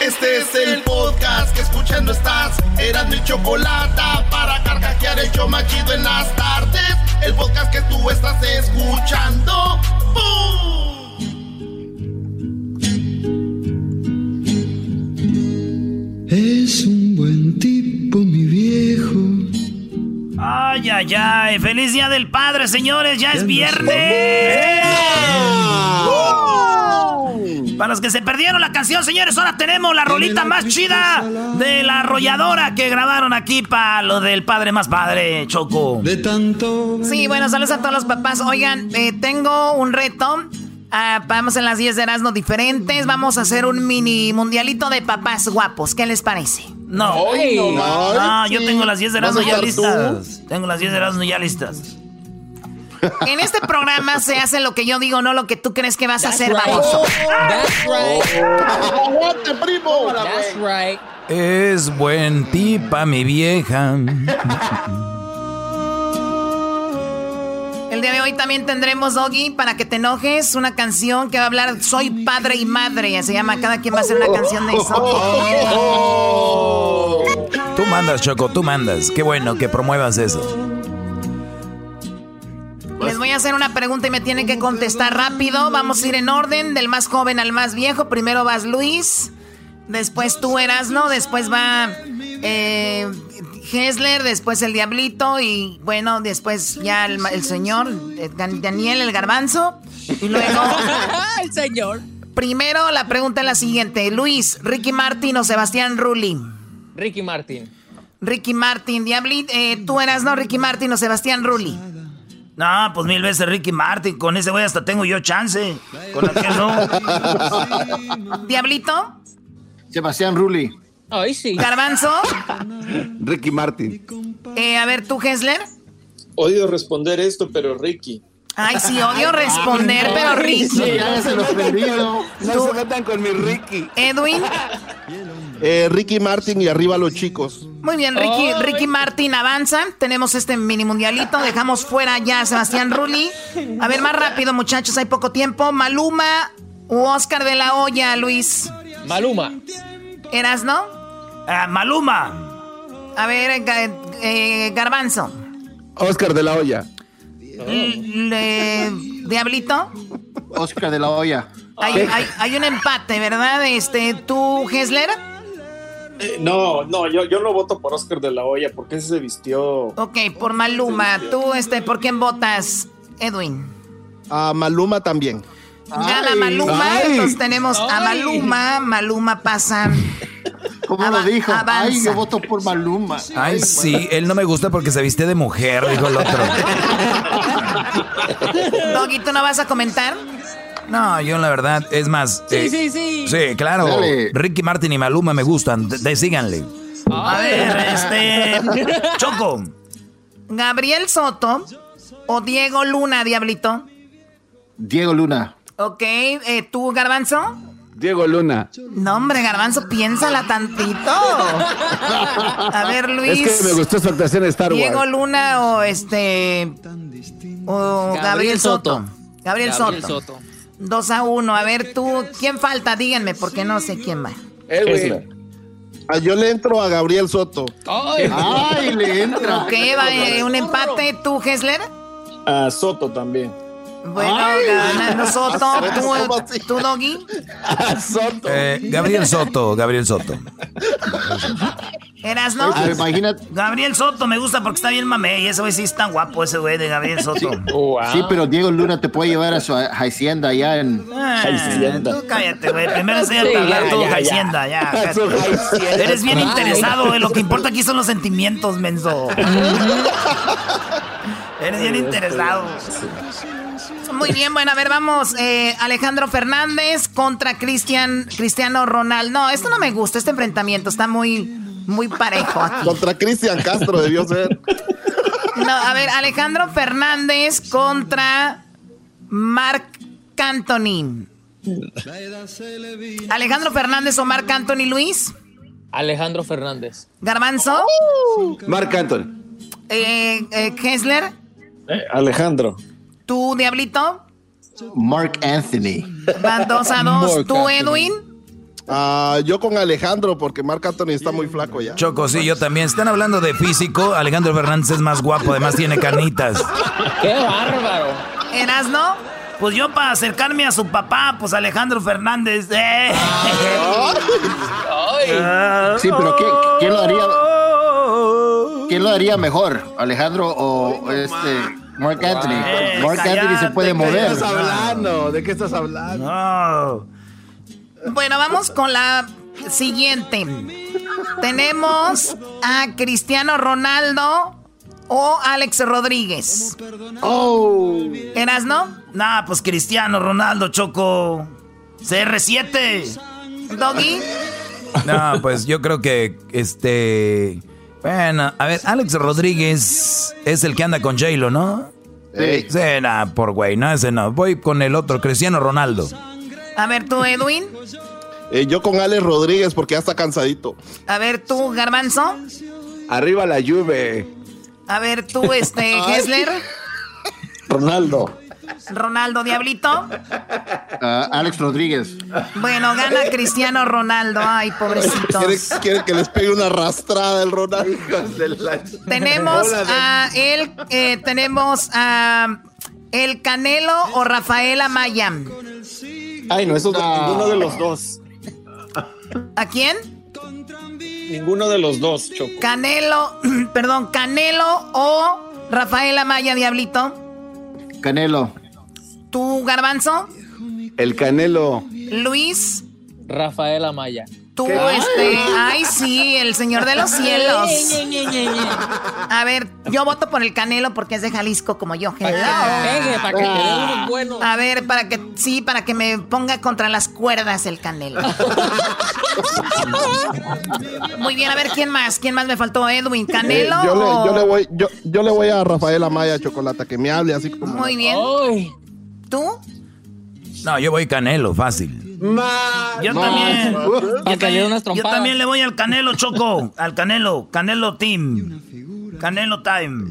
Este es el podcast que escuchando estás. Eran mi chocolate para carcajear el yo machido en las tardes. El podcast que tú estás escuchando. Es un buen tipo, mi viejo. Ay, ay, ay. Feliz día del padre, señores. Ya es viernes. Para los que se perdieron la canción, señores, ahora tenemos la rolita más chida de la arrolladora que grabaron aquí para lo del padre más padre, Choco. De tanto. Sí, bueno, saludos a todos los papás. Oigan, eh, tengo un reto. Ah, vamos en las 10 de Erasmo diferentes. Vamos a hacer un mini mundialito de papás guapos. ¿Qué les parece? No, no, no, yo tengo las 10 de Erasmo ya listas. Tengo las 10 de Erasmo ya listas. En este programa se hace lo que yo digo, no lo que tú crees que vas a hacer, baboso. That's right. ¡Aguante, primo! That's right. Es buen tipa, mi vieja. El día de hoy también tendremos, Doggy, para que te enojes, una canción que va a hablar Soy padre y madre. Se llama Cada quien va a hacer una canción de eso. Tú mandas, Choco, tú mandas. Qué bueno que promuevas eso. Les voy a hacer una pregunta y me tienen que contestar rápido. Vamos a ir en orden, del más joven al más viejo. Primero vas Luis, después tú Erasno, después va eh, Hessler, después el Diablito y bueno, después ya el, el señor eh, Dan- Daniel, el garbanzo. Y luego, El señor. primero la pregunta es la siguiente. Luis, Ricky Martin o Sebastián Rulli. Ricky Martin. Ricky Martin, Diablito, eh, tú eras, ¿no? Ricky Martin o Sebastián Rulli. No, pues mil veces Ricky Martin. Con ese güey hasta tengo yo chance. Con aquel no. Diablito, Sebastián Rulli. Ay, sí. Garbanzo, Ricky Martin. eh, a ver, tú, Hessler. Odio responder esto, pero Ricky. Ay, sí, odio responder, pero Ricky. Ya se los perdido. No se metan con mi Ricky. Edwin. Eh, Ricky Martin y arriba los chicos. Muy bien, Ricky, Ay. Ricky Martin avanza. Tenemos este mini mundialito. Dejamos fuera ya a Sebastián Rulli. A ver, más rápido, muchachos, hay poco tiempo. Maluma u Oscar de la Hoya, Luis. Maluma. ¿Eras, no? Ah, Maluma. A ver, eh, eh, Garbanzo. Oscar de la Hoya. Le- Diablito. Oscar de la Hoya. Hay, hay- hay un empate, ¿verdad? Este, ¿Tú, Hessler? Eh, no, no, yo, yo no voto por Oscar de la Hoya porque ese se vistió. Ok, por Maluma. ¿Tú, este, por quién votas, Edwin? A Maluma también. Gana Maluma, Ay. entonces tenemos a. Maluma. Maluma pasa. ¿Cómo Ava- lo dijo? avanza. Ay, yo voto por Maluma. Ay, sí, él no me gusta porque se viste de mujer, dijo el otro. Doggy, ¿tú no vas a comentar? No, yo la verdad, es más. Sí, eh, sí, sí. Sí, claro. Dale. Ricky Martin y Maluma me gustan. De- de- síganle. A ver, este. Choco. ¿Gabriel Soto o Diego Luna, Diablito? Diego Luna. Ok, eh, ¿tú, Garbanzo? Diego Luna. No, hombre, Garbanzo, piénsala tantito. A ver, Luis. gustó su actuación en Star Diego Luna o este. O Gabriel, Gabriel Soto. Soto. Gabriel, Gabriel Soto. Soto. Dos a uno. A ver, tú, ¿quién falta? Díganme, porque no sé quién va. Ah, yo le entro a Gabriel Soto. Ay. Ay, le entra. Ok, va eh, un empate. ¿Tú, Hessler? A Soto también. Bueno, ganando Soto. ¿Tú, tú, Doggy? Soto. Eh, Gabriel Soto, Gabriel Soto. ¿Eras, no? Imagínate. Gabriel Soto me gusta porque está bien mamey. Ese güey sí está guapo, ese güey de Gabriel Soto. Wow. Sí, pero Diego Luna te puede llevar a su hacienda allá en. Ah, Hacienda. tú cállate, güey. Primero enséñate Sí, a hablar ya. Hacienda, ya. Eres bien Ay. interesado, güey. Lo que importa aquí son los sentimientos, menso. Eres bien interesado. Muy bien, bueno, a ver, vamos. eh, Alejandro Fernández contra Cristian, Cristiano Ronaldo. No, esto no me gusta, este enfrentamiento está muy, muy parejo aquí. Contra Cristian Castro debió ser. No, a ver, Alejandro Fernández contra Marc Anthony. Alejandro Fernández o Marc Anthony Luis. Alejandro Fernández. Garbanzo. Marc Anthony. Eh, eh, Kessler. Eh, Alejandro. Tú, Diablito. Mark Anthony. Van dos a dos. Tú, Anthony. Edwin. Ah, yo con Alejandro, porque Marc Anthony está muy flaco ya. Choco, sí, yo también. Están hablando de físico. Alejandro Fernández es más guapo, además tiene carnitas. ¡Qué bárbaro! ¿Eras no? Pues yo para acercarme a su papá, pues Alejandro Fernández. eh. Sí, pero ¿qué- ¿quién lo haría? ¿Quién lo haría mejor? ¿Alejandro o este Mark Anthony? Eh, Mark Anthony se puede mover. estás hablando? ¿De qué estás hablando? No. Bueno, vamos con la siguiente. Tenemos a Cristiano Ronaldo o Alex Rodríguez. Oh, ¿Eras no? Nah, pues Cristiano Ronaldo, Choco. CR7. Doggy. No, pues yo creo que este. Bueno, a ver, Alex Rodríguez es el que anda con J-Lo, ¿no? Sí, nah, por güey, no, ese no. Voy con el otro, Cristiano Ronaldo. A ver tú, Edwin. eh, yo con Alex Rodríguez, porque ya está cansadito. A ver tú, Garbanzo. Arriba la Juve. A ver tú, este, Hessler. Ronaldo. Ronaldo, Diablito. ah, Alex Rodríguez. Bueno, gana Cristiano Ronaldo. Ay, ¿Quiere, pobrecitos. quiere que les pegue una arrastrada el Ronaldo? Tenemos a él, eh, tenemos a el Canelo o Rafael Amaya. Ay, no, esos No. ninguno de los dos. ¿A quién? Ninguno de los dos, Choco. Canelo, perdón, Canelo o Rafael Amaya, Diablito. Canelo. ¿Tú, Garbanzo? El Canelo. Luis. Rafael Amaya. Tú, este, ay, sí, el señor de los cielos. A ver, yo voto por el Canelo porque es de Jalisco como yo. Para que te pegue, para que te dé unos buenos. A ver, para que, sí, para que me ponga contra las cuerdas el Canelo. Muy bien, a ver, ¿quién más? ¿Quién más me faltó? ¿Edwin? Eh, ¿Canelo? yo, o- le, yo, le voy, yo, yo le voy a Rafael Amaya Chocolata, que me hable así como... Muy bien. Ay, ¿Tú? No, yo voy Canelo, fácil. Yo también. dé unas Yo también le voy al Canelo, Choco. Al Canelo. Canelo Team. Canelo Time.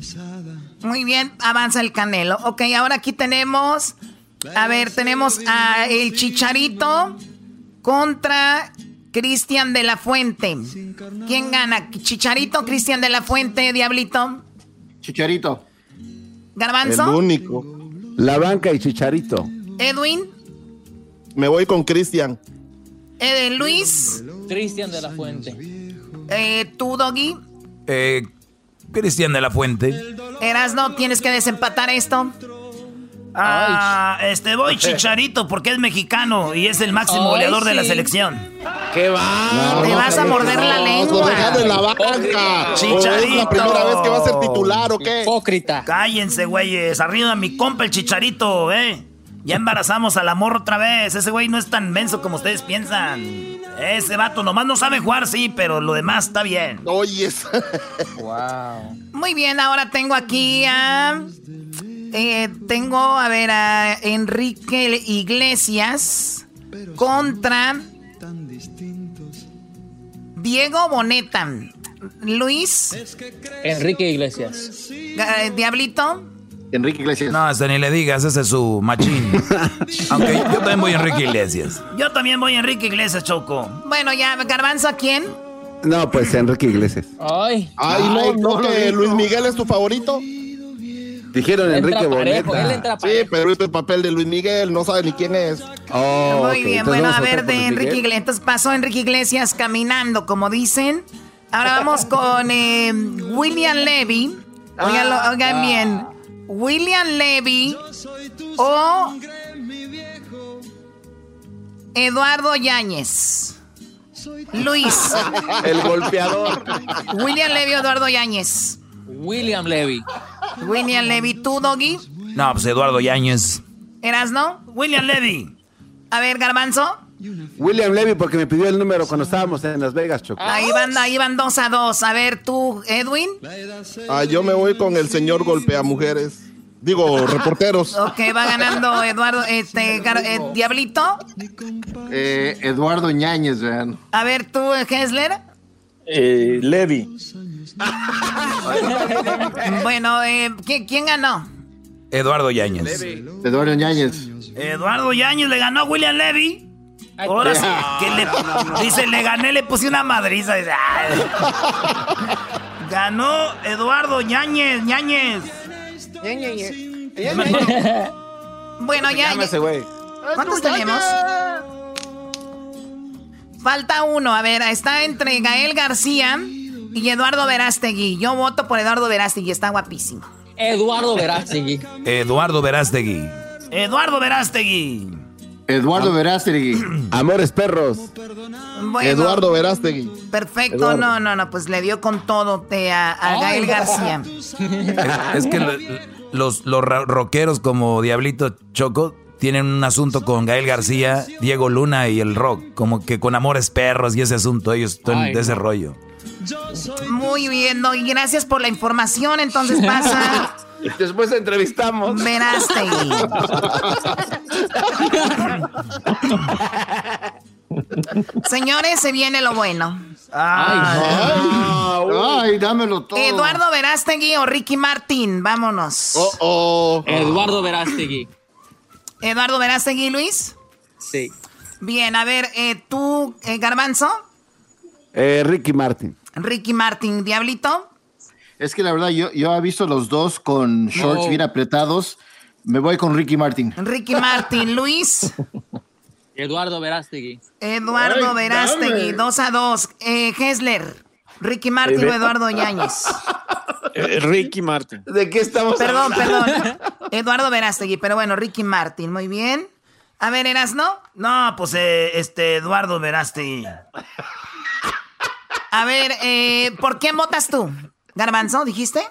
Muy bien, avanza el Canelo. Ok, ahora aquí tenemos, a ver, tenemos a el Chicharito contra Cristian de la Fuente. ¿Quién gana? ¿Chicharito, Cristian de la Fuente, Diablito? Chicharito. El ¿Garbanzo? único. La banca y Chicharito. ¿Edwin? Me voy con Cristian. Eh, ¿Luis? Cristian de la Fuente. Eh, ¿Tú, Doggy? Eh, Cristian de la Fuente. Erasno, tienes que desempatar esto. Ah, este voy Chicharito porque es mexicano y es el máximo goleador de la selección. ¡Qué va! Te vas a morder la lengua. dejan en la banca. Chicharito. ¿O ¿Es la primera vez que va a ser titular o qué? Hipócrita. Cállense, güeyes. Arriba mi compa el Chicharito, ¿eh? Ya embarazamos al amor otra vez. Ese güey no es tan menso como ustedes piensan. Ese vato nomás no sabe jugar, sí, pero lo demás está bien. Oye, Wow. Muy bien, ahora tengo aquí a. eh, tengo, a ver, a Enrique Iglesias contra Diego Boneta. Luis, Enrique Iglesias. eh, Diablito, Enrique Iglesias. No, hasta ni le digas, ese es su machín. Aunque yo también voy Enrique Iglesias. Yo también voy a Enrique Iglesias, Choco. bueno, ya, Garbanzo, ¿a quién? No, pues Enrique Iglesias. Ay. Ay, no, no, que Luis Miguel es tu favorito. Dijeron Entra Enrique parejo, Boneta. Sí, pero este papel de Luis Miguel no sabe ni quién es. Oh, Muy bien, entonces bueno, a ver, de Enrique Miguel. Iglesias. Entonces pasó Enrique Iglesias caminando, como dicen. Ahora vamos con eh, William Levy. Oigan, Ah, oigan bien. William Levy o Eduardo Yáñez. Luis. El golpeador. William Levy o Eduardo Yáñez. William Levy. William Levy, tú, Doggy. No, pues Eduardo Yáñez. ¿Eras no? William Levy. A ver, Garbanzo. William Levy porque me pidió el número cuando estábamos en Las Vegas, Choco. Ahí van, ahí van dos a dos. A ver, tú, Edwin. Ah, yo me voy con el señor golpea mujeres. Digo, reporteros. Ok, va ganando Eduardo, este, eh, Diablito. Eh, Eduardo Ñañez, vean. A ver, tú, Hessler. Eh, Levi. Bueno, eh, ¿qui- ¿quién ganó? Eduardo Yáñez. Eduardo Ñañez. Eduardo Yáñez le ganó a William Levy. Ahora sí, que le, dice, le gané, le puse una madriza. Dice, "Ay". Ganó Eduardo Ñañez, Ñañez. Bueno, ya. ¿Cuántos tenemos? Falta uno. A ver, está entre Gael García y Eduardo Verástegui. Yo voto por Eduardo Verástegui, está guapísimo. Eduardo Verástegui. Eduardo Verástegui. Eduardo Verástegui. Eduardo Verástegui. Amores perros. Bueno, Eduardo Verástegui. Perfecto, Eduardo. no, no, no, pues le dio con todo te, a, a Gael García. Es, es que lo- los, los rockeros como Diablito Choco tienen un asunto con Gael García, Diego Luna y el rock, como que con amores perros y ese asunto, ellos están Ay, de ese no. rollo. Muy bien, no, y gracias por la información. Entonces pasa Después entrevistamos. Verástegui. Señores, se viene lo bueno. Ay, dámelo todo. Eduardo Verástegui o Ricky Martín, vámonos. Oh, oh. Eduardo Verástegui. Eduardo Verástegui, Luis. Sí. Bien, a ver, eh, tú, eh, Garbanzo, Eh, Ricky Martin. Ricky Martín, Diablito. Es que la verdad, yo, yo he visto los dos con shorts No. bien apretados. Me voy con Ricky Martin. Ricky Martín, Luis. Eduardo Verástegui. Eduardo Ay, Verástegui, dame. 2 a 2. Eh, Hessler, Ricky Martín o Eduardo Yáñez. Eh, Ricky Martin. ¿De qué estamos Perdón, hablando? perdón. Eduardo Verástegui, pero bueno, Ricky Martín, muy bien. A ver, ¿eras no? No, pues eh, este Eduardo Verástegui. A ver, eh, ¿por quién votas tú? Garbanzo, dijiste?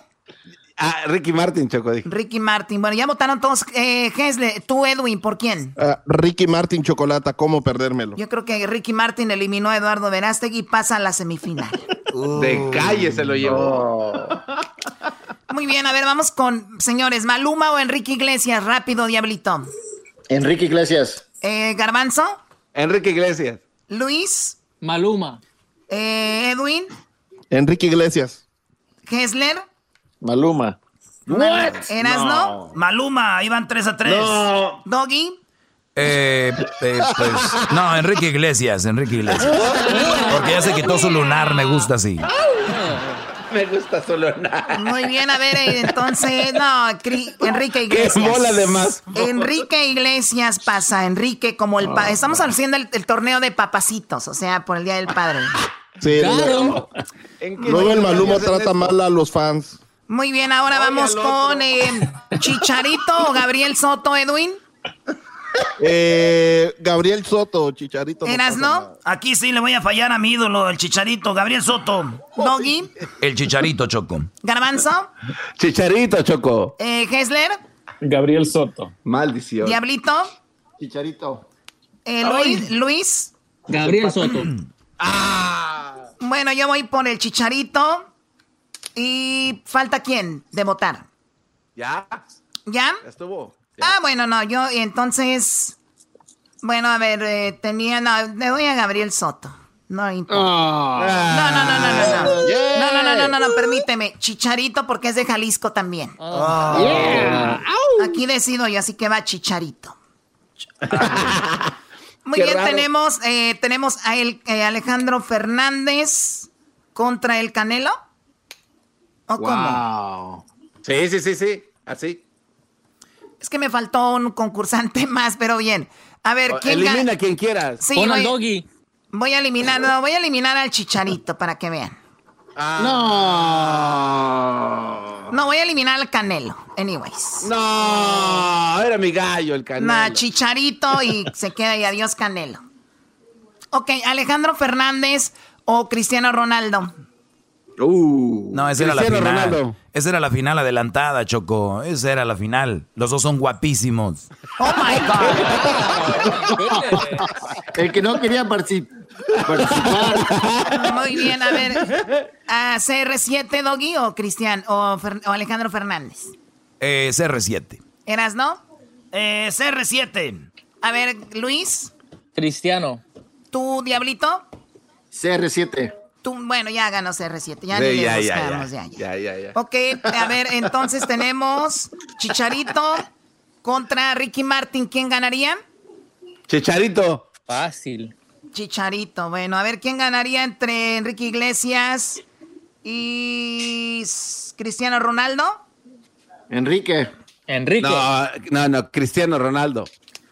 Ah, Ricky Martin, Choco. dije. Ricky Martin. Bueno, ya votaron todos. Eh, Hessler, tú, Edwin, ¿por quién? Ah, Ricky Martin Chocolata, ¿cómo perdérmelo? Yo creo que Ricky Martin eliminó a Eduardo Verástegui y pasa a la semifinal. De calle se lo llevó. Muy bien, a ver, vamos con, señores, Maluma o Enrique Iglesias. Rápido, Diablito. Enrique Iglesias. Eh, Garbanzo, Enrique Iglesias. Luis, Maluma. eh, Edwin, Enrique Iglesias. Hessler, Maluma. Erasno, Maluma, iban 3 a 3. Doggy. Eh, eh, pues, no, Enrique Iglesias, Enrique Iglesias. Porque ya se quitó su lunar, me gusta así. Me gusta solo nada. Muy bien, a ver, entonces, no, Cri- Enrique Iglesias. Qué bola de más. Enrique Iglesias pasa, Enrique como el padre. Estamos haciendo el, el torneo de papacitos, o sea, por el Día del Padre. Sí, Claro. ¿En qué luego el Maluma trata esto? mal a los fans. Muy bien, ahora Oye, vamos con eh, Chicharito o Gabriel Soto, Edwin. Eh, Gabriel Soto, Chicharito. ¿Eras no? Aquí sí le voy a fallar a mi ídolo, el chicharito, Gabriel Soto. Doggy, El chicharito choco. Garbanzo, Chicharito, Choco. eh, Hessler, Gabriel Soto. Maldición. Diablito, Chicharito. eh, Luis, Luis. Gabriel Soto. Bueno, yo voy por el Chicharito. ¿Y falta quién de votar? ¿Ya? ¿Ya? ¿Ya estuvo? Ah, bueno, no, yo y entonces... Bueno, a ver, eh, tenía... No, le doy a Gabriel Soto. No importa. No, no, no, no, no, no. No, no, no, no, no, no, permíteme. Chicharito porque es de Jalisco también. Aquí decido yo, así que va Chicharito. Muy Qué bien, raro. tenemos, eh, tenemos a el, eh, Alejandro Fernández contra el Canelo. ¿O cómo? Wow. Sí, sí, sí, sí. Así. Es que me faltó un concursante más, pero bien. A ver, ¿quién? Elimina a quien quieras. Sí, Pon al voy, doggy. voy a eliminar, no, voy a eliminar al Chicharito para que vean. No. No, voy a eliminar al Canelo. Anyways. No, era mi gallo el canal. Nah, Chicharito y se queda y adiós Canelo. Ok, Alejandro Fernández o Cristiano Ronaldo. Uh, No, esa era la final. Ronaldo. Esa era la final adelantada, Choco. Esa era la final. Los dos son guapísimos. Oh my God. El que no quería partici- participar. Muy bien, a ver. ¿a ¿CR7 Doggy o Cristian o, Fer- o Alejandro Fernández? Eh, CR7. ¿Eras no? Eh, CR7. A ver, Luis, Cristiano. tú, Diablito. CR7. Tú, bueno, ya ganó CR7. Ya Sí, ni le ya, ya, buscamos, ya. ya, ya. Ya, ya, ya. Ok, a ver, entonces tenemos Chicharito contra Ricky Martin. ¿Quién ganaría? Chicharito. Fácil. Chicharito. Bueno, a ver quién ganaría entre Enrique Iglesias y Cristiano Ronaldo. Enrique. Enrique. No, no, no, Cristiano Ronaldo.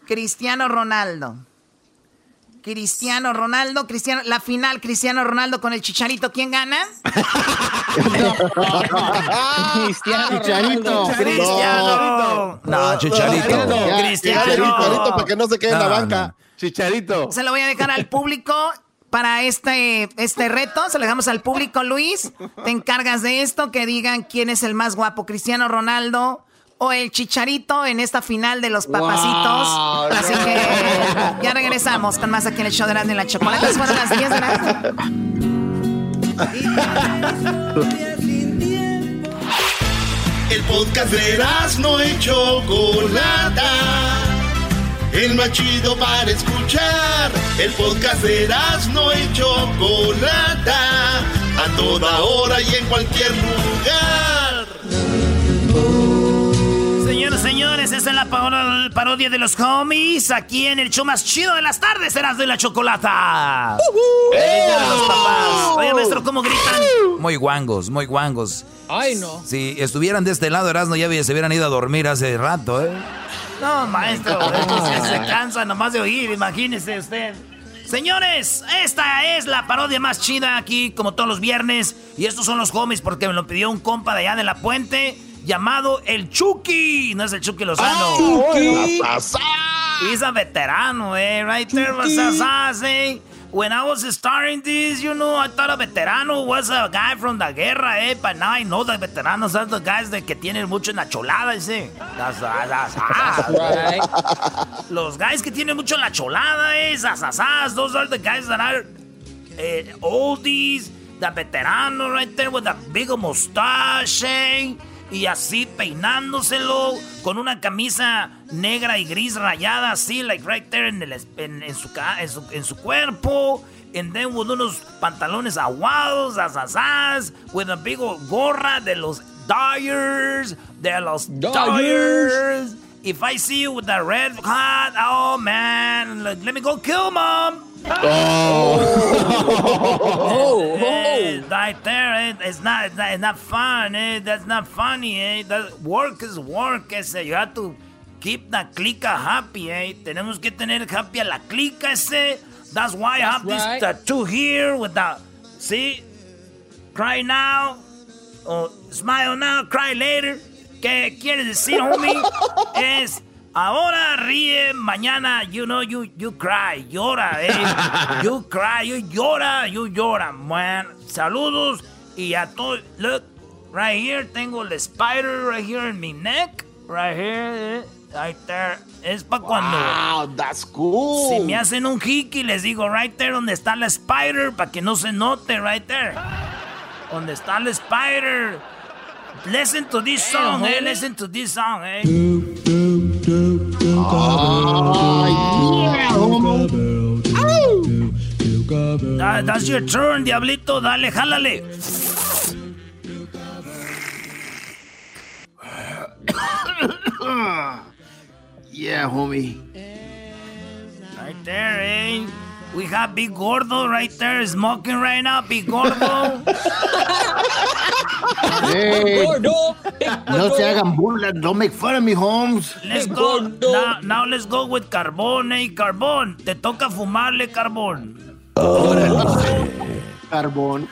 Cristiano Ronaldo. Cristiano Ronaldo, Cristiano, la final Cristiano Ronaldo con el Chicharito, ¿quién gana? Cristiano Chicharito. Cristiano. No, Chicharito. Cristiano. para que no se quede en la No, banca. Chicharito. Se lo voy a dejar al público para este, este reto. Se lo dejamos al público, Luis. Te encargas de esto, que digan quién es el más guapo, Cristiano Ronaldo o el Chicharito en esta final de los papacitos. Wow, Así no. que ya regresamos con más aquí en el show de Erasmo y la Chocolate. Fueron las 10 de la... El podcast de no y Chocolata. El más chido para escuchar. El podcast de no y Chocolata. A toda hora y en cualquier lugar. Señores, esta es la paro- parodia de los homies aquí en el show más chido de las tardes, serás de la chocolata. Los papás. Oye, maestro, ¿cómo gritan? Muy guangos, muy guangos. Ay, no. Si estuvieran de este lado, Erasmo, ya se hubieran ido a dormir hace rato, ¿eh? No, maestro, usted se cansa nomás de oír, imagínese usted. Señores, esta es la parodia más chida aquí, como todos los viernes. Y estos son los homies porque me lo pidió un compa de allá de la puente llamado el Chucky. No es el Chucky Lozano. He's a veterano, eh, right there, Basasas, eh. When I was starting this, you know, I thought a veterano was a guy from the guerra, eh. But now I know that veteranos are the guys de que tienen mucho en la cholada, ese. That's- that's- that's- Right. Los guys que tienen mucho en la cholada, eh. Sasasas, those are the guys that are eh, oldies, the veteranos right there with the big mustache, eh, y así peinándoselo con una camisa negra y gris rayada así, like right there en, el es- en, en su, ca- en, su, en su cuerpo. And then with unos pantalones aguados, asasas, with a big gorra de los Dyers, de los Dyers. If I see you with that red hat, oh man, let me go kill mom. Oh, Eh, right there, eh, it's not, it's not, it's not fun, eh? That's not funny, eh? That work is work, ese. You have to keep the clica happy, eh? Tenemos que tener happy a la clica, ese. That's why I have right. this tattoo here with the, see? Cry now, o smile now, cry later. ¿Qué quiere decir, homie? es ahora ríe, mañana, you know, you, you cry, llora, eh. You cry, you llora, you llora, man. Saludos y a todos. Look, right here tengo el spider right here in my neck. Right here, eh, right there. Es para cuando. Wow, that's cool. Si me hacen un hiki, les digo right there donde está la spider para que no se note right there. Donde está la spider. Listen to this song, eh. Listen to this song, eh. That- that's your turn, diablito. Dale, jálale. Yeah, homie. Right there, eh. We have Big Gordo right there smoking right now. Big Gordo. Hey, Gordo. no se hagan burlas. Don't make fun of me, Holmes. Let's Big go. Now, now let's go with Carbón, eh. Carbón. Te toca fumarle, Carbón. Carbón.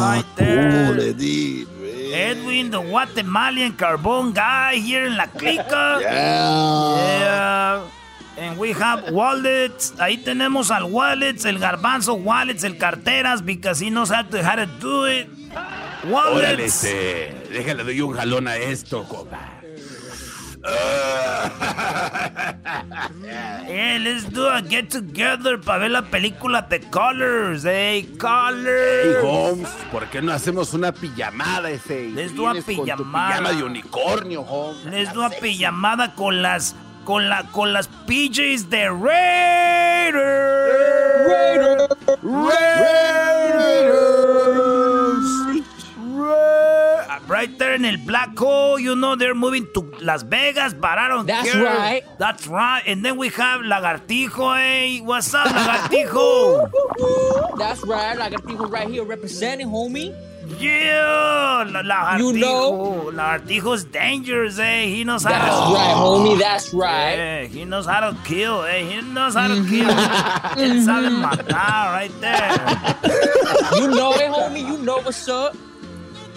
Right there. le di, Edwin, the Guatemalan Carbón guy here in La Clica. Yeah. Yeah. And we have wallets. Ahí tenemos al wallets, el garbanzo wallets, el carteras, because he knows how to, how to do it. Órale, Wallets. este. Déjale, doy un jalón a esto, compa. Yeah, let's do a get together para ver la película The Colors, eh, Hey, Colors. Holmes, ¿por qué no hacemos una pijamada ese? Les doy a pijamada. pijama de unicornio, Holmes. Les doy a pijamada con las con la con las PJs de Raiders. Raiders. Ra- right there in el black hole. You know they're moving to Las Vegas, but I don't That's care. right. That's right. And then we have Lagartijo, hey. What's up, Lagartijo? That's right. I got people right here representing, homie. yeah, La- Lagartijo. You know- Lagartijo's dangerous, eh. He knows how That's to... right, homie. That's right. Yeah, he knows how to kill, eh. He knows how to kill. Él sabe matar right there. You know it, homie. You know what's up.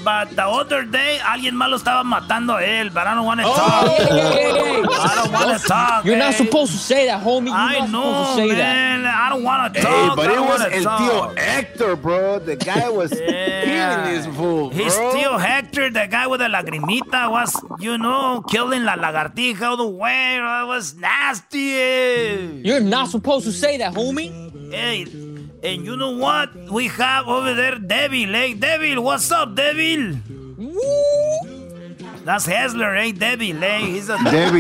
But the other day, alguien más lo estaba matando a él, but I don't want to Oh, talk. yeah, yeah, yeah, yeah. I don't want to talk. You're not supposed to say that, homie. You're I not know, supposed to say that. man. I don't want to Hey, talk. but I it don't was El talk. Tío Hector, bro. The guy was Yeah. killing this fool, bro. He's still Hector, the guy with the lagrimita, was, you know, killing la lagartija all the way. It was nasty. eh. You're not supposed to say that, homie. Hey, and you know what? We have over there Devil, eh? Devil, what's up, Devil? That's Hessler, eh? Devil, eh? He's a... Devil.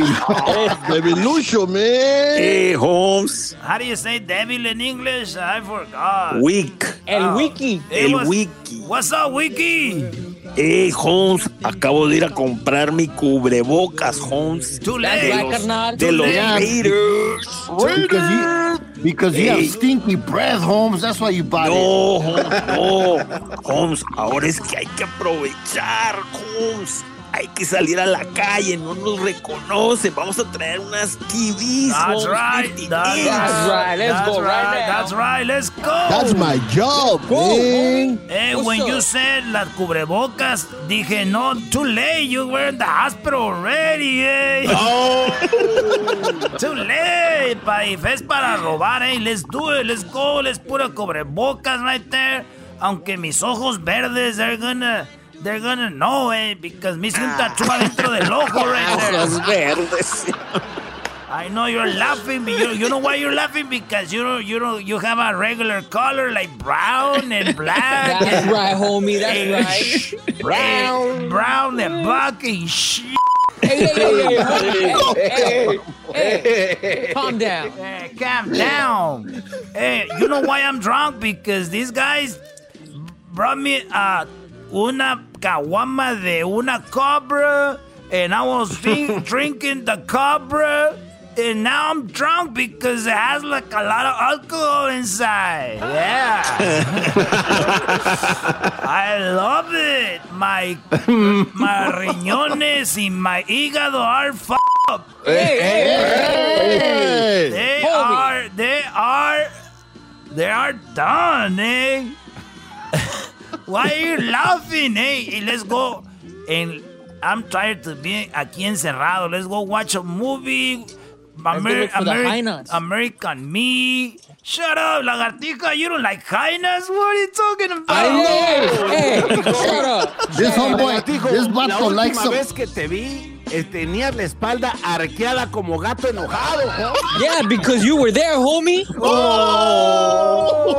Baby Lucho, man. Hey, Holmes. How do you say devil in English? I forgot. Week. El Oh. wiki. It El was- wiki. What's up, Wiki? Hey, Holmes. Acabo de ir a comprar mi cubrebocas, Holmes. Too late. right, carnal. De los. Raiders. Because you, because you have stinky breath, Holmes. That's why you bought it. No, Holmes, no. Holmes, ahora es que hay que aprovechar, Holmes. Hay que salir a la calle, no nos reconocen. Vamos a traer unas TVs. That's right. 50 That's right. Let's That's go right right. now. That's right. Let's go. That's my job, Go, man. homie. Hey, What's when you said las cubrebocas, dije, no, too late. You were in the hospital already, eh. too late. Pa, if es para robar, eh. Let's do it. Let's go. Let's put a cubrebocas right there. Aunque mis ojos verdes, they're gonna... They're gonna know, eh, because me hice un tatu adentro del ojo right there. Ojos verdes. I know you're laughing, but you, you know why you're laughing? Because you don't, you don't, you have a regular color like brown and black. That's and, right, homie. That's and right. sh- and brown and black and shit. Hey, calm down. Hey, calm down. Hey, you know why I'm drunk? Because these guys brought me uh, una caguama de una cobra, and I was drink, drinking the cobra, and now I'm drunk because it has like a lot of alcohol inside. Yeah. I love it. My my riñones y my hígado are f- up. Hey, hey, Hey. They Homie. are, they are, they are done, eh? Why are you laughing, eh? Let's go. And I'm tired to be aquí encerrado. Let's go watch a movie. High nuts. American Me. Shut up, lagartija. You don't like high nuts? What are you talking about? hey, hey, shut up. This homeboy, this vato likes última some. vez que te vi, tenías la espalda arqueada como gato enojado. ¿no? Yeah, because you were there, homie.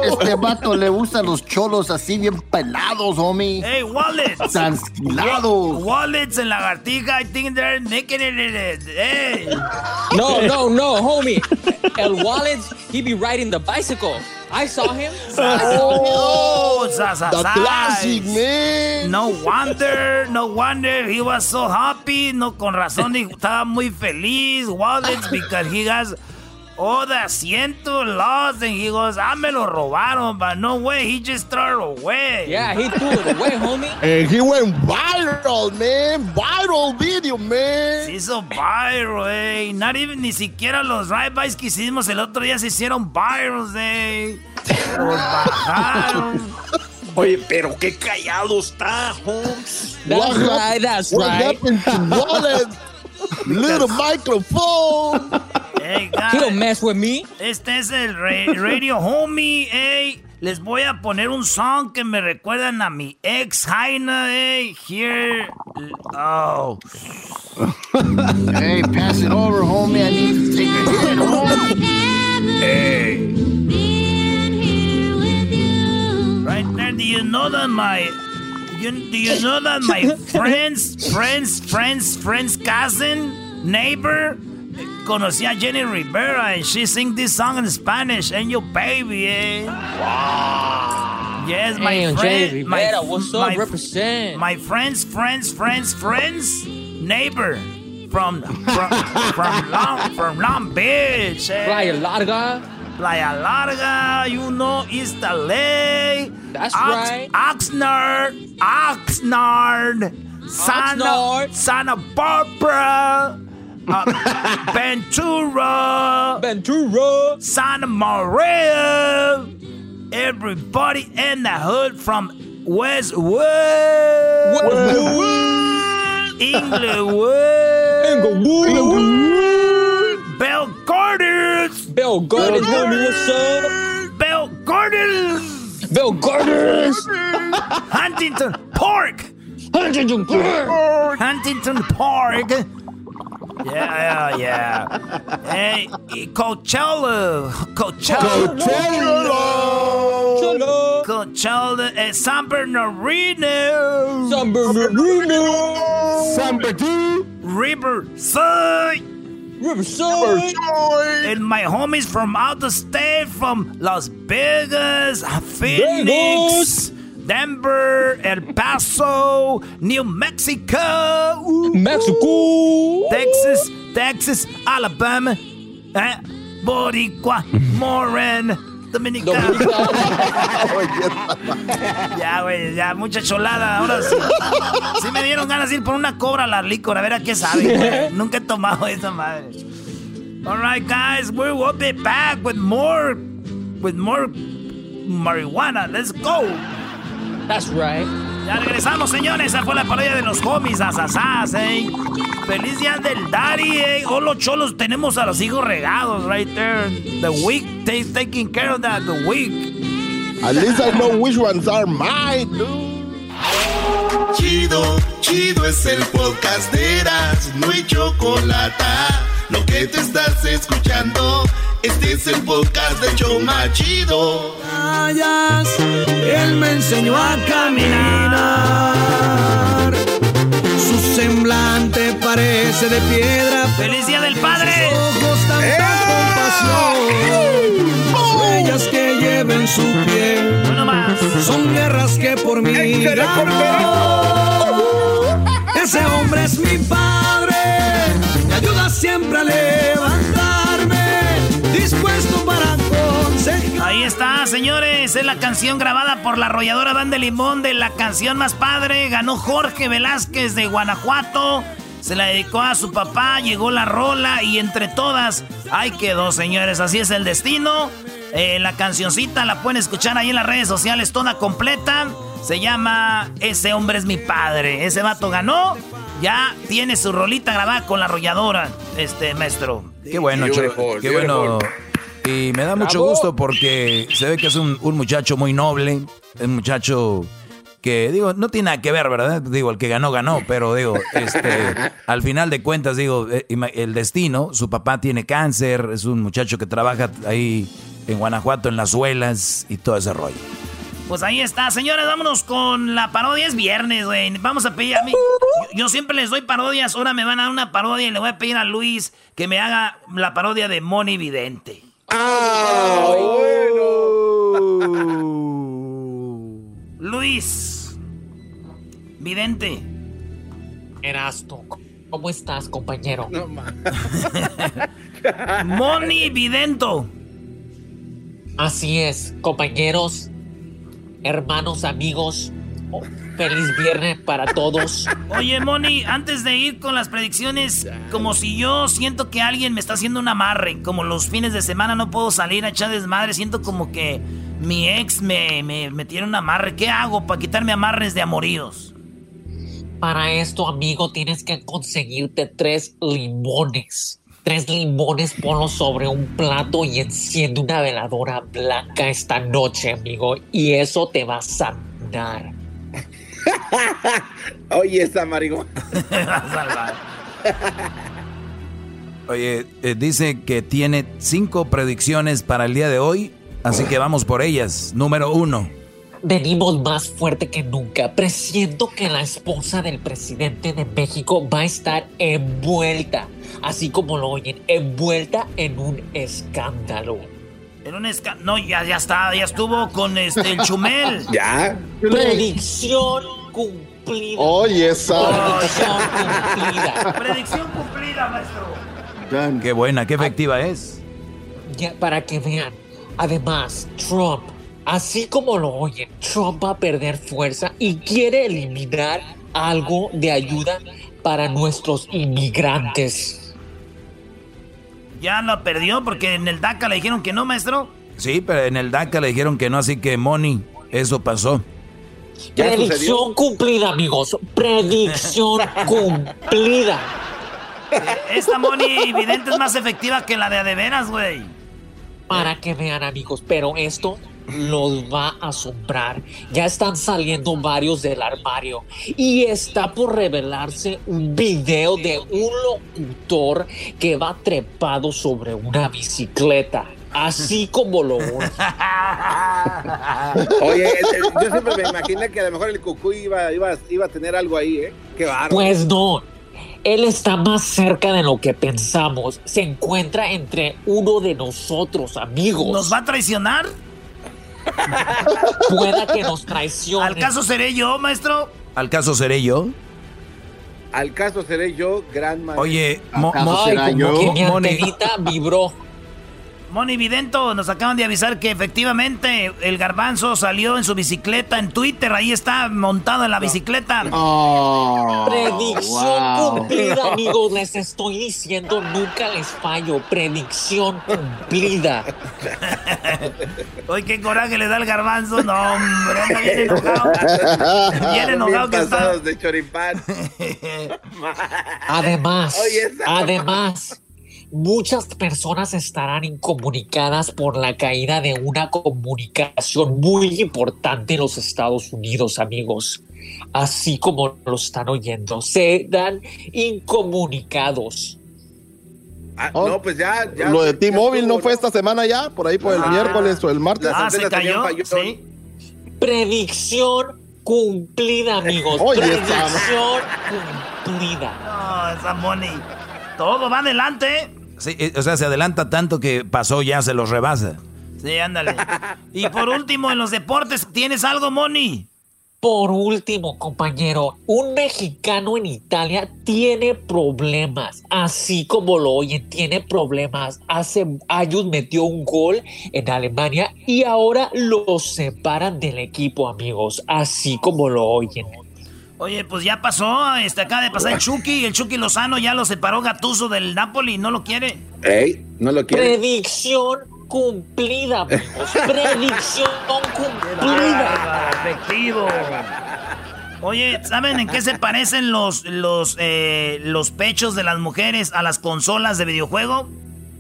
Este vato le gustan los cholos así bien pelados, homie. Hey, wallets. Tranquilados. Wallets and lagartija, I think they're making it. Hey. No, no, no, homie. El Wallet, he be riding the bicycle. I saw him. Oh, Zaza. The classic, man. No wonder, no wonder he was so happy. No, con razón, he estaba muy feliz. Wallets, because he has all the asiento lost. And he goes, ah, me lo robaron. But no way, he just threw it away. Yeah, he threw it away, homie. And he went viral, man. Viral video, man. Se hizo viral, eh. Not even, ni siquiera los ride-bys que hicimos el otro día se hicieron virals, eh. Los bajaron. Oye, pero qué callado está, Holmes. That's What right, that's What right. happened to Wallet? Little microphone. Hey, He don't guys. mess with me. Este es el ra- Radio Homie, ey. Les voy a poner un song que me recuerdan a mi ex Jaina, ey. Here. Oh. Hey, pass it over, homie. I need to take a hit, homie. Right there. Do you know that my. You, do you know that my friend's, friend's, friend's, friend's cousin, neighbor, conocía a Jenny Rivera and she sing this song in Spanish, and your baby, eh? Wow. Yes, my Hey, Jay friend. Rivera, my, what's up? my- Represent. My friends, friends, friends, friends, neighbor from from from Long from Long Beach. eh? Playa Larga. Playa Larga, you know, East LA. That's Ox- right. Oxnard, Oxnard, Santa, Oxnard. Santa Barbara, uh, Ventura, Ventura. Santa Maria. Everybody in the hood from Westwood, Inglewood, Bell Gardens, Bell Gardens, homie, what's up? Bell Gardens, Bell Gardens. Huntington Park, Huntington Park. Huntington Park. Yeah, yeah, yeah. Hey, Coachella, Coachella, Cholo. Coachella, eh, San Bernardino, San Bernardino. San Bernardino. Riverside. Riverside. And my homies from out the state, from Las Vegas, Phoenix, Denver, El Paso, New Mexico, ooh, Mexico. Texas, Texas, Alabama, eh, Boricua, Moran, Dominicana. Ya, güey, ya, mucha cholada. Ahora sí. Sí me dieron ganas de ir por una cobra a la licor, a ver a qué sabe. Nunca he tomado esa madre. Alright, guys, we will be back with more, with more marijuana. Let's go. That's right. Ya regresamos, señores. Esa fue la parodia de los homies, asasás, eh. Feliz día del daddy, eh. Oh, los cholos, tenemos a los hijos regados right there. The week, they taking care of that, the week. At least I know which ones are mine, dude. Chido, chido es el podcast de Eras, no hay chocolate. Lo que te estás escuchando, este es el podcast de Choma Chido. Él me enseñó a caminar. Su semblante parece de piedra. ¡Feliz día del padre! Sus ojos tanta compasión. Las huellas que lleva en su piel. Uno más. Son guerras que por mí ganó. Ese hombre es mi padre. Siempre a levantarme. Dispuesto para aconsejar. Ahí está, señores. Es la canción grabada por la arrolladora Banda de Limón de la canción más padre. Ganó Jorge Velázquez de Guanajuato. Se la dedicó a su papá, llegó la rola y entre todas, ahí quedó, señores. Así es el destino. Eh, la cancioncita la pueden escuchar ahí en las redes sociales toda completa. Se llama Ese hombre es mi padre. Ese vato ganó. Ya tiene su rolita grabada con la arrolladora, este maestro. Qué bueno, Beautiful, qué bueno. Y me da mucho Bravo. gusto porque se ve que es un, un muchacho muy noble, un muchacho que, digo, no tiene nada que ver, ¿verdad? Digo, el que ganó, ganó, pero digo, este, al final de cuentas, digo, eh, el destino, su papá tiene cáncer, es un muchacho que trabaja ahí en Guanajuato, en las suelas y todo ese rollo. Pues ahí está, señores, vámonos con la parodia. Es viernes, güey. Vamos a pedir a mí. Yo, yo siempre les doy parodias, ahora me van a dar una parodia y le voy a pedir a Luis que me haga la parodia de Moni Vidente. Ah, Luis. Vidente. Erasto, ¿cómo estás, compañero? Moni Vidento. Así es, compañeros, hermanos, amigos. oh, Feliz viernes para todos. Oye, Moni, antes de ir con las predicciones, como si yo siento que alguien me está haciendo un amarre, como los fines de semana no puedo salir a echar desmadre, siento como que mi ex me, me, me tiene un amarre. ¿Qué hago para quitarme amarres de amoríos? Para esto, amigo, tienes que conseguirte tres limones. Tres limones, ponlos sobre un plato y enciende una veladora blanca esta noche, amigo. Y eso te va a sanar. Oye, esa marihuana. Oye, eh, dice que tiene cinco predicciones para el día de hoy, así que vamos por ellas. Número uno. Venimos más fuerte que nunca. Presiento que la esposa del presidente de México va a estar envuelta, así como lo oyen, envuelta en un escándalo. En un esca... No, ya, ya está, ya estuvo con este, el Chumel. Ya. Predicción cumplida. Oye, esa. Predicción cumplida. Predicción cumplida, maestro. Qué buena, qué efectiva es. Ya, para que vean. Además, Trump, así como lo oyen, Trump va a perder fuerza y quiere eliminar algo de ayuda para nuestros inmigrantes. Ya lo perdió porque en el DACA le dijeron que no, maestro. Sí, pero en el DACA le dijeron que no, así que Moni, eso pasó. Predicción cumplida, amigos. Predicción cumplida. Esta Moni vidente es más efectiva que la de Adeveras, güey. Para que vean, amigos, pero esto los va a asombrar. Ya están saliendo varios del armario y está por revelarse un video de un locutor que va trepado sobre una bicicleta. Así como lo. Oye, yo siempre me imaginé que a lo mejor el cucú iba, iba, iba a tener algo ahí, ¿eh? Qué bárbaro. Pues no. Él está más cerca de lo que pensamos. Se encuentra entre uno de nosotros, amigos. ¿Nos va a traicionar? Pueda que nos traicione. ¿Al caso seré yo, maestro? ¿Al caso seré yo? Al caso seré yo, gran maestro. Oye, Mo- Mo- Ay, como yo? que mi antenita vibró. Moni Vidento, nos acaban de avisar que efectivamente el garbanzo salió en su bicicleta en Twitter. Ahí está montado en la bicicleta. Oh, Predicción wow. cumplida, amigos. Les estoy diciendo, nunca les fallo. Predicción cumplida. Oye, qué coraje le da el garbanzo. No, hombre, anda bien enojado. Bien enojado que está. pasados de choripán. Además, Oye, además, muchas personas estarán incomunicadas por la caída de una comunicación muy importante en los Estados Unidos, amigos. Así como lo están oyendo, serán incomunicados. Ah, Oh, no, pues ya, ya. Lo de T-Mobile no fue esta semana ya, por ahí por el Ah. miércoles o el martes. Ah, se cayó. Sí. Predicción cumplida, amigos. Oye, Predicción cumplida. No, esa Moni. Todo va adelante. Sí, eh, o sea, se adelanta tanto que pasó ya, se los rebasa. Sí, ándale. Y por último, en los deportes, ¿tienes algo, Moni? Por último, compañero, un mexicano en Italia tiene problemas, así como lo oyen, tiene problemas. Hace años metió un gol en Alemania y ahora lo separan del equipo, amigos, así como lo oyen. Oye, pues ya pasó. Este, acaba de pasar el Chucky. El Chucky Lozano ya lo separó Gatuso del Napoli no lo quiere. Ey, no lo quiere. Predicción cumplida, amigos. Predicción cumplida. Efectivo. Oye, ¿saben en qué se parecen los, los, eh, los pechos de las mujeres a las consolas de videojuego?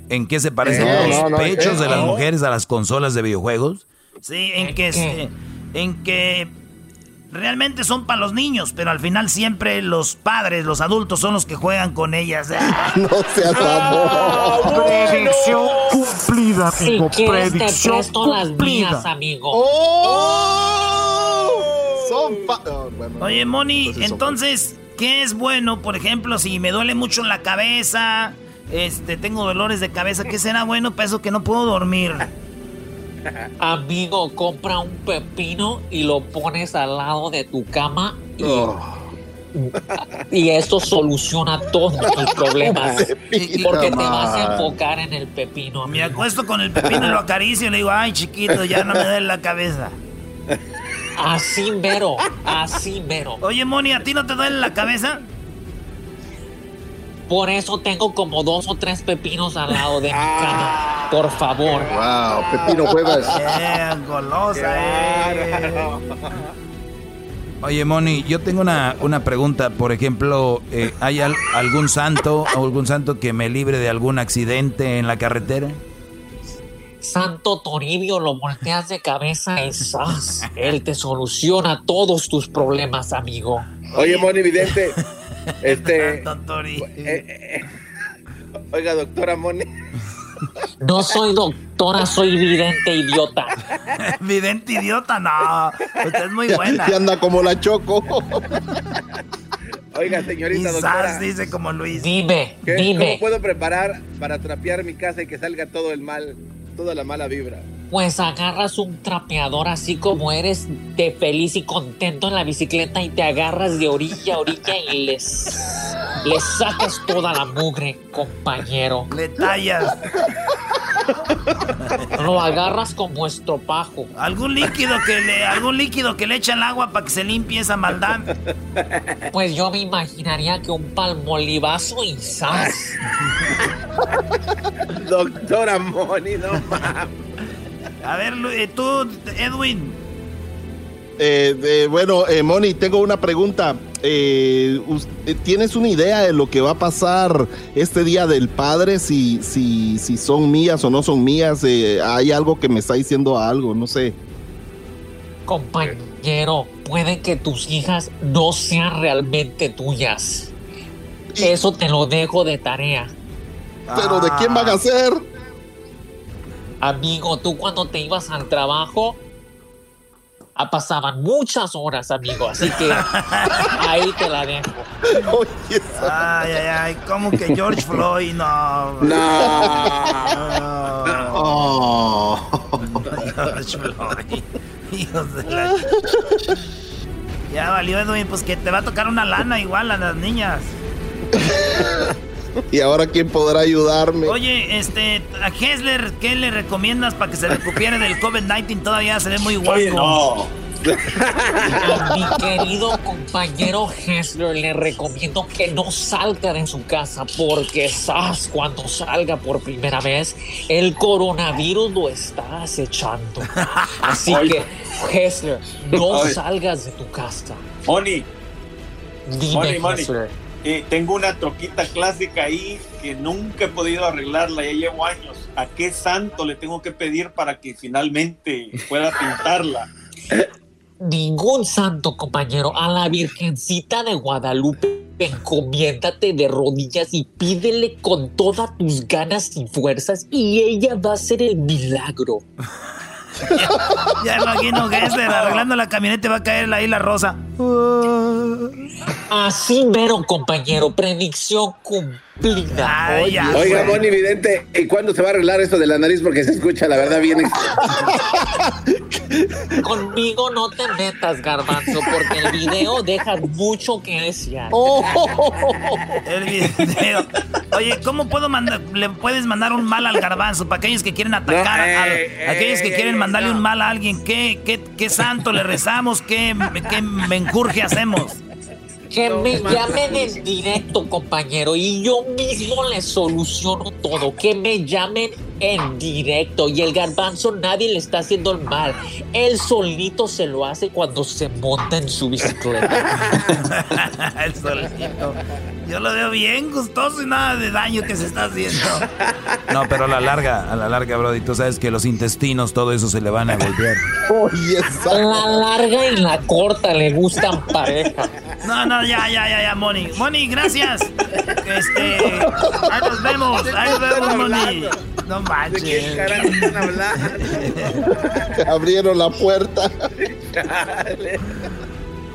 ¿En qué se parecen los no, no, pechos de las mujeres a las consolas de videojuegos? Sí, en ¿En que, en que realmente son para los niños, pero al final siempre los padres, los adultos son los que juegan con ellas. No seas amor. Predicción Cumplida, Si amigo. quieres te Predicción presto las mías, cumplida. amigo. ¡Oh! Son pa- oh, bueno, Oye, Moni, entonces, ¿qué es bueno? Por ejemplo, si me duele mucho la cabeza, este, tengo dolores de cabeza, ¿qué será bueno para eso que no puedo dormir? Amigo, compra un pepino y lo pones al lado de tu cama y, Oh. y esto soluciona todos tus problemas. Porque te vas a enfocar en el pepino. Me acuesto con el pepino y lo acaricio y le digo, ay, chiquito, ya no me duele la cabeza. Así mero, así mero. Oye, Moni, ¿a ti no te duele la cabeza? Por eso tengo como dos o tres pepinos al lado de mi cama. Por favor. Wow, Pepino Cuevas. Bien, golosa, eh. Oye, Moni, yo tengo una, una pregunta. Por ejemplo, eh, ¿hay al- algún santo o algún santo que me libre de algún accidente en la carretera? Santo Toribio, lo volteas de cabeza y ¡zas! Él te soluciona todos tus problemas, amigo. Oye, Moni Vidente. Este. Tori. eh, eh, oiga, doctora Moni. No soy doctora, soy vidente idiota. Vidente idiota, no. Usted es muy buena. Y anda como la choco. Oiga, señorita Quizás doctora. dice como Luis. Dime, ¿qué- ¿Cómo puedo preparar para trapear mi casa y que salga todo el mal? toda la mala vibra. Pues agarras un trapeador así como eres de feliz y contento en la bicicleta y te agarras de orilla a orilla y les, les sacas toda la mugre, compañero. Le tallas. Lo agarras como estropajo. Algún líquido que le, algún líquido que le echa al agua para que se limpie esa maldad. Pues yo me imaginaría que un palmolivazo y sas. Doctora Moni, no mames. A ver, eh, tú, Edwin. Eh, eh, bueno, eh, Moni, tengo una pregunta. ¿Tienes una idea de lo que va a pasar este día del padre? Si, si, si son mías o no son mías. Eh, hay algo que me está diciendo algo, no sé. Compañero, puede que tus hijas no sean realmente tuyas. Eso te lo dejo de tarea. Pero ¿de quién van a ser? Amigo, tú cuando te ibas al trabajo, ah, pasaban muchas horas, amigo. Así que ahí te la dejo. Ay, ay, ay, como que George Floyd, no. Oh. George Floyd. Hijos de la... Ya valió, Edwin, pues que te va a tocar una lana igual a las niñas. ¿Y ahora quién podrá ayudarme? Oye, este, a Hessler, ¿qué le recomiendas para que se recupere del COVID-19? Todavía se ve muy guapo. Oye, no. A mi querido compañero Hessler le recomiendo que no salga de su casa porque sabes cuando salga por primera vez el coronavirus lo está acechando. Así Oye. que Hessler, no Oye. salgas de tu casa. Moni, Dime Moni. Hessler. Eh, tengo una troquita clásica ahí que nunca he podido arreglarla, ya llevo años. ¿A qué santo le tengo que pedir para que finalmente pueda pintarla? Ningún santo compañero, a la Virgencita de Guadalupe, encomiéndate de rodillas y pídele con todas tus ganas y fuerzas y ella va a hacer el milagro. Ya imagino Hessler arreglando la camioneta y va a caer ahí la rosa. Así mero, compañero, predicción cumplida. Ay, ya, Oiga. Moni Vidente, ¿y cuándo se va a arreglar eso de la nariz? Porque se escucha, la verdad, bien. Conmigo no te metas, garbanzo, porque el video deja mucho que desear. El video. Oye, ¿cómo puedo mandar? ¿Le puedes mandar un mal al garbanzo? Para aquellos que quieren atacar, No, a, ey, a- aquellos que ey, quieren mandarle no. un mal a alguien, ¿qué, qué, qué santo le rezamos? ¿Qué, qué menjurje hacemos? Que me llamen en directo, compañero, y yo mismo les soluciono todo. Que me llamen en directo. Y el garbanzo nadie le está haciendo el mal. Él solito se lo hace cuando se monta en su bicicleta. El solito. Yo lo veo bien gustoso y nada de daño que se está haciendo. No, pero a la larga, a la larga, Brody, tú sabes que los intestinos, todo eso se le van a golpear. Oye, La larga y la corta le gustan pareja. No, no, ya, ya, ya, ya, Moni. Moni, gracias. Este, ahí nos vemos, ahí nos vemos, Moni. No ¿De qué manches. carajo están hablando? Abrieron la puerta.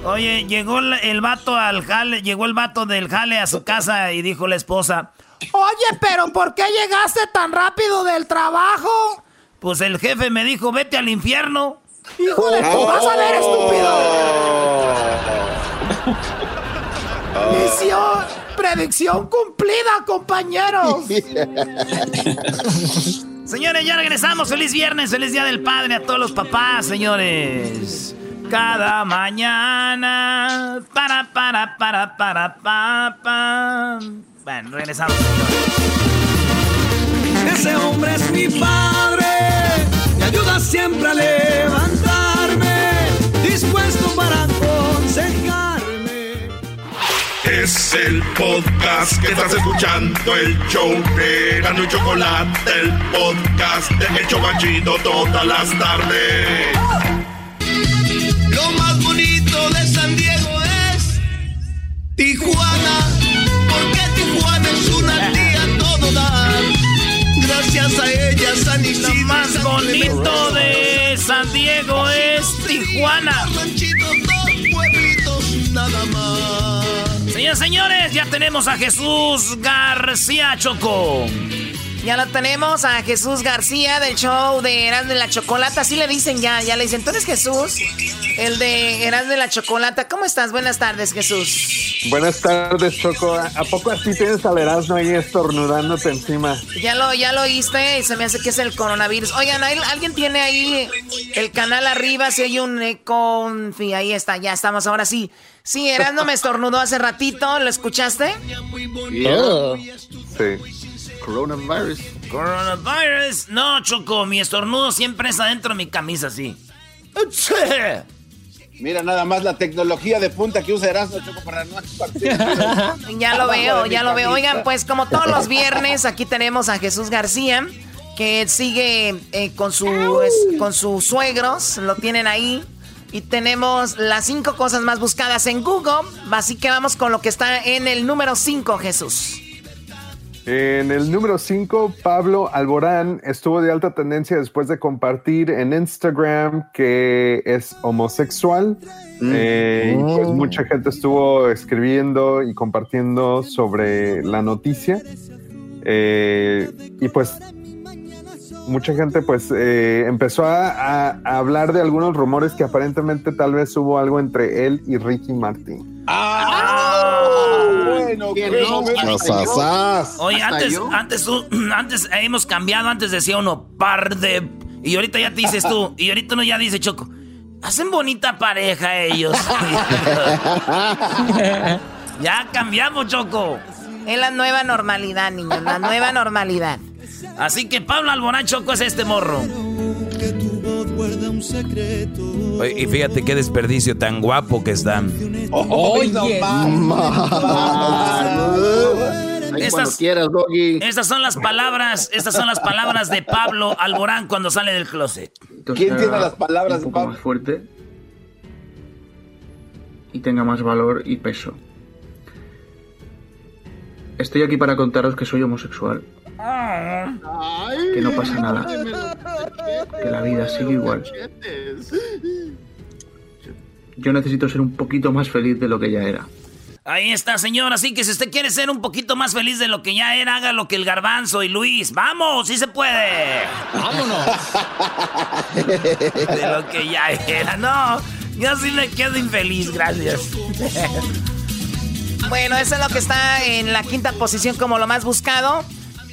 Oye, llegó el, vato al jale, llegó el vato del jale a su casa y dijo la esposa, Oye, pero ¿por qué llegaste tan rápido del trabajo? pues el jefe me dijo, vete al infierno. Híjole, vas a ver, estúpido. Misión, predicción cumplida, compañeros. Señores, ya regresamos. Feliz viernes, feliz día del padre a todos los papás, señores. Cada mañana. Para, para, para, para, pa, pa. Bueno, regresamos, señores. Ese hombre es mi padre, me ayuda siempre a levantarme, dispuesto para aconsejarme. Es el podcast que estás escuchando, el show de Gano y Chocolate, el podcast de El Chocachito todas las tardes. Lo más bonito de San Diego es Tijuana, porque Tijuana es una tía todo dar. Gracias a ella San Isidro. Lo más bonito de San Diego es Tijuana. Ranchitos, dos pueblitos, nada más. Señores, señores, ya tenemos a Jesús García Choco. Ya lo tenemos a Jesús García del show de Eras de la Chocolata. Así le dicen ya, ya le dicen. Tú eres Jesús, el de Eras de la Chocolata. ¿Cómo estás? Buenas tardes, Jesús. Buenas tardes, Choco. ¿A poco así tienes al Erasmo ahí estornudándote encima? Ya lo, ya lo oíste y se me hace que es el coronavirus. Oigan, ¿alguien tiene ahí el canal arriba? Si hay un eco, un... ahí está, ya estamos. Ahora sí. Sí, Erasmo me estornudó hace ratito. ¿Lo escuchaste? Sí. Coronavirus. Coronavirus. No, Choco, mi estornudo siempre es adentro de mi camisa, sí. Mira nada más la tecnología de punta que usa Erasmo, Choco, para no Ya lo veo, ya lo veo. Oigan, pues como todos los viernes, aquí tenemos a Jesús García, que sigue eh, con, su, con sus suegros, lo tienen ahí. Y tenemos las cinco cosas más buscadas en Google. Así que vamos con lo que está en el número 5, Jesús. En el número 5, Pablo Alborán estuvo de alta tendencia después de compartir en Instagram que es homosexual. Mm. Eh, pues oh. mucha gente estuvo escribiendo y compartiendo sobre la noticia. Eh, y pues mucha gente pues eh, empezó a, hablar de algunos rumores que aparentemente tal vez hubo algo entre él y Ricky Martin. ¡Ah! bueno, Oye, antes, antes, antes hemos cambiado, antes decía uno par de. Y ahorita ya te dices tú, y ahorita uno ya dice Choco. Hacen bonita pareja ellos. ya cambiamos, Choco. Es la nueva normalidad, niño, la nueva normalidad. Así que Pablo Alborán Choco es este morro y fíjate qué desperdicio tan guapo que están. Oye, estas, estas son las palabras, estas son las palabras de Pablo Alborán cuando sale del closet. ¿Quién tiene las palabras un poco más fuerte y tenga más valor y peso. Estoy aquí para contaros que soy homosexual. Que no pasa nada. Que la vida sigue igual. Yo necesito ser un poquito más feliz de lo que ya era. Ahí está, señor. Así que si usted quiere ser un poquito más feliz de lo que ya era, haga lo que el garbanzo y Luis. ¡Vamos! ¡Sí se puede! ¡Vámonos! de lo que ya era. No, yo sí me quedo infeliz, gracias. bueno, eso es lo que está en la quinta posición como lo más buscado.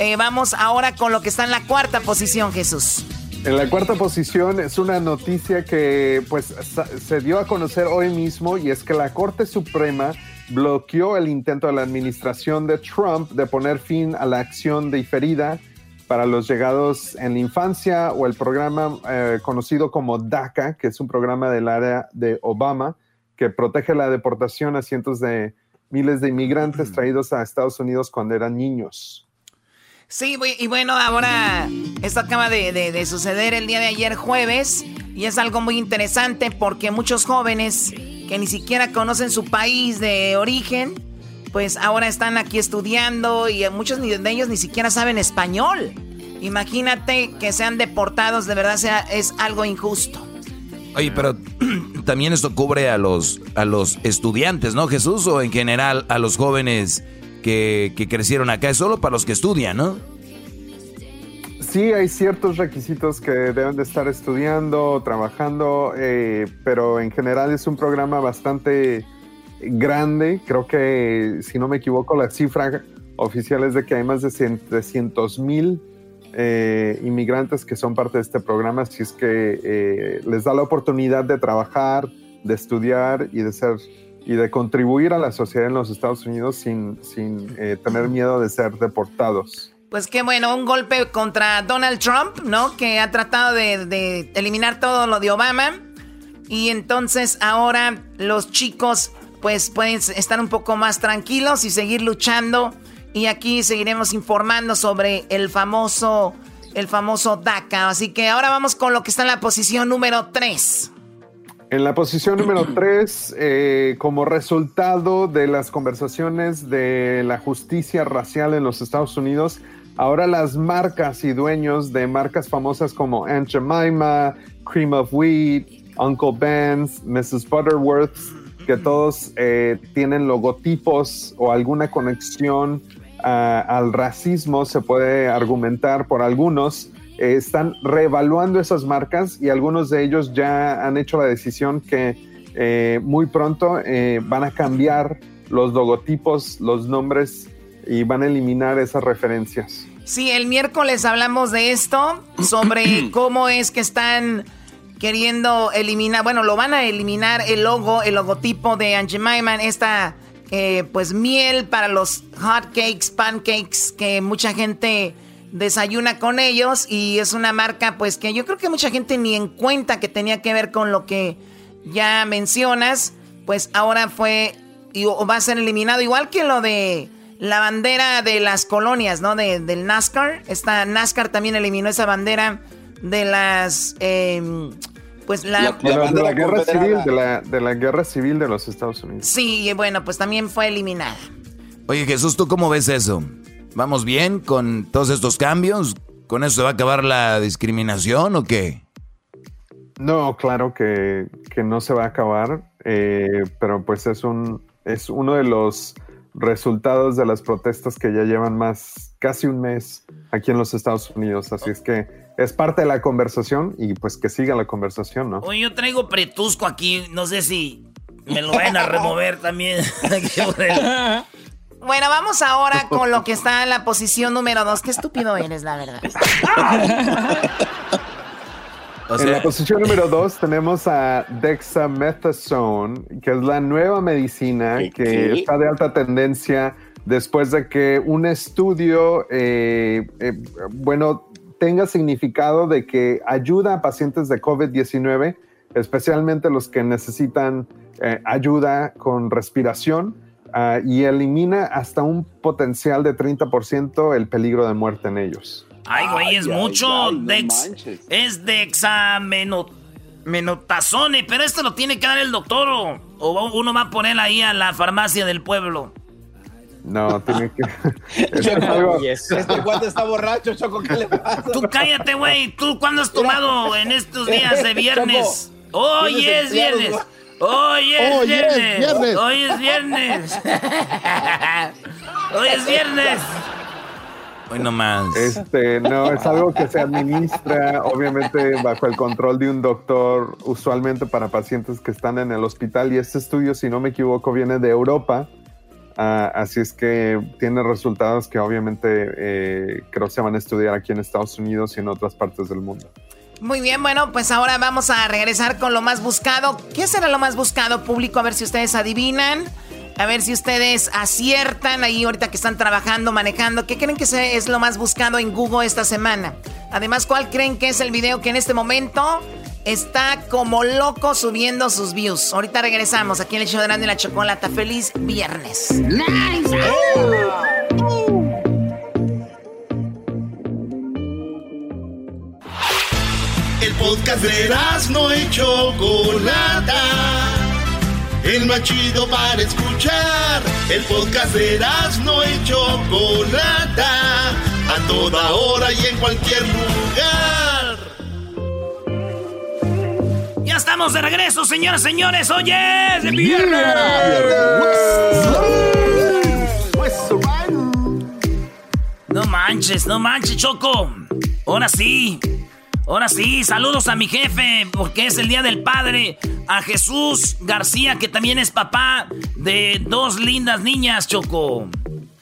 Eh, vamos ahora con lo que está en la cuarta posición, Jesús. En la cuarta posición es una noticia que pues se dio a conocer hoy mismo y es que la Corte Suprema bloqueó el intento de la administración de Trump de poner fin a la acción diferida para los llegados en la infancia o el programa eh, conocido como DACA, que es un programa del área de Obama que protege la deportación a cientos de miles de inmigrantes traídos a Estados Unidos cuando eran niños. Sí, y bueno, ahora esto acaba de, suceder el día de ayer jueves y es algo muy interesante porque muchos jóvenes que ni siquiera conocen su país de origen, pues ahora están aquí estudiando y muchos de ellos ni siquiera saben español. Imagínate que sean deportados, de verdad sea, es algo injusto. Oye, pero también esto cubre a los, a los estudiantes, ¿no, Jesús? O en general a los jóvenes que, crecieron acá, es solo para los que estudian, ¿no? Sí, hay ciertos requisitos que deben de estar estudiando, trabajando, eh, pero en general es un programa bastante grande. Creo que, si no me equivoco, la cifra oficial es de que hay más de 300 mil eh, inmigrantes que son parte de este programa, así es que eh, les da la oportunidad de trabajar, de estudiar y de ser y de contribuir a la sociedad en los Estados Unidos sin, sin eh, tener miedo de ser deportados. Pues qué bueno, un golpe contra Donald Trump, ¿no? Que ha tratado de, de eliminar todo lo de Obama. Y entonces ahora los chicos pues pueden estar un poco más tranquilos y seguir luchando. Y aquí seguiremos informando sobre el famoso, el famoso DACA. Así que ahora vamos con lo que está en la posición número 3. En la posición número 3, eh, como resultado de las conversaciones de la justicia racial en los Estados Unidos, ahora las marcas y dueños de marcas famosas como Aunt Jemima, Cream of Wheat, Uncle Ben's, Mrs. Butterworth, que todos eh, tienen logotipos o alguna conexión ah, al racismo, se puede argumentar por algunos, eh, están reevaluando esas marcas y algunos de ellos ya han hecho la decisión que eh, muy pronto eh, van a cambiar los logotipos, los nombres y van a eliminar esas referencias. Sí, el miércoles hablamos de esto, sobre cómo es que están queriendo eliminar, bueno, lo van a eliminar el logo, el logotipo de Aunt Jemima, esta eh, pues miel para los hot cakes, pancakes, que mucha gente desayuna con ellos y es una marca pues que yo creo que mucha gente ni en cuenta que tenía que ver con lo que ya mencionas, pues ahora fue y, o va a ser eliminado igual que lo de la bandera de las colonias, ¿no? De, del NASCAR. Esta NASCAR también eliminó esa bandera de las... Em, pues la, de, la, guerra civil, de la, de la guerra civil de los Estados Unidos. Sí, bueno, pues también fue eliminada. Oye Jesús, ¿tú cómo ves eso? ¿Vamos bien con todos estos cambios? ¿Con eso se va a acabar la discriminación o qué? No, claro que, que no se va a acabar, eh, pero pues es un es uno de los resultados de las protestas que ya llevan más casi un mes aquí en los Estados Unidos. Así es que es parte de la conversación y pues que siga la conversación, ¿no? Oye, yo traigo pretusco aquí, no sé si me lo van a remover también. bueno, vamos ahora con lo que está en la posición número dos. Qué estúpido eres, la verdad. en la posición número dos tenemos a dexamethasone, que es la nueva medicina que está de alta tendencia después de que un estudio, eh, eh, bueno, tenga significado de que ayuda a pacientes de COVID-19, especialmente los que necesitan eh, ayuda con respiración, ah, y elimina hasta un potencial de 30% el peligro de muerte en ellos. Ay, güey, es mucho. Dex, es dexamenotazone, pero esto lo tiene que dar el doctor o, uno va a poner ahí a la farmacia del pueblo. No, tiene que. Este guante está borracho, Choco, ¿qué le pasa? Tú cállate, güey. ¿Tú cuándo has tomado en estos días de viernes? Hoy es viernes. Hoy es viernes. Hoy es viernes. Hoy es viernes. Hoy no más. Este, no, es algo que se administra, obviamente, bajo el control de un doctor, usualmente para pacientes que están en el hospital. Y este estudio, si no me equivoco, viene de Europa. Ah, así es que tiene resultados que obviamente eh, creo se van a estudiar aquí en Estados Unidos y en otras partes del mundo. Muy bien, bueno, pues ahora vamos a regresar con lo más buscado. ¿Qué será lo más buscado público? A ver si ustedes adivinan. A ver si ustedes aciertan ahí ahorita que están trabajando, manejando. ¿Qué creen que es lo más buscado en Google esta semana? Además, ¿cuál creen que es el video que en este momento está como loco subiendo sus views? Ahorita regresamos aquí en el show de Grande y la Chocolata. ¡Feliz viernes! ¡Nice! Podcast de no hecho Chocolata el más chido para escuchar. El podcast de no y Chocolata, a toda hora y en cualquier lugar. Ya estamos de regreso, señoras y señores. Oye, es de viernes. No manches, no manches, Choco. Ahora sí. Ahora sí, saludos a mi jefe, porque es el Día del Padre. A Jesús García, que también es papá de dos lindas niñas, Choco.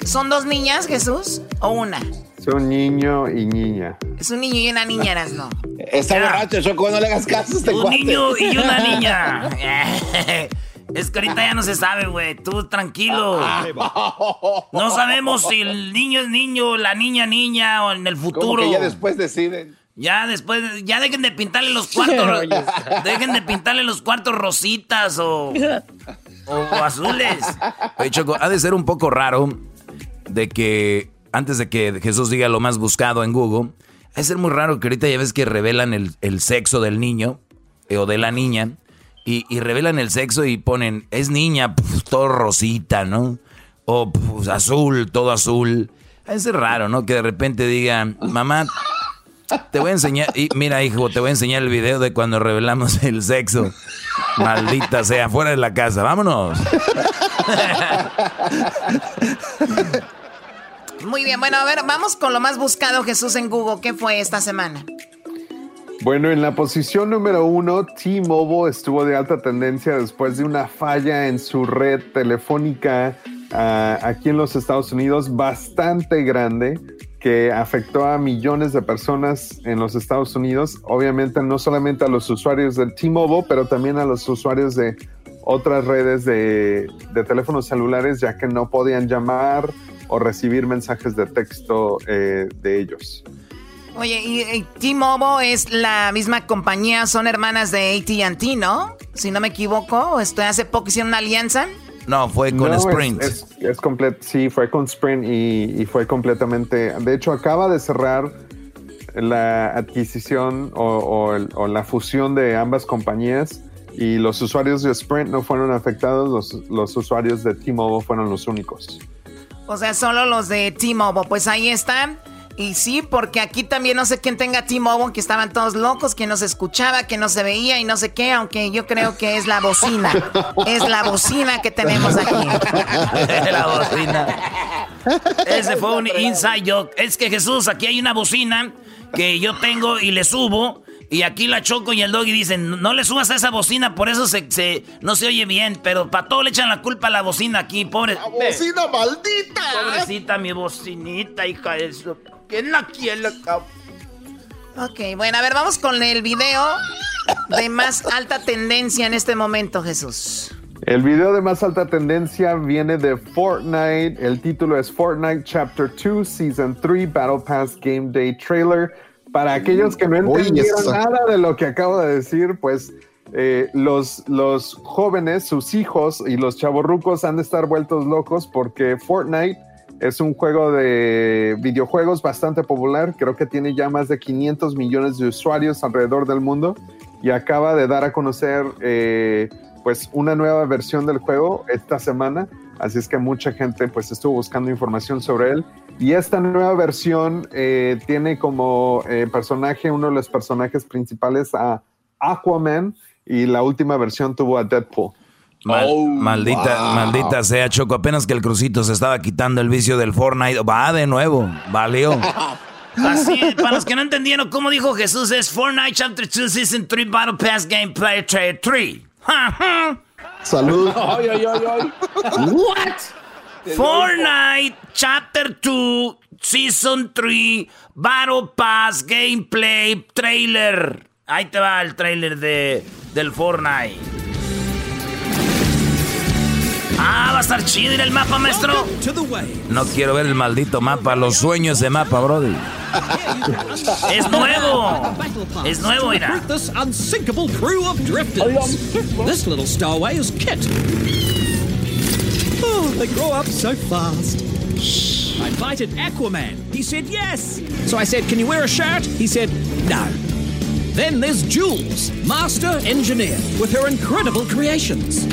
¿Son dos niñas, Jesús? ¿O una? Son niño y niña. Es un niño y una niña, eras no. Está borracho, Choco, no le hagas caso a este Un niño y una niña. Es que ahorita ya no se sabe, güey. Tú tranquilo. No sabemos si el niño es niño, la niña niña o en el futuro. Como que ya después deciden. Ya después, ya dejen de pintarle los cuartos. dejen de pintarle los cuartos rositas o, o azules. Oye, Choco, ha de ser un poco raro de que antes de que Jesús diga lo más buscado en Google, ha de ser muy raro que ahorita ya ves que revelan el, sexo del niño eh, o de la niña y, revelan el sexo y ponen, es niña, todo rosita, ¿no? O azul, todo azul. Ha de ser raro, ¿no? Que de repente digan, mamá, te voy a enseñar, y mira hijo, te voy a enseñar el video de cuando revelamos el sexo. Maldita sea, fuera de la casa, vámonos. Muy bien, bueno, a ver, vamos con lo más buscado, Jesús, en Google. ¿Qué fue esta semana? Bueno, en la posición número uno, T-Mobile estuvo de alta tendencia después de una falla en su red telefónica ah, aquí en los Estados Unidos bastante grande que afectó a millones de personas en los Estados Unidos. Obviamente no solamente a los usuarios del T-Mobile, pero también a los usuarios de otras redes de, teléfonos celulares, ya que no podían llamar o recibir mensajes de texto eh, de ellos. Oye, y, T-Mobile es la misma compañía, son hermanas de AT&T, ¿no? Si no me equivoco, esto hace poco hicieron una alianza. No, fue con Sprint. Es, es, sí, fue con Sprint y, fue completamente. De hecho, acaba de cerrar la adquisición o, la fusión de ambas compañías y los usuarios de Sprint no fueron afectados, los, los usuarios de T-Mobile fueron los únicos. O sea, solo los de T-Mobile. Pues ahí están. Y sí, porque aquí también no sé quién tenga T-Mobile, que estaban todos locos, que no se escuchaba, que no se veía y no sé qué, aunque yo creo que es la bocina. Es la bocina que tenemos aquí. la bocina. Ese fue un inside joke. Es que Jesús, aquí hay una bocina que yo tengo y le subo. Y aquí la Choco y el Doggy dicen, no le subas a esa bocina, por eso se, no se oye bien. Pero para todo le echan la culpa a la bocina aquí, pobre. ¡La bocina maldita! Pobrecita mi bocinita, hija de eso. ¿Quién la quiere, Ok, bueno, a ver, vamos con el video de más alta tendencia en este momento, Jesús. El video de más alta tendencia viene de Fortnite. El título es Fortnite Chapter 2, Season 3, Battle Pass Game Day Trailer. Para aquellos que no entendieron nada de lo que acabo de decir, pues eh, los, los jóvenes, sus hijos y los chavorrucos han de estar vueltos locos porque Fortnite es un juego de videojuegos bastante popular, creo que tiene ya más de 500 millones de usuarios alrededor del mundo y acaba de dar a conocer eh, pues una nueva versión del juego esta semana, así es que mucha gente pues estuvo buscando información sobre él. Y esta nueva versión eh, tiene como eh, personaje, uno de los personajes principales a Aquaman y la última versión tuvo a Deadpool. Oh, maldita, maldita sea, Choco. Apenas que el crucito se estaba quitando el vicio del Fortnite. Va de nuevo. Valió. Así, para los que no entendieron cómo dijo Jesús, es Fortnite Chapter 2 Season 3 Battle Pass Gameplay Trade 3. Salud. What? Fortnite Chapter 2 Season 3 Battle Pass Gameplay Trailer. Ahí te va el trailer de, del Fortnite. Ah, va a estar chido ir el mapa, maestro. No quiero ver el maldito mapa, los sueños de mapa, Brody. es nuevo. Es nuevo, mira. This unsinkable crew of drifters. This little stowaway is Kit. Oh, they grow up so fast. I invited Aquaman. He said yes. So I said, Can you wear a shirt? He said, No. Then there's Jules, master engineer, with her incredible creations.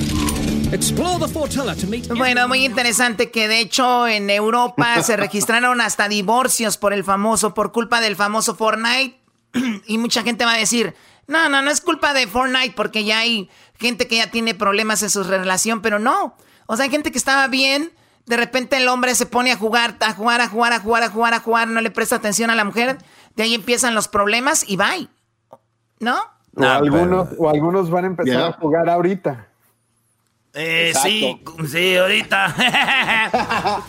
Bueno, muy interesante que de hecho en Europa se registraron hasta divorcios por el famoso, por culpa del famoso Fortnite. y mucha gente va a decir, no, no, no es culpa de Fortnite porque ya hay gente que ya tiene problemas en su relación, pero no. O sea, hay gente que estaba bien, de repente el hombre se pone a jugar, a jugar, a jugar, a jugar, a jugar, a jugar, no le presta atención a la mujer, de ahí empiezan los problemas y bye. ¿No? O, algunos, o algunos van a empezar a jugar ahorita. Eh, sí, sí, ahorita.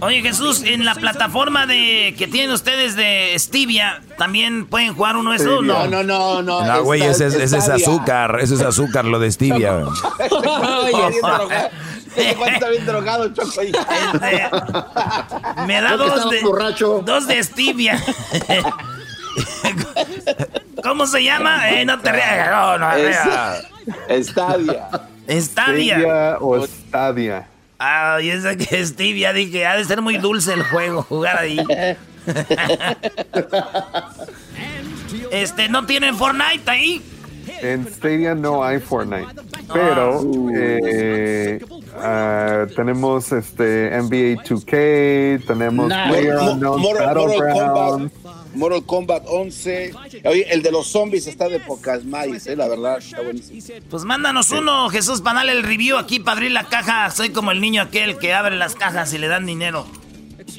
Oye, Jesús, en la plataforma de que tienen ustedes de Stevia, ¿también pueden jugar uno de esos? No, no, no, no. No, güey, ese, es azúcar, eso es azúcar, lo de Stevia. Oye, está bien drogado, Choco. Este, me da dos de, dos de Stevia. ¿Cómo se llama? Eh, no te rías. No, no, Estadia. Estadia. o Stadia. Ah, y esa que es tibia, dije, ha de ser muy dulce el juego, jugar ahí. este, ¿no tienen Fortnite ahí? En Stadia no hay Fortnite, pero ah. eh, uh, tenemos este NBA 2K, tenemos nah. Battlegrounds. Mortal Kombat 11. Oye, el de los zombies está de pocas más, eh, la verdad, está buenísimo. Pues mándanos uno, Jesús, para darle el review aquí, para abrir la caja. Soy como el niño aquel que abre las cajas y le dan dinero.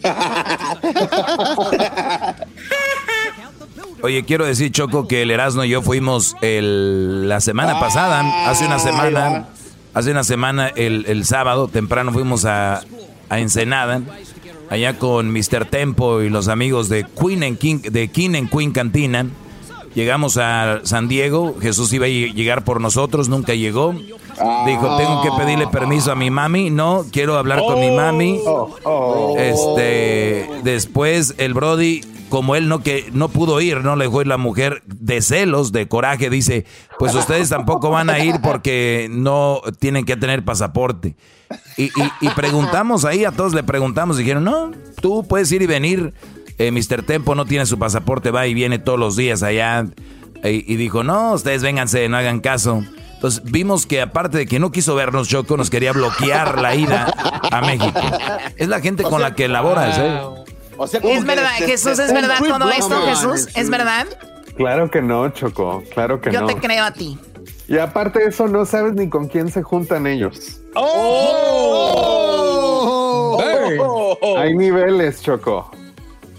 Oye, quiero decir, Choco, que el Erasmo y yo fuimos el, la semana pasada, hace una semana, hace una semana, el, el sábado, temprano fuimos a, a Ensenada allá con Mr. Tempo y los amigos de Queen and King, de King and Queen Cantina. Llegamos a San Diego, Jesús iba a llegar por nosotros, nunca llegó. Dijo, tengo que pedirle permiso a mi mami. No, quiero hablar con mi mami. Este, después el Brody, como él no que no pudo ir, no le dejó ir la mujer de celos, de coraje, dice, pues ustedes tampoco van a ir porque no tienen que tener pasaporte. Y, y, preguntamos ahí, a todos le preguntamos, dijeron, no, tú puedes ir y venir. Eh, Mr. Tempo no tiene su pasaporte, va y viene todos los días allá. y dijo, no, ustedes vénganse, no hagan caso. Entonces vimos que aparte de que no quiso vernos Choco, nos quería bloquear la ida a México. Es la gente con la que laboras, ¿eh? Es verdad, Jesús, es verdad todo esto, Jesús, ¿es verdad? Claro que no, Choco, claro que no. Yo te creo a ti. Y aparte de eso, no sabes ni con quién se juntan ellos. ¡Oh! Hay niveles, Choco.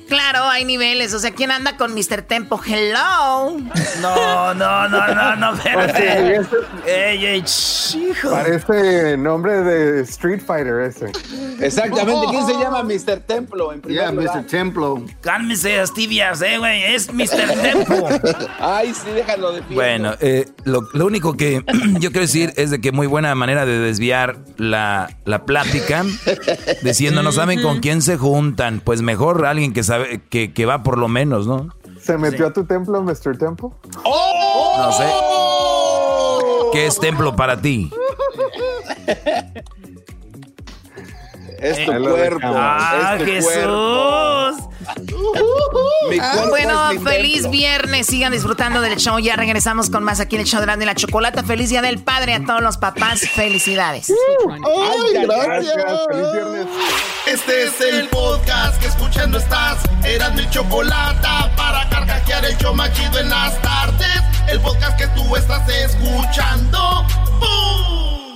Claro, hay niveles. O sea, ¿quién anda con Mr. Tempo? Hello. No, no, no, no, no, espérate. ey, ey, chico. Parece nombre de Street Fighter ese. Exactamente. ¿Quién se llama Mr. Templo? En yeah, Mr. Templo. Cálmese, Astivias, eh, güey. Es Mr. Tempo. Ay, sí, déjalo de pie. Bueno, eh, lo, lo, único que yo quiero decir es de que muy buena manera de desviar la, la plática diciendo no saben con quién se juntan. Pues mejor alguien que sabe que, va por lo menos, ¿no? ¿Se metió a tu templo, Mr. Temple? ¡Oh! No sé. ¿Qué es templo para ti? Es tu cuerpo. ¡Ah, Jesús! bueno, feliz viernes. Sigan disfrutando del show. Ya regresamos con más aquí en el show de la, la chocolata. Feliz día del padre a todos los papás. Felicidades. Ay, gracias. Feliz viernes. Este es el podcast que escuchando estás. Eran mi chocolata para carcajear el show machido en las tardes. El podcast que tú estás escuchando.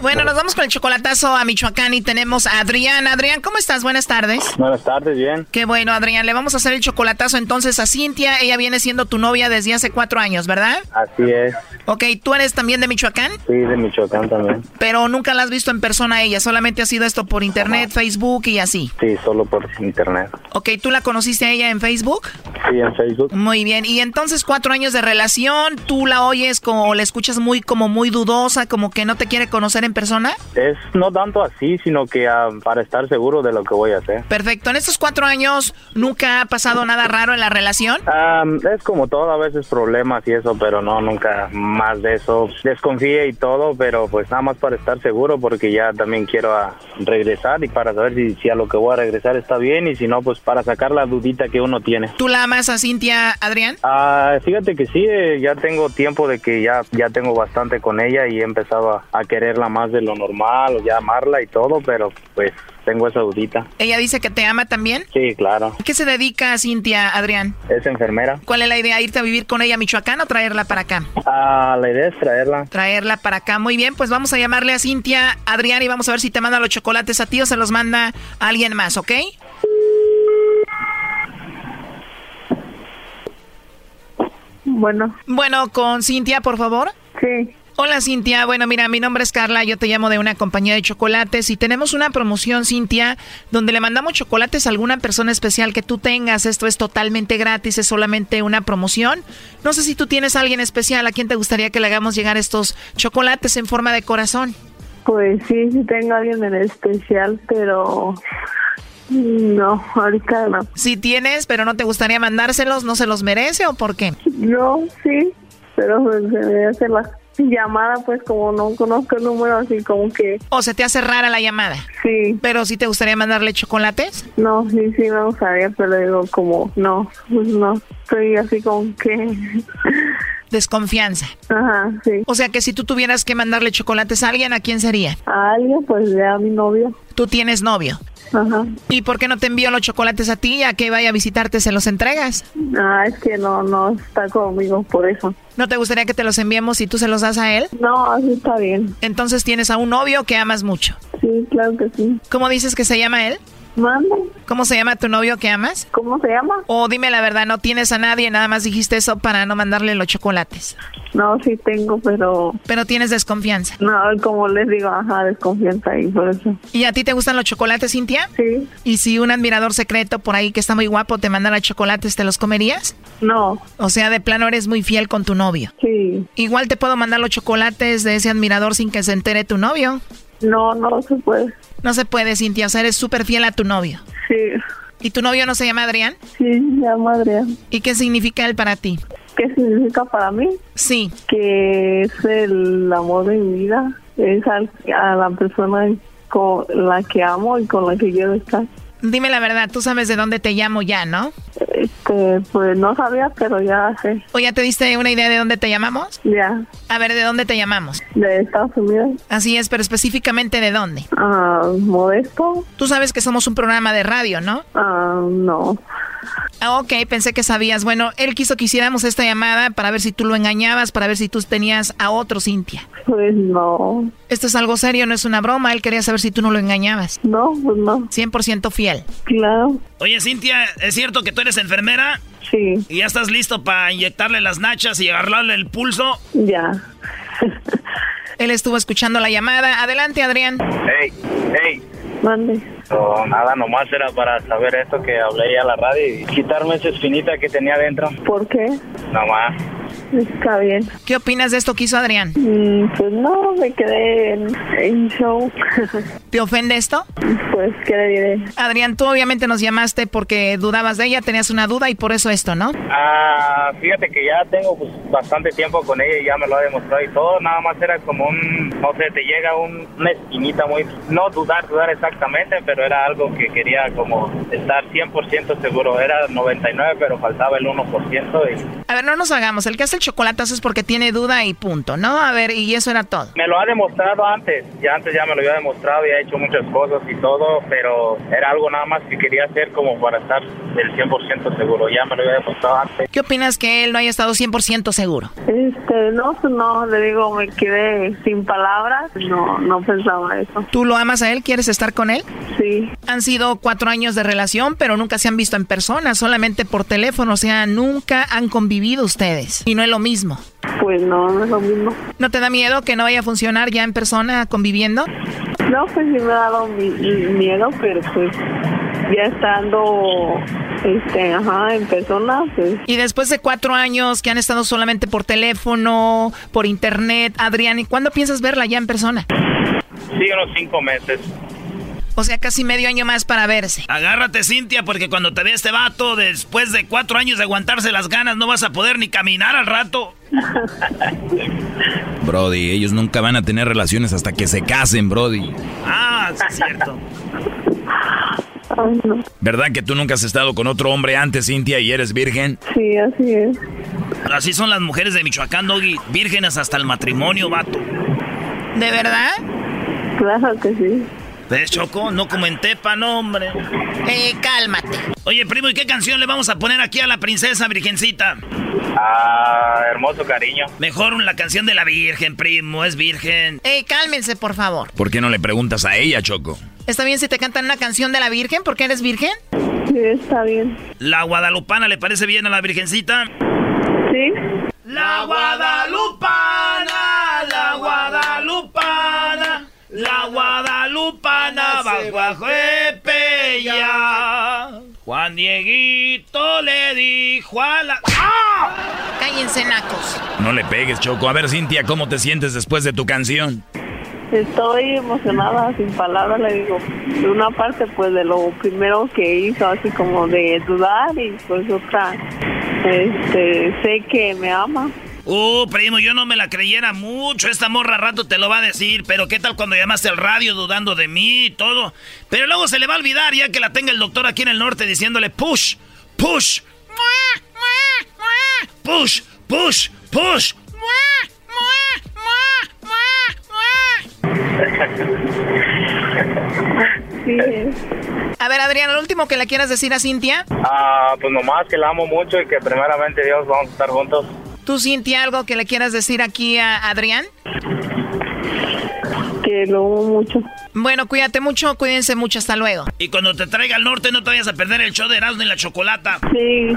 Bueno, nos vamos con el chocolatazo a Michoacán y tenemos a Adrián. Adrián, ¿cómo estás? Buenas tardes. Buenas tardes, bien. Qué bueno, Adrián. Le vamos a hacer el chocolatazo entonces a Cintia. Ella viene siendo tu novia desde hace cuatro años, ¿verdad? Así es. Ok, ¿tú eres también de Michoacán? Sí, de Michoacán también. Pero nunca la has visto en persona a ella, solamente ha sido esto por internet, Facebook y así. Sí, solo por internet. Ok, ¿tú la conociste a ella en Facebook? Sí, en Facebook. Muy bien, y entonces cuatro años de relación, ¿tú la oyes como, la escuchas muy, como muy dudosa, como que no te quiere conocer en persona? Es no tanto así, sino que ah, para estar seguro de lo que voy a hacer. Perfecto, en estos cuatro años, ¿nunca ha pasado nada raro en la relación? es como todo, a veces problemas y eso, pero no, nunca más de eso. Desconfíe y todo, pero pues nada más para estar seguro porque ya también quiero a regresar y para saber si, si, a lo que voy a regresar está bien y si no, pues para sacar la dudita que uno tiene. ¿Tú la amas a Cintia, Adrián? Ah, fíjate que sí, eh, ya tengo tiempo de que ya, ya tengo bastante con ella y he empezado a, a quererla más de lo normal o ya amarla y todo, pero pues tengo esa dudita. ¿Ella dice que te ama también? Sí, claro. ¿Qué se dedica a Cintia, Adrián? Es enfermera. ¿Cuál es la idea? ¿Irte a vivir con ella a Michoacán o traerla para acá? Ah, la idea es traerla. Traerla para acá. Muy bien, pues vamos a llamarle a Cintia, Adrián, y vamos a ver si te manda los chocolates a ti o se los manda a alguien más, ¿ok? Bueno. Bueno, con Cintia, por favor. Sí. Hola Cintia, bueno mira, mi nombre es Carla, yo te llamo de una compañía de chocolates y tenemos una promoción Cintia donde le mandamos chocolates a alguna persona especial que tú tengas, esto es totalmente gratis, es solamente una promoción. No sé si tú tienes a alguien especial a quien te gustaría que le hagamos llegar estos chocolates en forma de corazón. Pues sí, sí tengo a alguien en especial, pero No, ahorita no. Si tienes, pero no te gustaría mandárselos, ¿no se los merece o por qué? No, sí, pero pues, se me hace la llamada, pues como no conozco el número, así como que... ¿O se te hace rara la llamada? Sí. ¿Pero si te gustaría mandarle chocolates? No, sí, sí me gustaría, pero digo como, no, pues no, estoy así como que... Desconfianza. Ajá, sí. O sea que si tú tuvieras que mandarle chocolates a alguien, ¿a quién sería? A alguien, pues ya a mi novio. ¿Tú tienes novio? Ajá. ¿Y por qué no te envío los chocolates a ti? ¿A que vaya a visitarte se los entregas? Ah, es que no, no está conmigo, por eso. ¿No te gustaría que te los enviemos y tú se los das a él? No, así está bien. Entonces tienes a un novio que amas mucho. Sí, claro que sí. ¿Cómo dices que se llama él? Manda. ¿Cómo se llama tu novio que amas? ¿Cómo se llama? O dime la verdad, no tienes a nadie, nada más dijiste eso para no mandarle los chocolates. No, sí tengo, pero... Pero tienes desconfianza. No, como les digo, ajá, desconfianza ahí, por eso. ¿Y a ti te gustan los chocolates, Cintia? Sí. ¿Y si un admirador secreto por ahí que está muy guapo te mandara chocolates, te los comerías? No. O sea, de plano eres muy fiel con tu novio. Sí. Igual te puedo mandar los chocolates de ese admirador sin que se entere tu novio. No, no se puede. No se puede, Cintia. O sea, eres súper fiel a tu novio. Sí. ¿Y tu novio no se llama Adrián? Sí, se llama Adrián. ¿Y qué significa él para ti? ¿Qué significa para mí? Sí. Que es el amor de mi vida. Es al- a la persona con la que amo y con la que quiero estar. Dime la verdad, tú sabes de dónde te llamo ya, ¿no? Este, pues no sabía, pero ya sé. ¿O ya te diste una idea de dónde te llamamos? Ya. A ver, ¿de dónde te llamamos? De Estados Unidos. Así es, pero específicamente de dónde. Ah, modesto. Tú sabes que somos un programa de radio, ¿no? Ah, no. Ah, ok, pensé que sabías. Bueno, él quiso que hiciéramos esta llamada para ver si tú lo engañabas, para ver si tú tenías a otro Cintia. Pues no. Esto es algo serio, no es una broma. Él quería saber si tú no lo engañabas. No, pues no. 100% fiel. Claro. Oye, Cintia, ¿es cierto que tú eres enfermera? Sí. ¿Y ya estás listo para inyectarle las nachas y agarrarle el pulso? Ya. Él estuvo escuchando la llamada. Adelante, Adrián. Hey, hey. Mande. So, nada, nomás era para saber esto que hablé ahí a la radio y quitarme esa espinita que tenía adentro. ¿Por qué? Nomás. Está bien. ¿Qué opinas de esto que hizo Adrián? Mm, pues no, me quedé en, en show. ¿Te ofende esto? Pues, ¿qué le diré? Adrián, tú obviamente nos llamaste porque dudabas de ella, tenías una duda y por eso esto, ¿no? Ah, fíjate que ya tengo pues, bastante tiempo con ella y ya me lo ha demostrado y todo. Nada más era como un, no sé, te llega un, una esquinita muy, no dudar, dudar exactamente, pero era algo que quería como estar 100% seguro. Era 99, pero faltaba el 1% y A ver, no nos hagamos. El que hace el chocolatazo es porque tiene duda y punto, ¿no? A ver, y eso era todo. Me lo ha demostrado antes, ya antes ya me lo había demostrado y ha hecho muchas cosas y todo, pero era algo nada más que quería hacer como para estar del 100% seguro, ya me lo había demostrado antes. ¿Qué opinas que él no haya estado 100% seguro? Este, no, pues no, le digo, me quedé sin palabras. No, no pensaba eso. ¿Tú lo amas a él? ¿Quieres estar con él? Sí. Han sido cuatro años de relación, pero nunca se han visto en persona, solamente por teléfono, o sea, nunca han convivido ustedes. Y no es lo mismo. Pues no, no es lo mismo. ¿No te da miedo que no vaya a funcionar ya en persona conviviendo? No, pues sí me ha dado mi- mi- miedo, pero pues ya estando, este, ajá, en persona, pues Y después de cuatro años que han estado solamente por teléfono, por internet, Adrián, ¿y cuándo piensas verla ya en persona? Sí, unos cinco meses. O sea, casi medio año más para verse. Agárrate, Cintia, porque cuando te vea este vato, después de cuatro años de aguantarse las ganas, no vas a poder ni caminar al rato. Brody, ellos nunca van a tener relaciones hasta que se casen, Brody. Ah, sí es cierto. ay, no. ¿Verdad que tú nunca has estado con otro hombre antes, Cintia, y eres virgen? Sí, así es. Así son las mujeres de Michoacán, Doggy. Vírgenes hasta el matrimonio, vato. ¿De verdad? Claro que sí. ¿Ves, Choco? No como en Tepa, no, hombre. Eh, cálmate. Oye, primo, ¿y qué canción le vamos a poner aquí a la princesa virgencita? Ah, hermoso cariño. Mejor la canción de la virgen, primo, es virgen. Eh, cálmense, por favor. ¿Por qué no le preguntas a ella, Choco? ¿Está bien si te cantan una canción de la Virgen porque eres virgen? Sí, está bien. ¿La guadalupana le parece bien a la virgencita? Sí. La guadalupana, Juan Dieguito le dijo a la... ¡Ah! Cállense, nacos. No le pegues, Choco. A ver, Cintia, ¿cómo te sientes después de tu canción? Estoy emocionada, sin palabras, le digo. De una parte, pues, de lo primero que hizo, así como de dudar, y pues otra, este, sé que me ama. Uh, primo, yo no me la creyera mucho. Esta morra rato te lo va a decir. Pero ¿qué tal cuando llamaste al radio dudando de mí y todo? Pero luego se le va a olvidar ya que la tenga el doctor aquí en el norte diciéndole push, push, push, push, push. A ver, Adrián, lo último que le quieras decir a Cintia. Ah, pues nomás que la amo mucho y que primeramente Dios vamos a estar juntos. ¿Tú, Cintia, algo que le quieras decir aquí a Adrián? Que lo amo mucho. Bueno, cuídate mucho, cuídense mucho, hasta luego. Y cuando te traiga al norte no te vayas a perder el show de Erasmo y la Chocolata. Sí.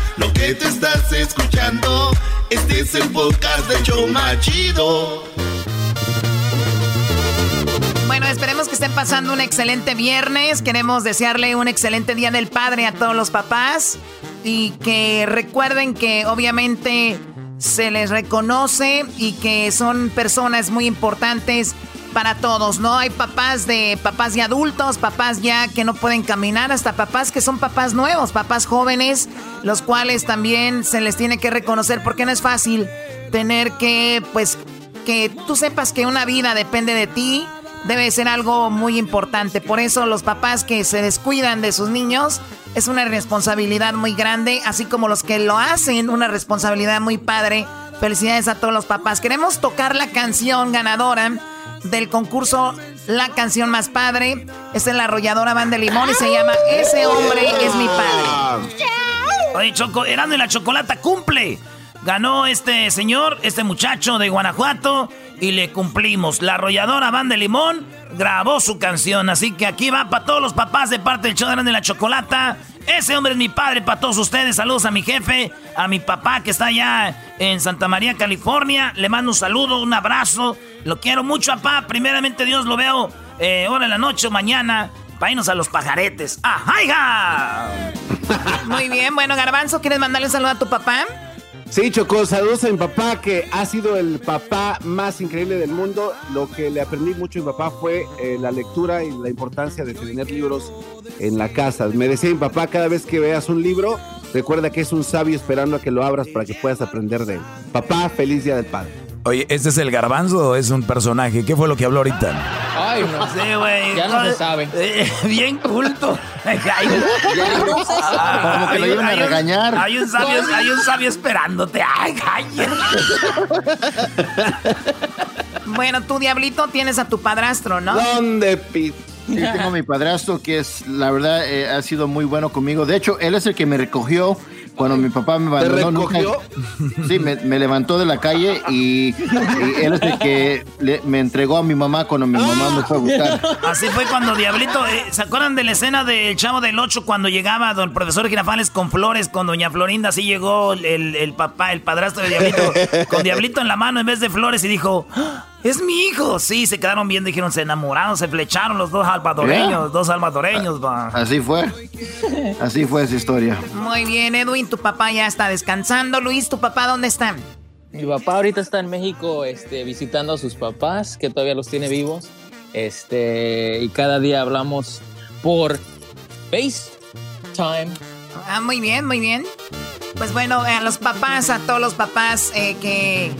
lo que te estás escuchando, este es el podcast de Choma Chido. Bueno, esperemos que estén pasando un excelente viernes. Queremos desearle un excelente día del padre a todos los papás. Y que recuerden que obviamente se les reconoce y que son personas muy importantes para todos, ¿no? Hay papás de papás y adultos, papás ya que no pueden caminar, hasta papás que son papás nuevos, papás jóvenes, los cuales también se les tiene que reconocer porque no es fácil tener que, pues, que tú sepas que una vida depende de ti, debe ser algo muy importante. Por eso los papás que se descuidan de sus niños es una responsabilidad muy grande, así como los que lo hacen, una responsabilidad muy padre. Felicidades a todos los papás. Queremos tocar la canción ganadora del concurso La canción más padre. Es en la arrolladora Banda Limón y se llama Ese hombre es mi padre. Oye, Choco, Erando y la Chocolata cumple. Ganó este señor, este muchacho de Guanajuato, y le cumplimos. La arrolladora Banda Limón grabó su canción, así que aquí va para todos los papás de parte del show de la Chocolata. Ese hombre es mi padre para todos ustedes. Saludos a mi jefe, a mi papá que está allá en Santa María, California. Le mando un saludo, un abrazo. Lo quiero mucho, papá. Primeramente Dios lo veo eh, ahora en la noche o mañana. Para irnos a los pajaretes. ¡Ajá! Muy bien, bueno, Garbanzo, ¿quieres mandarle un saludo a tu papá? Sí, Choco, saludos a mi papá, que ha sido el papá más increíble del mundo. Lo que le aprendí mucho a mi papá fue eh, la lectura y la importancia de tener libros en la casa. Me decía mi papá, cada vez que veas un libro, recuerda que es un sabio esperando a que lo abras para que puedas aprender de él. Papá, feliz Día del Padre. Oye, ¿este es el garbanzo o es un personaje? ¿Qué fue lo que habló ahorita? Ay, no sé, güey. Ya no se sabe. Eh, bien culto. Hay, Como que lo iban a regañar. Hay un sabio, hay un sabio esperándote. Ay, Bueno, tú, Diablito, tienes a tu padrastro, ¿no? ¿Dónde, Pete? Sí, tengo a mi padrastro que es, la verdad, eh, ha sido muy bueno conmigo. De hecho, él es el que me recogió cuando mi papá me abandonó. ¿Te recogió? sí, me, me, levantó de la calle y, y él es el que le, me entregó a mi mamá cuando mi mamá me fue a buscar. Así fue cuando Diablito, eh, ¿se acuerdan de la escena del Chavo del Ocho cuando llegaba don profesor Girafales con flores con doña Florinda? Así llegó el, el papá, el padrastro de Diablito, con Diablito en la mano en vez de flores y dijo... ¡Ah! Es mi hijo. Sí, se quedaron bien, dijeron, se enamoraron, se flecharon los dos salvadoreños, dos salvadoreños, va. Así fue. Así fue esa historia. Muy bien, Edwin, tu papá ya está descansando. Luis, ¿tu papá dónde está? Mi papá ahorita está en México este, visitando a sus papás, que todavía los tiene vivos. Este, y cada día hablamos por FaceTime. Ah, muy bien, muy bien. Pues bueno, a los papás, a todos los papás eh, que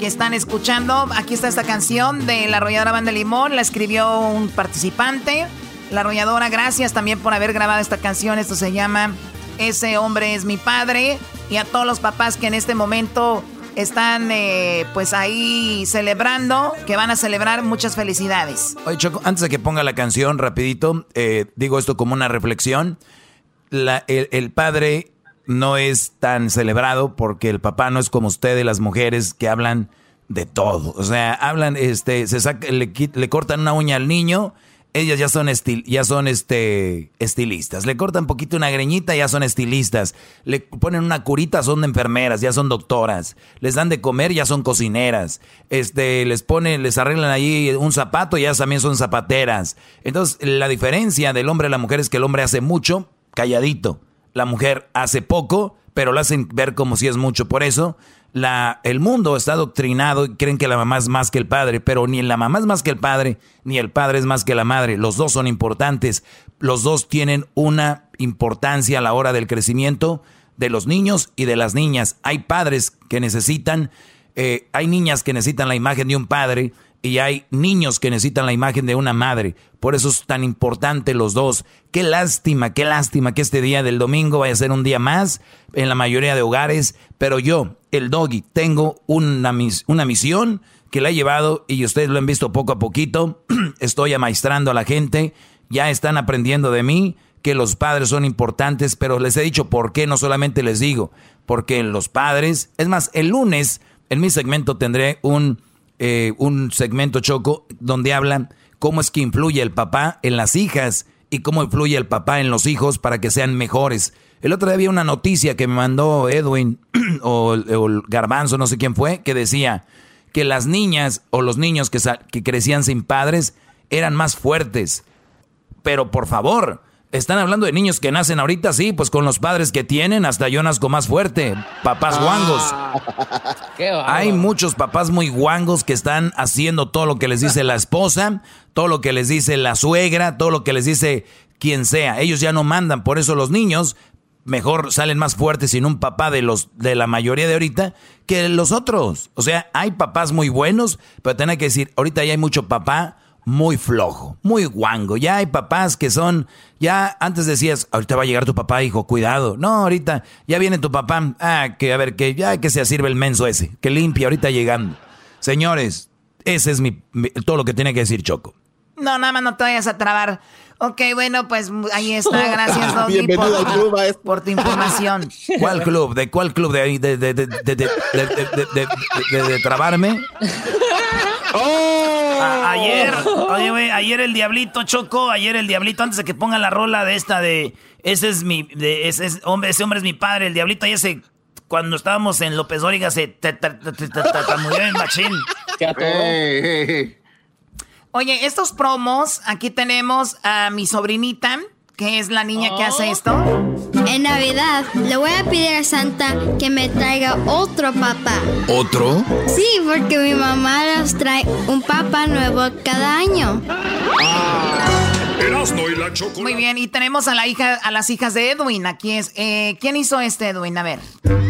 que están escuchando. Aquí está esta canción de la arrolladora Banda Limón. La escribió un participante. La arrolladora, gracias también por haber grabado esta canción. Esto se llama Ese hombre es mi padre. Y a todos los papás que en este momento están eh, pues ahí celebrando, que van a celebrar muchas felicidades. Oye, Choco, antes de que ponga la canción rapidito, eh, digo esto como una reflexión. El padre no es tan celebrado porque el papá no es como ustedes, las mujeres que hablan de todo. O sea, hablan, este, se le, cortan una uña al niño ellas ya son, ya son este, estilistas. Le cortan poquito una greñita, ya son estilistas. Le ponen una curita, son enfermeras, ya son doctoras. Les dan de comer, ya son cocineras. Este, les ponen, les arreglan ahí un zapato, ya también son zapateras. Entonces, la diferencia del hombre a la mujer es que el hombre hace mucho, calladito. La mujer hace poco, pero lo hacen ver como si es mucho. Por eso, la, el mundo está adoctrinado y creen que la mamá es más que el padre, pero ni la mamá es más que el padre, ni el padre es más que la madre. Los dos son importantes. Los dos tienen una importancia a la hora del crecimiento de los niños y de las niñas. Hay padres que necesitan, eh, hay niñas que necesitan la imagen de un padre y hay niños que necesitan la imagen de una madre. Por eso es tan importante los dos. Qué lástima, qué lástima que este día del domingo vaya a ser un día más en la mayoría de hogares. Pero yo, el doggy, tengo una, una misión que la he llevado y ustedes lo han visto poco a poquito. Estoy amaestrando a la gente. Ya están aprendiendo de mí que los padres son importantes, pero les he dicho por qué, no solamente les digo, porque los padres, es más, el lunes en mi segmento tendré un eh, un segmento choco donde hablan cómo es que influye el papá en las hijas y cómo influye el papá en los hijos para que sean mejores. El otro día había una noticia que me mandó Edwin o, el Garbanzo, no sé quién fue, que decía que las niñas o los niños que, que crecían sin padres eran más fuertes. Pero por favor, están hablando de niños que nacen ahorita, sí, pues con los padres que tienen, hasta yo nazco más fuerte. Papás ah. guangos. Hay muchos papás muy guangos que están haciendo todo lo que les dice la esposa, todo lo que les dice la suegra, todo lo que les dice quien sea. Ellos ya no mandan, por eso los niños mejor salen más fuertes sin un papá de los de la mayoría de ahorita que los otros. O sea, hay papás muy buenos, pero tengo que decir, ahorita ya hay mucho papá muy flojo, muy guango. Ya hay papás que son, ya antes decías, ahorita va a llegar tu papá, hijo, cuidado. No, ahorita ya viene tu papá, ah, que a ver, que ya que se sirve el menso ese, que limpia ahorita llegando. Señores, ese es mi, todo lo que tiene que decir Choco. No, nada más no te vayas a trabar. Ok, bueno, pues ahí está. Gracias, Doggy, Bienvenido al club, por tu información. ¿Cuál club? ¿De cuál club? ¿De, de, de, de, de, de, de trabarme? ¡Oh! Ayer, oye, güey, ayer el Diablito chocó, ayer el Diablito, antes de que ponga la rola de esta de ese es mi, de, ese, es, hombre, ese hombre es mi padre, el Diablito ayer se, cuando estábamos en López Dóriga se murió en machín. Oye, estos promos, aquí tenemos a mi sobrinita, que es la niña que hace esto. En Navidad le voy a pedir a Santa que me traiga otro papá. ¿Otro? Sí, porque mi mamá nos trae un papá nuevo cada año. Muy bien, y tenemos a la hija, a las hijas de Edwin. Aquí es. Eh, ¿Quién hizo este Edwin? A ver.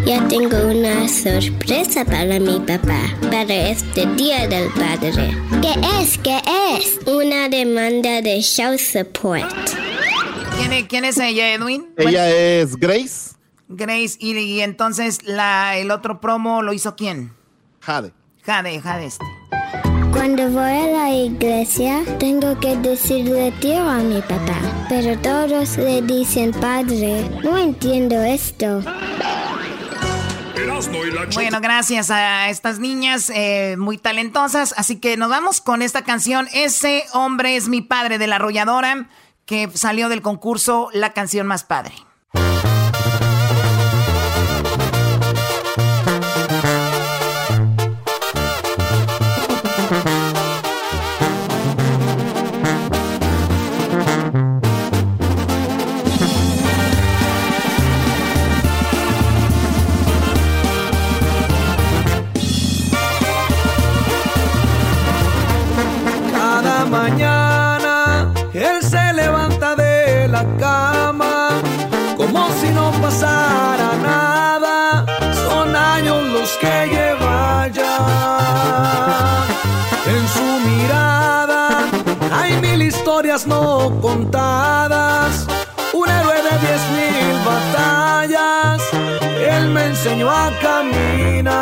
Ya tengo una sorpresa para mi papá para este día del padre. ¿Qué es? ¿Qué es? Una demanda de show support. ¿Quién es, ella, Edwin? Ella es Grace. Grace, y, entonces la, el otro promo lo hizo quién? Jade. Jade, Jade este. Cuando voy a la iglesia, tengo que decirle tío a mi papá, pero todos le dicen padre. No entiendo esto. Bueno, gracias a estas niñas eh, muy talentosas. Así que nos vamos con esta canción. Ese hombre es mi padre de la arrolladora que salió del concurso La canción más padre. No contadas, un héroe de diez mil batallas, él me enseñó a caminar.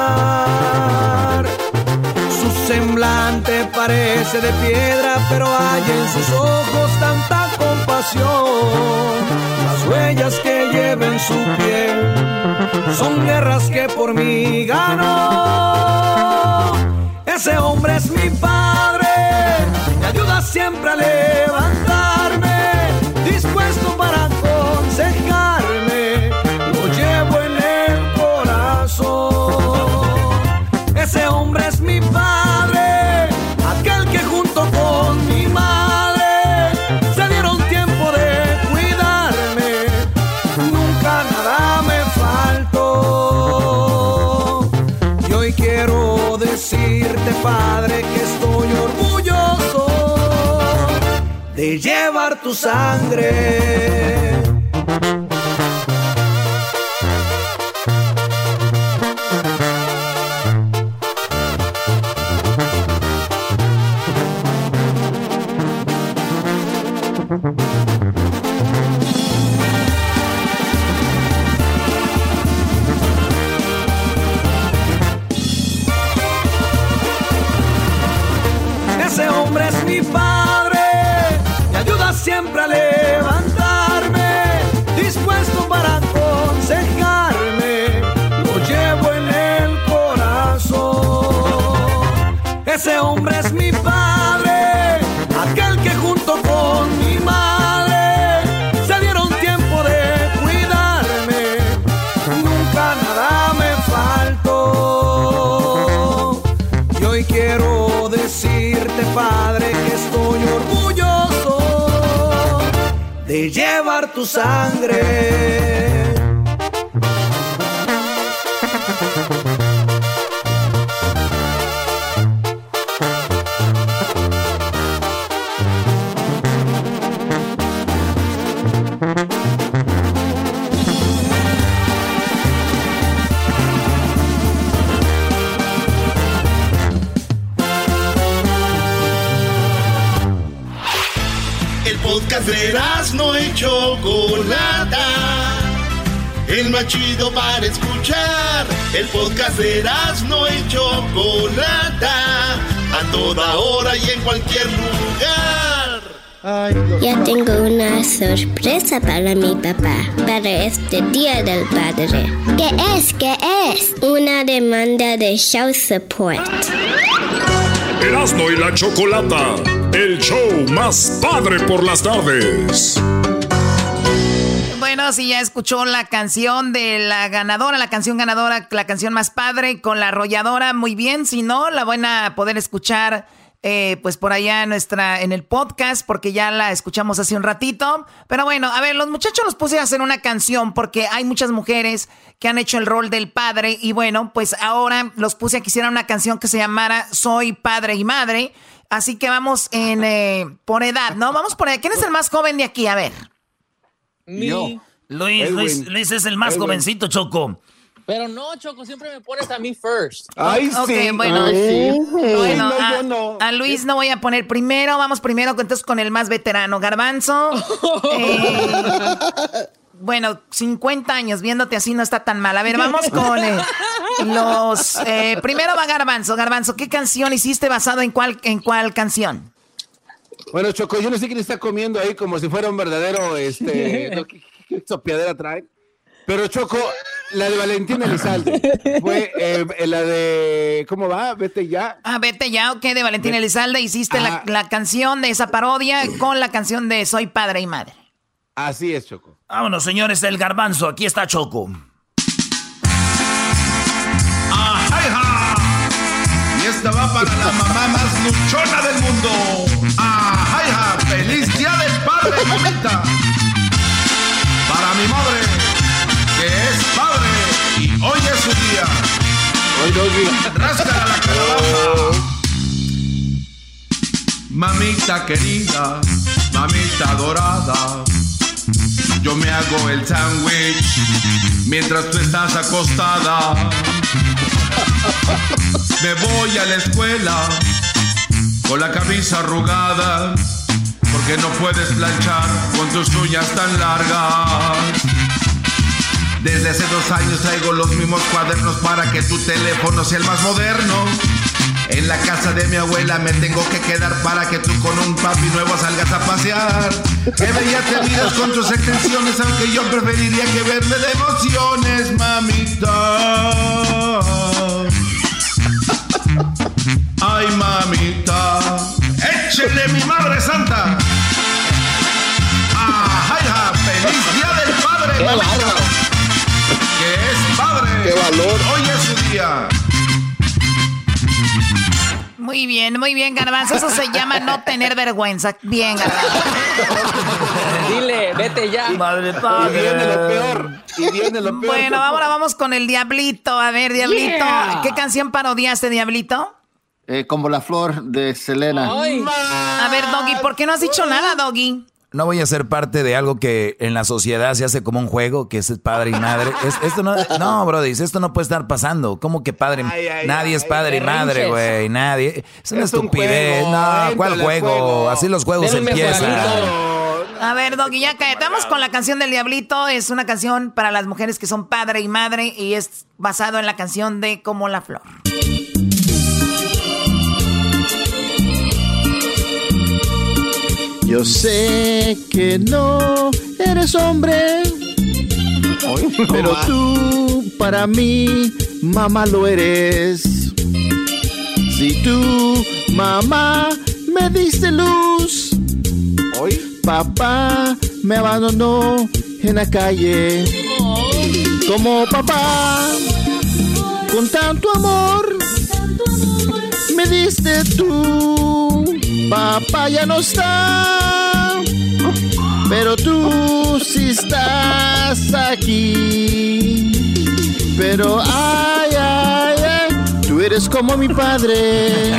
Su semblante parece de piedra, pero hay en sus ojos tanta compasión. Las huellas que lleva en su piel son guerras que por mí ganó. Ese hombre es mi padre, ayuda siempre a levantarme, dispuesto para aconsejarme, lo llevo en el corazón. Ese hombre es mi padre, llevar tu sangre. Tu sangre. Chocolata. El más chido para escuchar. El podcast de no y Chocolata. A toda hora y en cualquier lugar. Ya tengo una sorpresa para mi papá, para este Día del Padre. ¿Qué es? ¿Qué es? Una demanda de child support. Erasmo y la Chocolata, el show más padre por las tardes. Bueno, si ya escuchó la canción de la ganadora, la canción ganadora, la canción más padre con la arrolladora, muy bien. Si no, la van a poder escuchar eh, pues por allá en nuestra, en el podcast, porque ya la escuchamos hace un ratito. Pero bueno, a ver, los muchachos los puse a hacer una canción porque hay muchas mujeres que han hecho el rol del padre. Y bueno, pues ahora los puse a que hicieran una canción que se llamara Soy padre y madre. Así que vamos en eh, por edad, ¿no? Vamos por edad. ¿Quién es el más joven de aquí? A ver. Luis, Luis, Luis es el más Edwin. jovencito, Choco. Pero no, Choco, siempre me pones a mí first. Ok, bueno, bueno, a, a Luis no voy a poner primero, vamos primero entonces con el más veterano, Garbanzo. Eh, bueno, 50 años, viéndote así no está tan mal. A ver, vamos con eh, los... eh, primero va Garbanzo. Garbanzo, ¿qué canción hiciste basado en cuál, en cuál canción? Bueno, Choco, yo no sé quién está comiendo ahí como si fuera un verdadero, este, no, ¿qué, sopiadera traen? Pero Choco, la de Valentina Elizalde fue eh, la de, ¿cómo va? Vete ya. Ah, vete ya, ok, de Valentina Elizalde. Hiciste la, la canción de esa parodia con la canción de Soy padre y madre. Así es, Choco. Vámonos, señores del garbanzo. Aquí está Choco. Y esta va para la mamá más luchona del mundo. ¡Ajá! ¡Feliz día del padre, mamita! Hoy día. Ráscala la calabaza. Mamita querida, mamita dorada, yo me hago el sándwich mientras tú estás acostada. Me voy a la escuela con la camisa arrugada porque no puedes planchar con tus uñas tan largas. Desde hace dos años traigo los mismos cuadernos para que tu teléfono sea el más moderno. En la casa de mi abuela me tengo que quedar para que tú con un papi nuevo salgas a pasear. Que bella te miras con tus extensiones, aunque yo preferiría que verme de emociones, mamita. Ay, mamita. Échele mi madre santa. Ajá, feliz día del padre, mamita. Qué valor. Hoy es su día. Muy bien, muy bien, Garbanzo. Eso se llama no tener vergüenza. Bien, Garbanzo. Dile, vete ya. Madre Y viene lo peor. Y viene lo peor. Bueno, ahora vamos con el Diablito. A ver, Diablito, Yeah. ¿qué canción parodiaste, Diablito? Eh, como la flor de Selena. A ver, Doggy, ¿por qué no has dicho nada, Doggy? No voy a ser parte de algo que en la sociedad se hace como un juego, que es padre y madre. Es- esto no, no, Brody, esto no puede estar pasando. ¿Cómo que padre? ay, nadie es ay, padre y madre, güey. Nadie. Es una Es un estupidez. juego, no, ¿cuál juego? juego. Así los juegos empiezan. A ver, Doggy, ya. Vamos con la canción del Diablito. Es una canción para las mujeres que son padre y madre y es basado en la canción de Como la Flor. Yo sé que no eres hombre, pero tú para mí, mamá, lo eres. Si tú, mamá, me diste luz, papá me abandonó en la calle. Como papá, con tanto amor, me diste tú. Papá ya no está, pero tú sí estás aquí. Pero ay, ay, ay, tú eres como mi padre.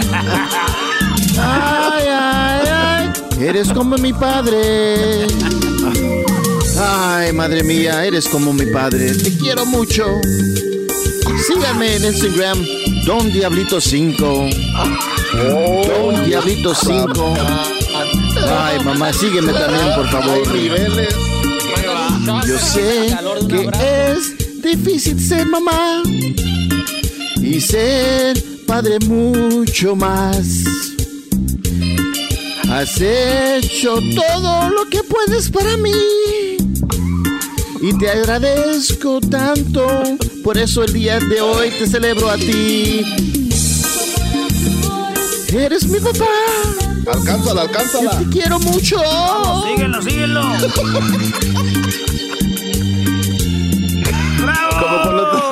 Ay, ay, ay, eres como mi padre. Ay, madre mía, eres como mi padre. Te quiero mucho. Síganme en Instagram, Don Diablito 5. Don Diablito 5. Ay, mamá, sígueme también, por favor. Yo sé que es difícil ser mamá y ser padre mucho más. Has hecho todo lo que puedes para mí y te agradezco tanto. Por eso el día de hoy te celebro a ti. Eres mi papá. Alcánzala, alcánzala. Te quiero mucho. Síguelo, síguelo.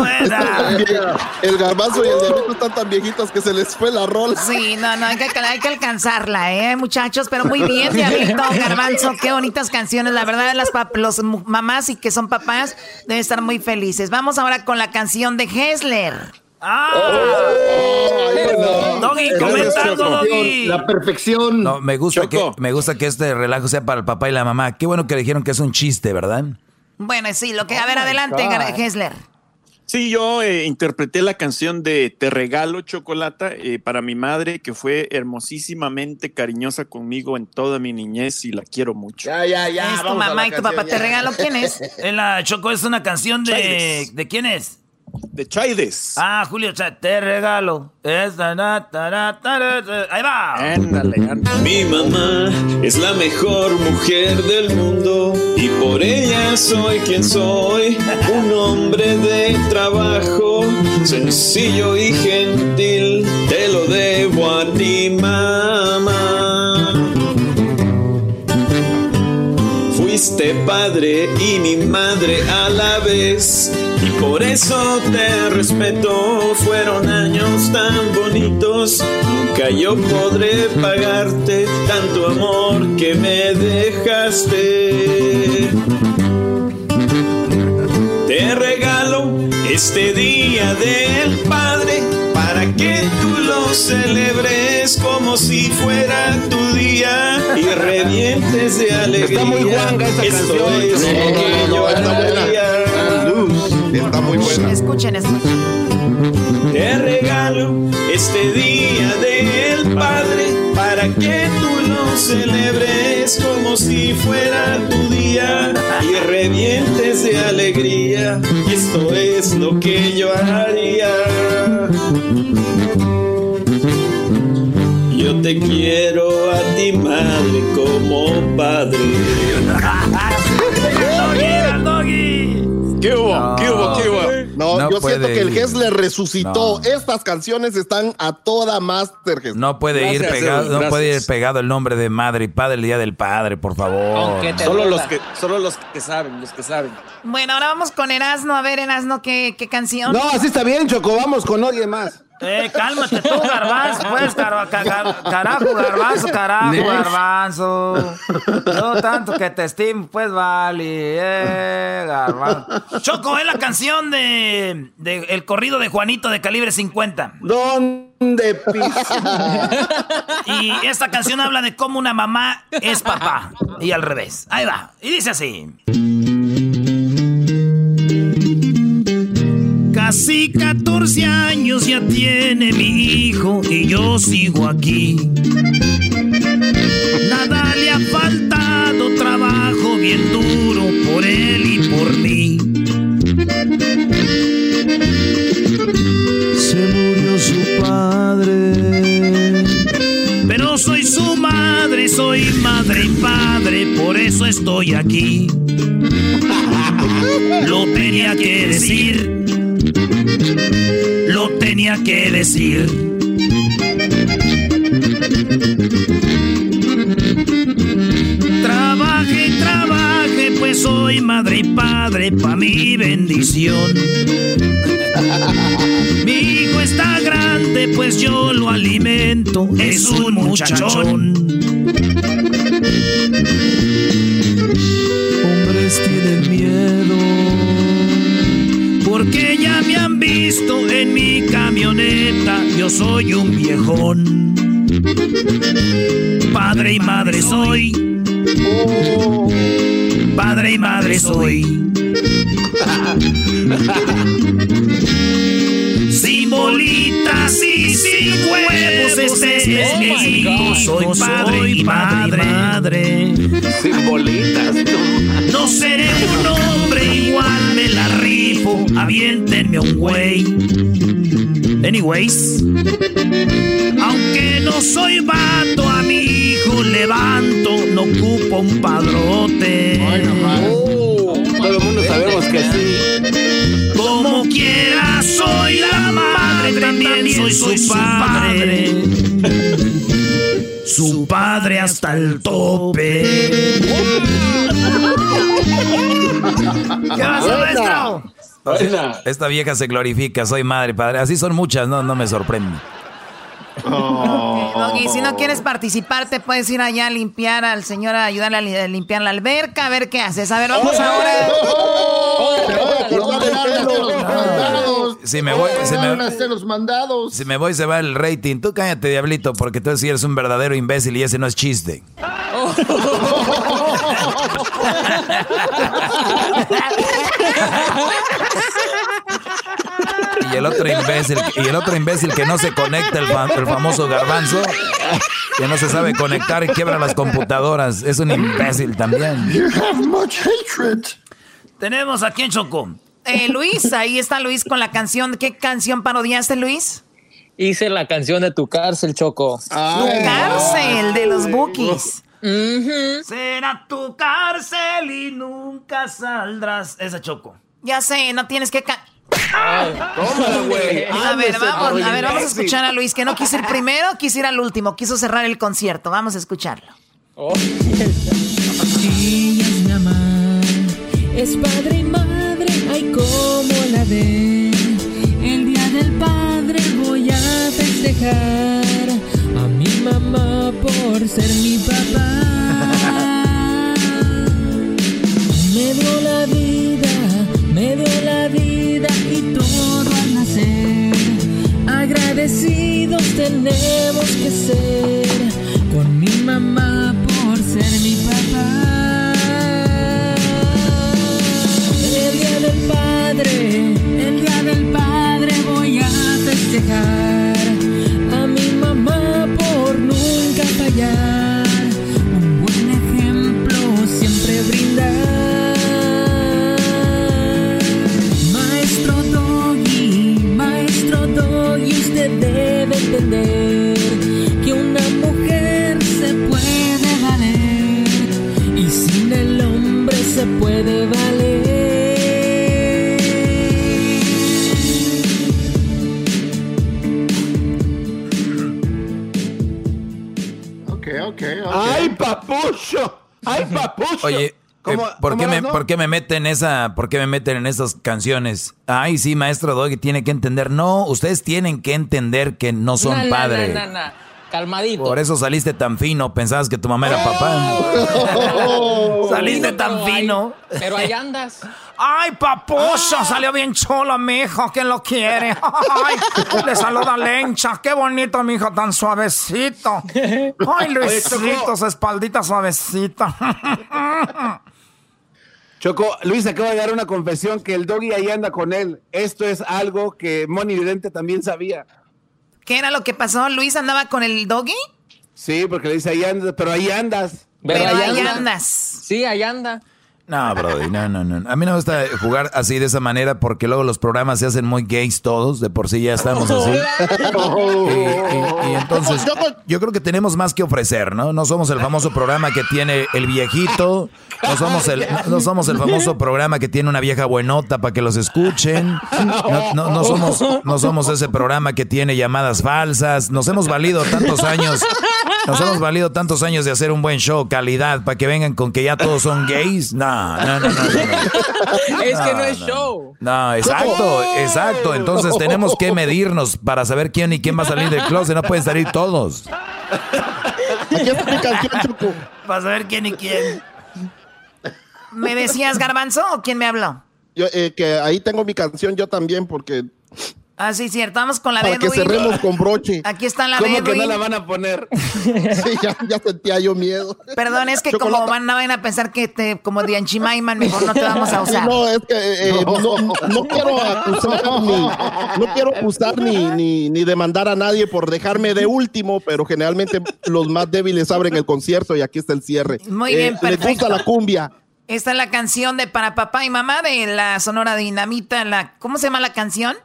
el garbanzo y el diablito están tan viejitos que se les fue la rola. Sí, no, no, hay que, hay que alcanzarla, ¿eh, muchachos? Pero muy bien, Diablito, Garbanzo, qué bonitas canciones. La verdad, las pap- los mamás y que son papás deben estar muy felices. Vamos ahora con la canción de Hessler. Ah. no. Doggy, comenta algo, Doggy. La perfección. No, me gusta, que, me gusta que este relajo sea para el papá y la mamá. Qué bueno que dijeron que es un chiste, ¿verdad? Bueno, sí, lo que... A ver, adelante, God. Hessler. Sí, yo eh, interpreté la canción de Te regalo chocolata eh, para mi madre, que fue hermosísimamente cariñosa conmigo en toda mi niñez y la quiero mucho. Ya, ya, ya. es tu mamá y tu canción, papá. ya. ¿Te regalo quién es? La Choco es una canción de. ¿De quién es? De Chaides. Ah, Julio, te regalo. Esta, na, ta, na, ta, na, ta. Ahí va. Ándale, ándale. Mi mamá es la mejor mujer del mundo y por ella soy quien soy, un hombre de trabajo, sencillo y gentil, te lo debo a ti mamá. Fuiste padre y mi madre a la vez. Y por eso te respeto, fueron años tan bonitos. Nunca yo podré pagarte tanto amor que me dejaste. Te regalo este día del Padre para que tú lo celebres como si fuera tu día y revientes de alegría. Está muy guanga esta Esto canción. es lo No, que no, no, yo está buena. Está muy buena. Escuchen, escuchen. Te regalo este día del Padre para que tú lo celebres como si fuera tu día y revientes de alegría. Y esto es lo que yo haría. Te quiero a ti, madre, como padre. ¿Qué hubo? ¿Qué hubo? ¿Qué hubo? No, No yo puede siento que el. Hessler resucitó. No. Estas canciones están a toda Master Hessler. No puede ir pegado, no puede ir pegado el nombre de madre y padre el día del padre, por favor. Solo duela. los que, solo los que saben, los que saben. Bueno, ahora vamos con Erasno. A ver, Erasno, ¿qué, qué canción? No, así está bien, Choco. Vamos con alguien más. Eh, cálmate tú, garbanzo, pues, car- ca- ca- carajo, garbanzo, carajo, garbanzo. Yo tanto que te estimo, pues, vale, eh, garbanzo. Choco, es la canción de, de el corrido de Juanito de calibre 50. ¿Dónde pis? Y esta canción habla de cómo una mamá es papá. Y al revés. Ahí va. Y dice así. Casi 14 años ya tiene mi hijo y yo sigo aquí. Nada le ha faltado, trabajo bien duro por él y por mí. Se murió su padre. Pero soy su madre, soy madre y padre, por eso estoy aquí. Lo tenía que decir. Tenía que decir. Trabaje, trabaje, pues soy madre y padre pa' mi bendición. Mi hijo está grande, pues yo lo alimento, es un muchachón. Camioneta, yo soy un viejón. Padre y madre soy. Padre y madre soy. Sin bolitas y sin huevos, este es mi hijo. Soy padre y madre. madre. Sin bolitas. No seré un hombre igual, me la rifo. Aviéntenme un güey. Anyways, aunque no soy vato, a mi hijo levanto, no ocupo un padrote. Todo el mundo sabemos que sí. Como quiera, soy la madre, también soy su padre. Su padre hasta el tope. Esta vieja se glorifica, soy madre, padre. Así son muchas, no, no me sorprende. Doggy, si no quieres participar, te puedes ir allá a limpiar al señor, a ayudarle a limpiar la alberca, a ver qué haces. A ver, vamos ahora. Si me voy, a me, los mandados. si me voy se va el rating. Tú cállate, diablito, porque tú sí eres un verdadero imbécil y ese no es chiste. Y el otro imbécil, y el otro imbécil que no se conecta, el, fa- el famoso garbanzo, que no se sabe conectar y quiebra las computadoras. Es un imbécil también. You have much hatred. Tenemos aquí en Choco. Eh, Luis, ahí está Luis con la canción. ¿Qué canción parodiaste, Luis? Hice la canción de tu cárcel, Choco. Tu cárcel de los bookies. Será tu cárcel y nunca saldrás. Esa Choco. Ya sé, no tienes que... ca- Tómala, güey. A ver, vamos, a ver, vamos a escuchar a Luis, que no quiso ir primero, quiso ir al último, quiso cerrar el concierto. Vamos a escucharlo. Mamá, es padre y madre, ay como la ve. El día del padre voy a festejar a mi mamá por ser mi papá. Me dio la vida, me dio la vida y todo al nacer. Agradecidos tenemos que ser con mi mamá por qué me meten esa, por qué me meten en esas canciones? Ay, sí, maestro Doggy tiene que entender. No, ustedes tienen que entender que no son No, padres. no, no, no. Calmadito. Por eso saliste tan fino, pensabas que tu mamá era papá. Saliste tan fino. Pero ahí andas. Ay, papucho, salió bien chulo, mijo, ¿quién lo quiere? Ay, le saluda Lencha, qué bonito, mijo, tan suavecito. Ay, Luisito, su espaldita suavecita. Choco, Luis acaba de dar una confesión que el doggy ahí anda con él. Esto es algo que Moni Vidente también sabía. ¿Qué era lo que pasó? ¿Luis andaba con el doggy? Sí, porque le dice ahí andas, pero ahí andas. Pero ahí andas. Sí, ahí anda. No, Brody, no, no, no. A mí no me gusta jugar así de esa manera porque luego los programas se hacen muy gays todos, de por sí ya estamos así. Y, y- y entonces yo creo que tenemos más que ofrecer, ¿no? No somos el famoso programa que tiene el viejito, no somos el, no somos el famoso programa que tiene una vieja buenota para que los escuchen, no, no- no somos, no somos ese programa que tiene llamadas falsas, nos hemos valido tantos años, nos hemos valido tantos años de hacer un buen show, calidad, para que vengan con que ya todos son gays. No, no, no, no. no. Es que no es show. No, exacto, exacto. Entonces tenemos que medirnos para saber quién y quién va a salir del closet. No pueden salir todos. Aquí está mi canción, Choco. Para saber quién y quién. ¿Me decías garbanzo o quién me habló? Yo, eh, que ahí tengo mi canción yo también porque Ah, sí, cierto. Vamos con la de para que Edwin. cerremos con broche. Aquí está la ¿Cómo que no la van a poner? Sí, ya, ya sentía yo miedo. Perdón, es que como van, van a pensar que te, como de Anchimaiman, mejor no te vamos a usar. No, es que eh, eh, no, no quiero acusar ni no quiero acusar ni, ni, ni demandar a nadie por dejarme de último, pero generalmente los más débiles abren el concierto y aquí está el cierre. Muy bien, Les perfecto. gusta la cumbia. Esta es la canción de Para Papá y Mamá de la Sonora Dinamita. La, ¿Cómo se llama la canción?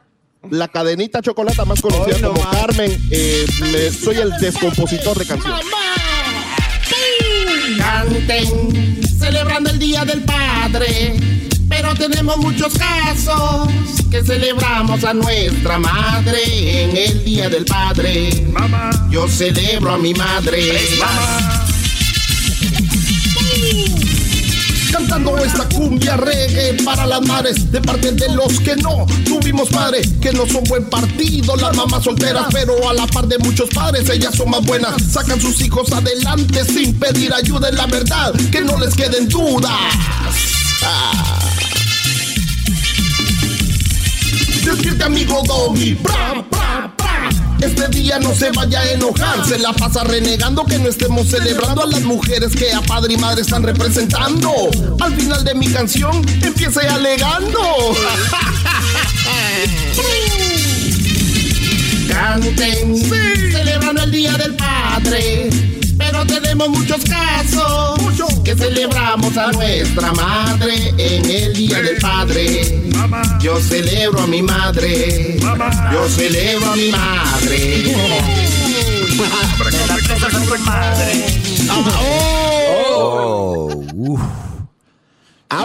La cadenita chocolata más conocida como Carmen. eh, me- soy el descompositor de canciones. Canten, celebrando el Día del Padre. Pero tenemos muchos casos que celebramos a nuestra madre en el Día del Padre. Yo celebro a mi madre. Cantando esta cumbia reggae para las madres de parte de los que no tuvimos padres, que no son buen partido, las mamás solteras, pero a la par de muchos padres, ellas son más buenas, sacan sus hijos adelante sin pedir ayuda en la verdad, que no les queden dudas. Ah. Despierte amigo Doggy, bra, bra, bra. Este día no se vaya a enojar, se la pasa renegando que no estemos celebrando a las mujeres que a padre y madre están representando. Al final de mi canción empiece alegando. Canten, celebrando el Día del Padre. Pero tenemos muchos casos que a nuestra madre en el Día del Padre. Yo celebro a mi madre. Yo celebro a mi madre. Oh.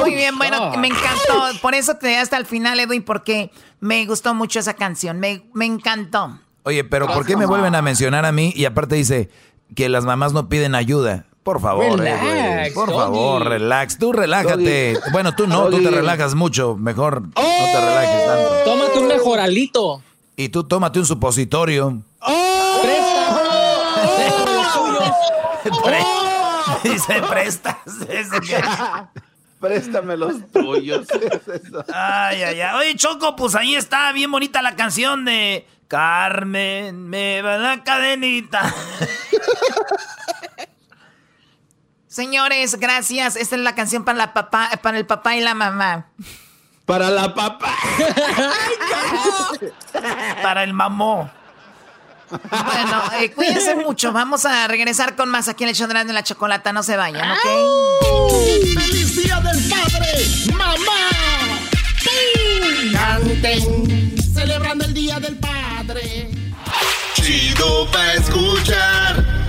Muy bien, bueno, me encantó. Por eso te hasta el final, Edwin, porque me gustó mucho esa canción. Me, me encantó. Oye, pero ¿por qué me vuelven a mencionar a mí? Y aparte dice que las mamás no piden ayuda. Por favor, Relax, Edwin, por Doggy. favor, relax. Tú relájate. Bueno, tú no, tú te relajas mucho. Mejor no te relajes tanto. Tómate un mejoralito. Y tú tómate un supositorio. Pre- Dice, prestas. Ese que- Préstame los tuyos. Ay, ay, ay. Oye, Choco, pues ahí está bien bonita la canción de Carmen, me va la cadenita. Señores, gracias. Esta es la canción para, la papá, para el papá y la mamá. Para la papá. Para el mamó. Bueno, eh, cuídense mucho. Vamos a regresar con más aquí en el show de la chocolata. No se vayan, ¿ok? ¡Feliz Día del Padre! ¡Mamá! Canten, celebrando el Día del Padre. Chido pa' escuchar.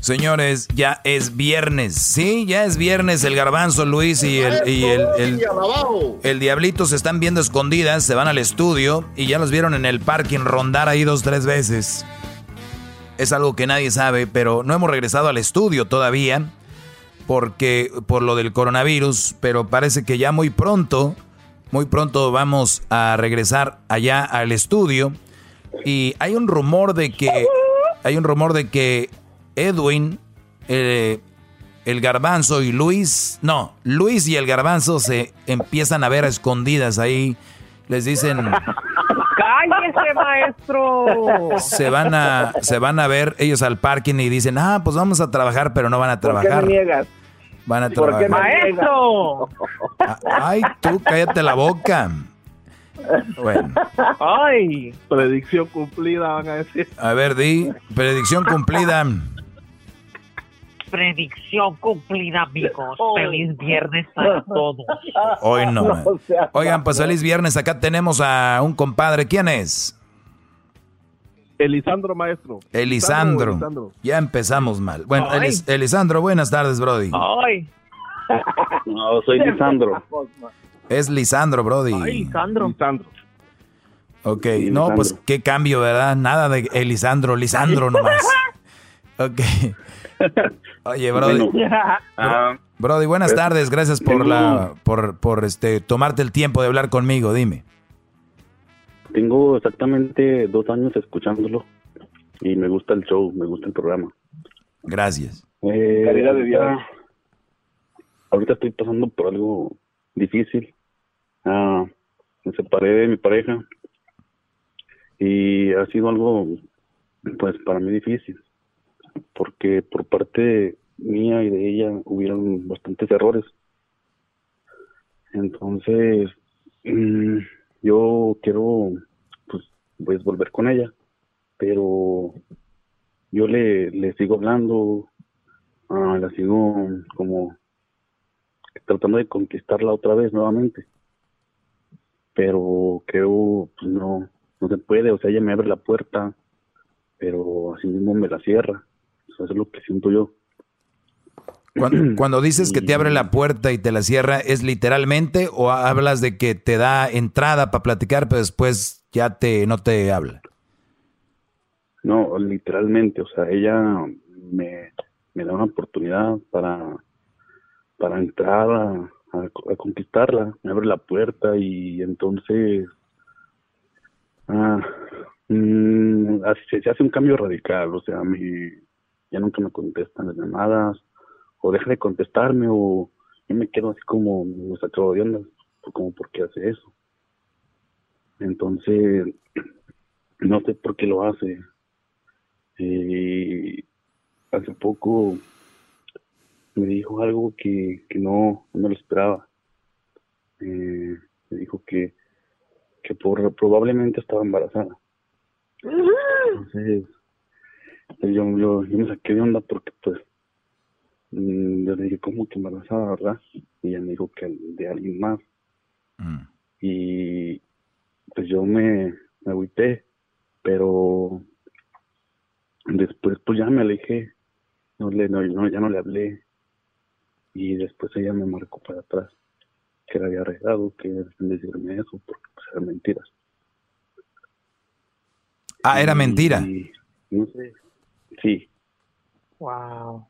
Señores, ya es viernes. Sí, ya es viernes. El garbanzo, Luis y el, y el, el, el diablito se están viendo escondidas. Se van al estudio y ya los vieron en el parking rondar ahí dos, tres veces. Es algo que nadie sabe, pero no hemos regresado al estudio todavía porque por lo del coronavirus, pero parece que ya muy pronto, muy pronto vamos a regresar allá al estudio y hay un rumor de que hay un rumor de que Edwin, eh, el garbanzo y Luis, no, Luis y el garbanzo se empiezan a ver a escondidas ahí. Les dicen, ¡Cállese, maestro! se van a, se van a ver ellos al parking y dicen, ah, pues vamos a trabajar, pero no van a ¿Por qué trabajar. me niegas? Van a ¿Por qué trabajar. me ¡Maestro! Ay, tú cállate la boca. Bueno, ¡Ay! Predicción cumplida, van a decir. a ver, di, predicción cumplida. Predicción cumplida, amigos. Feliz viernes a todos. Hoy no. Oigan, pues feliz viernes. Acá tenemos a un compadre. ¿Quién es? Elisandro, maestro. Elisandro. Elisandro. Ya empezamos mal. Bueno. Elis- Elisandro, buenas tardes, Brody. ¡Ay! No, soy Lisandro. Es Lisandro, Brody. Lisandro. Ok, no, pues qué cambio, ¿verdad? Nada de Elisandro, Lisandro nomás. Ok. Oye, Brody. Ah, Brody, buenas pues, tardes. Gracias por la por, por este tomarte el tiempo de hablar conmigo. Dime. Tengo exactamente dos años escuchándolo y me gusta el show, me gusta el programa. Gracias. Eh, de vida. Ahorita estoy pasando por algo difícil. Ah, me separé de mi pareja y ha sido algo, pues, para mí difícil, porque por parte mía y de ella hubieron bastantes errores. Entonces, yo quiero, pues, pues, volver con ella, pero yo le, le sigo hablando, ah, la sigo como tratando de conquistarla otra vez nuevamente. Pero creo, pues no, no se puede, o sea, ella me abre la puerta, pero así mismo me la cierra. Eso es lo que siento yo. Cuando, cuando dices que te abre la puerta y te la cierra, ¿es literalmente o hablas de que te da entrada para platicar, pero después ya te no te habla? No, literalmente, o sea, ella me, me da una oportunidad para, para entrar a, a- conquistarla, me abre la puerta y entonces ah, mm, así- se, hace un cambio radical, o sea, me, ya nunca me contestan las llamadas, o deja de contestarme, o yo me quedo así como me sacado de onda, como por qué hace eso. Entonces, no sé por qué lo hace. Y hace poco me dijo algo que, que no, no lo esperaba. Eh, me dijo que, que por, probablemente estaba embarazada. Entonces, pues, yo, yo, yo me saqué de onda porque pues mm, yo le dije, ¿cómo que embarazada, verdad? Y ella me dijo que de alguien más. Y pues yo me, me agüité, pero después pues ya me alejé, no le, no, ya no le hablé y después ella me marcó para atrás que la había arreglado, que sin decirme eso, porque pues eran mentiras. Ah, era mentira. Y, no sé, sí, Wow.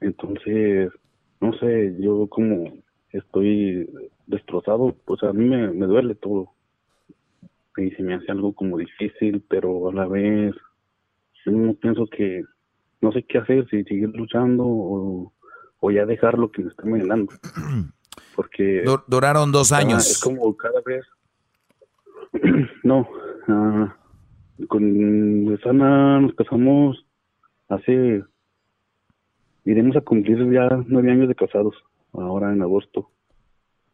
entonces, no sé, yo como estoy destrozado, pues a mí me, me duele todo. Y se me hace algo como difícil, pero a la vez yo no pienso que no sé qué hacer, si seguir luchando o, o ya dejar lo que me está envenenando. Porque Du- duraron dos ah, años. es como cada vez. no, ah, con Sana nos casamos hace. Iremos a cumplir ya nueve años de casados, ahora en agosto.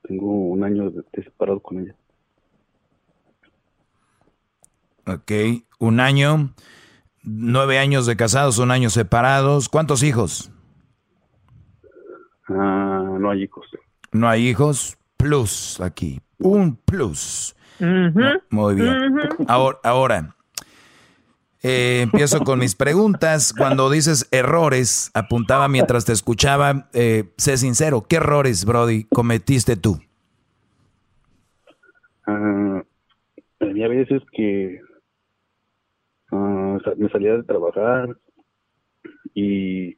Tengo un año de, de separado con ella. Ok, un año, nueve años de casados, un año separados. ¿Cuántos hijos? Ah, no hay hijos. No hay hijos. Plus aquí. Un plus. Muy bien. Ahora, ahora eh, empiezo con mis preguntas. Cuando dices errores, apuntaba mientras te escuchaba. Eh, sé sincero, ¿qué errores, Brody, cometiste tú? Ah, había veces que ah, me salía de trabajar y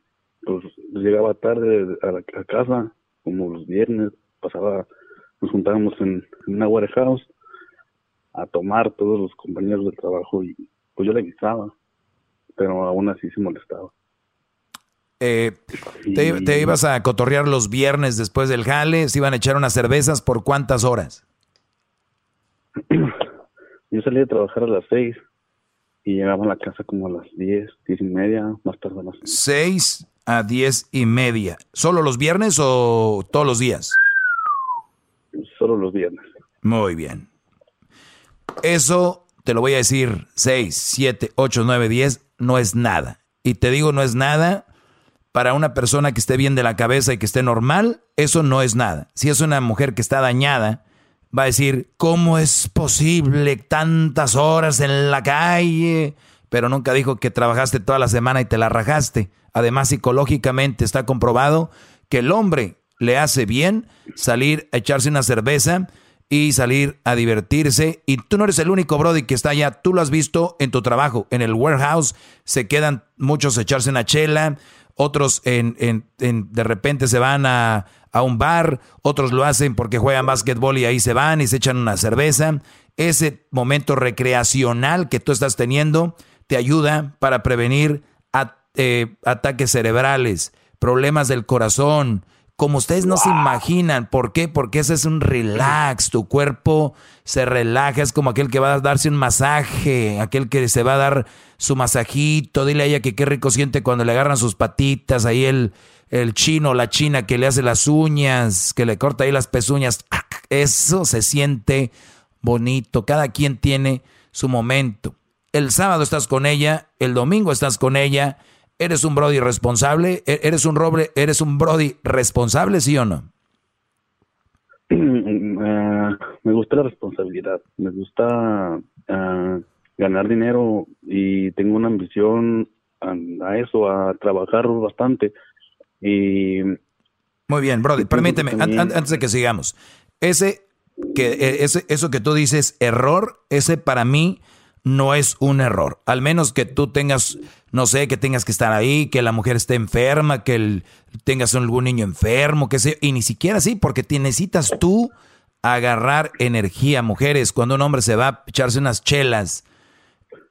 pues llegaba tarde a, la, a casa, como los viernes, pasaba, nos juntábamos en, en una warehouse a tomar todos los compañeros del trabajo y pues yo le avisaba, pero aún así se molestaba. Eh, te, te ibas a cotorrear los viernes después del jale? ¿Se iban a echar unas cervezas por cuántas horas? Yo salía de trabajar a las seis y llegaba a la casa como a las diez, diez y media, más tarde a las Seis a diez y media. ¿Solo los viernes o todos los días? Solo los viernes. Muy bien. Eso te lo voy a decir, 6, 7, 8, 9, 10, no es nada. Y te digo no es nada, para una persona que esté bien de la cabeza y que esté normal, eso no es nada. Si es una mujer que está dañada, va a decir, ¿cómo es posible tantas horas en la calle? Pero nunca dijo que trabajaste toda la semana y te la rajaste. Además, psicológicamente está comprobado que el hombre le hace bien salir a echarse una cerveza y salir a divertirse. Y tú no eres el único Brody que está allá. Tú lo has visto en tu trabajo. En el warehouse se quedan muchos a echarse una chela, otros en, de repente se van a, a un bar, otros lo hacen porque juegan básquetbol y ahí se van y se echan una cerveza. Ese momento recreacional que tú estás teniendo te ayuda para prevenir eh, ataques cerebrales, problemas del corazón, como ustedes no se imaginan. ¿Por qué? Porque ese es un relax. Tu cuerpo se relaja. Es como aquel que va a darse un masaje, aquel que se va a dar su masajito. Dile a ella que qué rico siente cuando le agarran sus patitas. Ahí el, el chino, la china que le hace las uñas, que le corta ahí las pezuñas. Eso se siente bonito. Cada quien tiene su momento. El sábado estás con ella, el domingo estás con ella. ¿Eres un Brody responsable? ¿E- ¿Eres un roble? ¿Eres un Brody responsable, sí o no? Ah, me gusta la responsabilidad, me gusta ah, ganar dinero y tengo una ambición a, a eso, a trabajar bastante. Y Muy bien, Brody, permíteme, an- an- antes de que sigamos. Ese, que, eh, ese, eso que tú dices, error, ese para mí no es un error. Al menos que tú tengas, no sé, que tengas que estar ahí, que la mujer esté enferma, que el- tengas algún niño enfermo, que sé, y ni siquiera así, porque te necesitas tú agarrar energía, mujeres. Cuando un hombre se va a echarse unas chelas,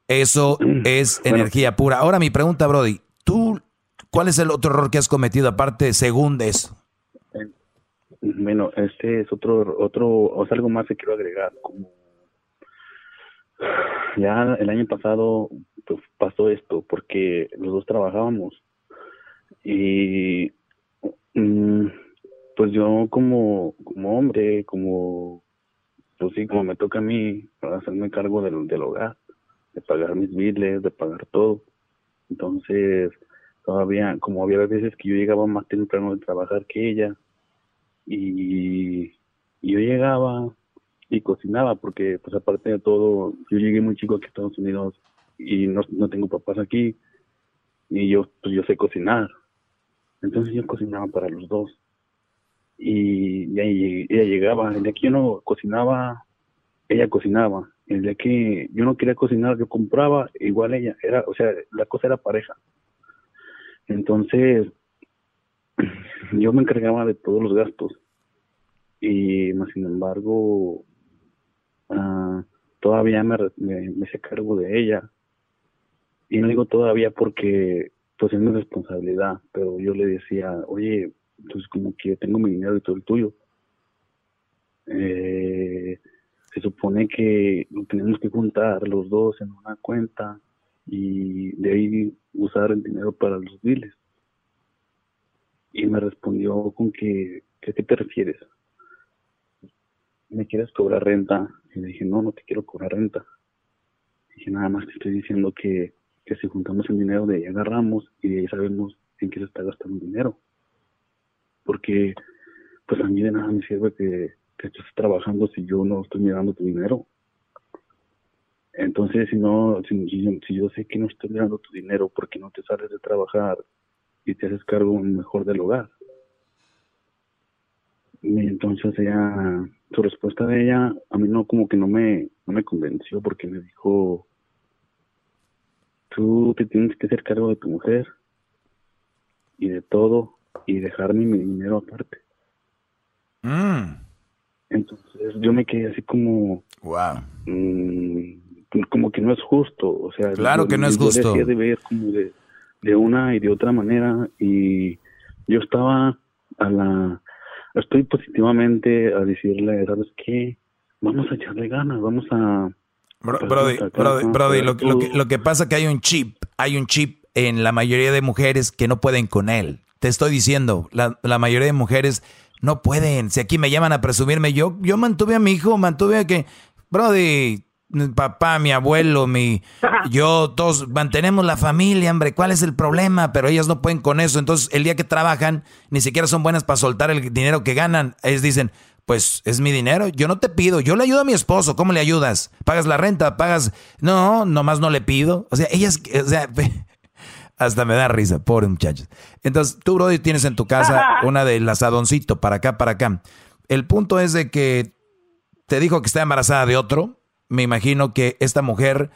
eso es energía pura. Ahora mi pregunta, Brody, ¿tú cuál es el otro error que has cometido aparte según de eso? bueno, este es otro, otro, o sea, algo más que quiero agregar, como ya el año pasado pues, pasó esto porque los dos trabajábamos y mm, pues yo como, como hombre, como pues sí, como me toca a mí hacerme cargo del, del hogar, de pagar mis biles, de pagar todo. Entonces, todavía, como había veces que yo llegaba más temprano de trabajar que ella, y, y yo llegaba y cocinaba, porque pues aparte de todo, yo llegué muy chico aquí a Estados Unidos y no, no tengo papás aquí, y yo, pues yo sé cocinar. Entonces yo cocinaba para los dos. Y, ella llegaba, el día que yo no cocinaba, ella cocinaba. El día que yo no quería cocinar, yo compraba, igual ella. Era, o sea, la cosa era pareja. Entonces, yo me encargaba de todos los gastos. Y más sin embargo, ah, todavía me, me, me hice cargo de ella. Y no digo todavía porque pues es mi responsabilidad, pero yo le decía, oye, pues como que tengo mi dinero y todo el tuyo. Eh, se supone que lo tenemos que juntar los dos en una cuenta y de ahí usar el dinero para los biles. Y me respondió con que, que ¿a qué te refieres? ¿Me quieres cobrar renta? Y le dije, no, no te quiero cobrar renta. Dije, nada más te estoy diciendo que, que si juntamos el dinero de ahí agarramos y de ahí sabemos en qué se está gastando el dinero. Porque pues a mí de nada me sirve que, que estés trabajando si yo no estoy mirando tu dinero. Entonces, si no, si, si yo- sé que no estoy mirando tu dinero, ¿por qué no te sales de trabajar y te haces cargo mejor del hogar? Y entonces ella, su respuesta de ella, a mí no como que no me, no me convenció porque me dijo, tú te tienes que hacer cargo de tu mujer y de todo y dejarme mi dinero aparte. Mm. Entonces yo me quedé así como... Wow. como que no es justo, o sea... Claro yo- que no es justo. dejé de ver como de, de una y de otra manera y yo estaba a la... Estoy positivamente a decirle, ¿sabes qué? Vamos a echarle ganas, vamos a... Bro- a Brody, Brody, Brody, lo, que- lo que, lo que pasa que hay un chip, hay un chip en la mayoría de mujeres que no pueden con él. Te estoy diciendo, la, la mayoría de mujeres no pueden. Si aquí me llaman a presumirme, yo, yo mantuve a mi hijo, mantuve a que, Brody, mi papá, mi abuelo, mi, yo, todos mantenemos la familia, hombre, ¿cuál es el problema? Pero ellas no pueden con eso. Entonces, el día que trabajan, ni siquiera son buenas para soltar el dinero que ganan. Ellos dicen, pues es mi dinero, yo no te pido, yo le ayudo a mi esposo, ¿cómo le ayudas? ¿Pagas la renta? ¿Pagas? No, nomás no le pido. O sea, ellas, o sea, hasta me da risa, pobre muchachos. Entonces, tú, Brody, tienes en tu casa una del asadoncito, para acá, para acá. El punto es de que te dijo que está embarazada de otro. Me imagino que esta mujer,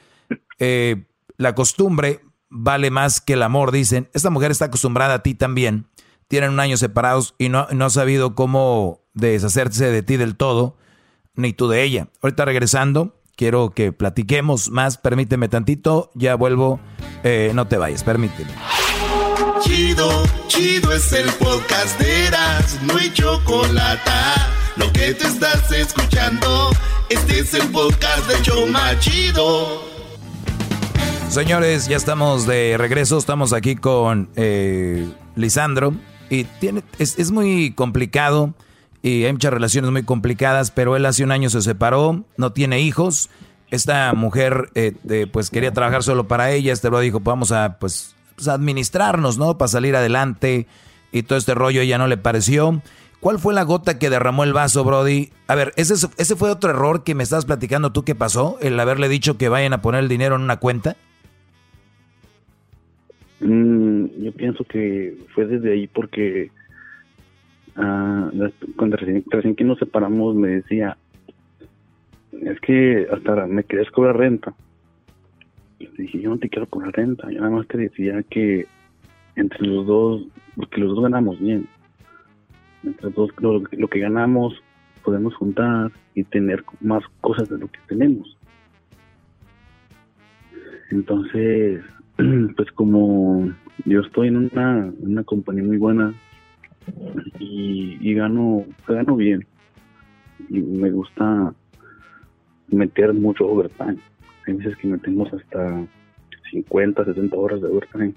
eh, la costumbre vale más que el amor, dicen. Esta mujer está acostumbrada a ti también. Tienen un año separados y no, no ha sabido cómo deshacerse de ti del todo, ni tú de ella. Ahorita regresando, quiero que platiquemos más. Permíteme tantito, ya vuelvo. Eh, no te vayas, permíteme. Chido, chido es el podcast de no hay chocolate. Lo que te estás escuchando, este es el de Choma Chido. Señores, ya estamos de regreso. Estamos aquí con eh, Lisandro. Y tiene, es, muy complicado. Y hay muchas relaciones muy complicadas. Pero él hace un año se separó. No tiene hijos. Esta mujer, eh, pues quería trabajar solo para ella. Este lo dijo, vamos a, pues, pues, administrarnos, ¿no? Para salir adelante. Y todo este rollo ella no le pareció. ¿Cuál fue la gota que derramó el vaso, Brody? A ver, ese, es- ese fue otro error que me estabas platicando tú que pasó. El haberle dicho que vayan a poner el dinero en una cuenta. Mm, yo pienso que fue desde ahí porque las- cuando recién, recién que nos separamos me decía, es que hasta me querías cobrar renta. Dije, yo no te quiero cobrar renta, yo nada más te decía que entre los dos, porque los dos ganamos bien, entre dos lo, lo que ganamos podemos juntar y tener más cosas de lo que tenemos. Entonces, pues como yo estoy en una, una compañía muy buena y, y gano, gano bien y me gusta meter mucho overtime. Hay veces que metemos hasta 50, 70 horas de overtime.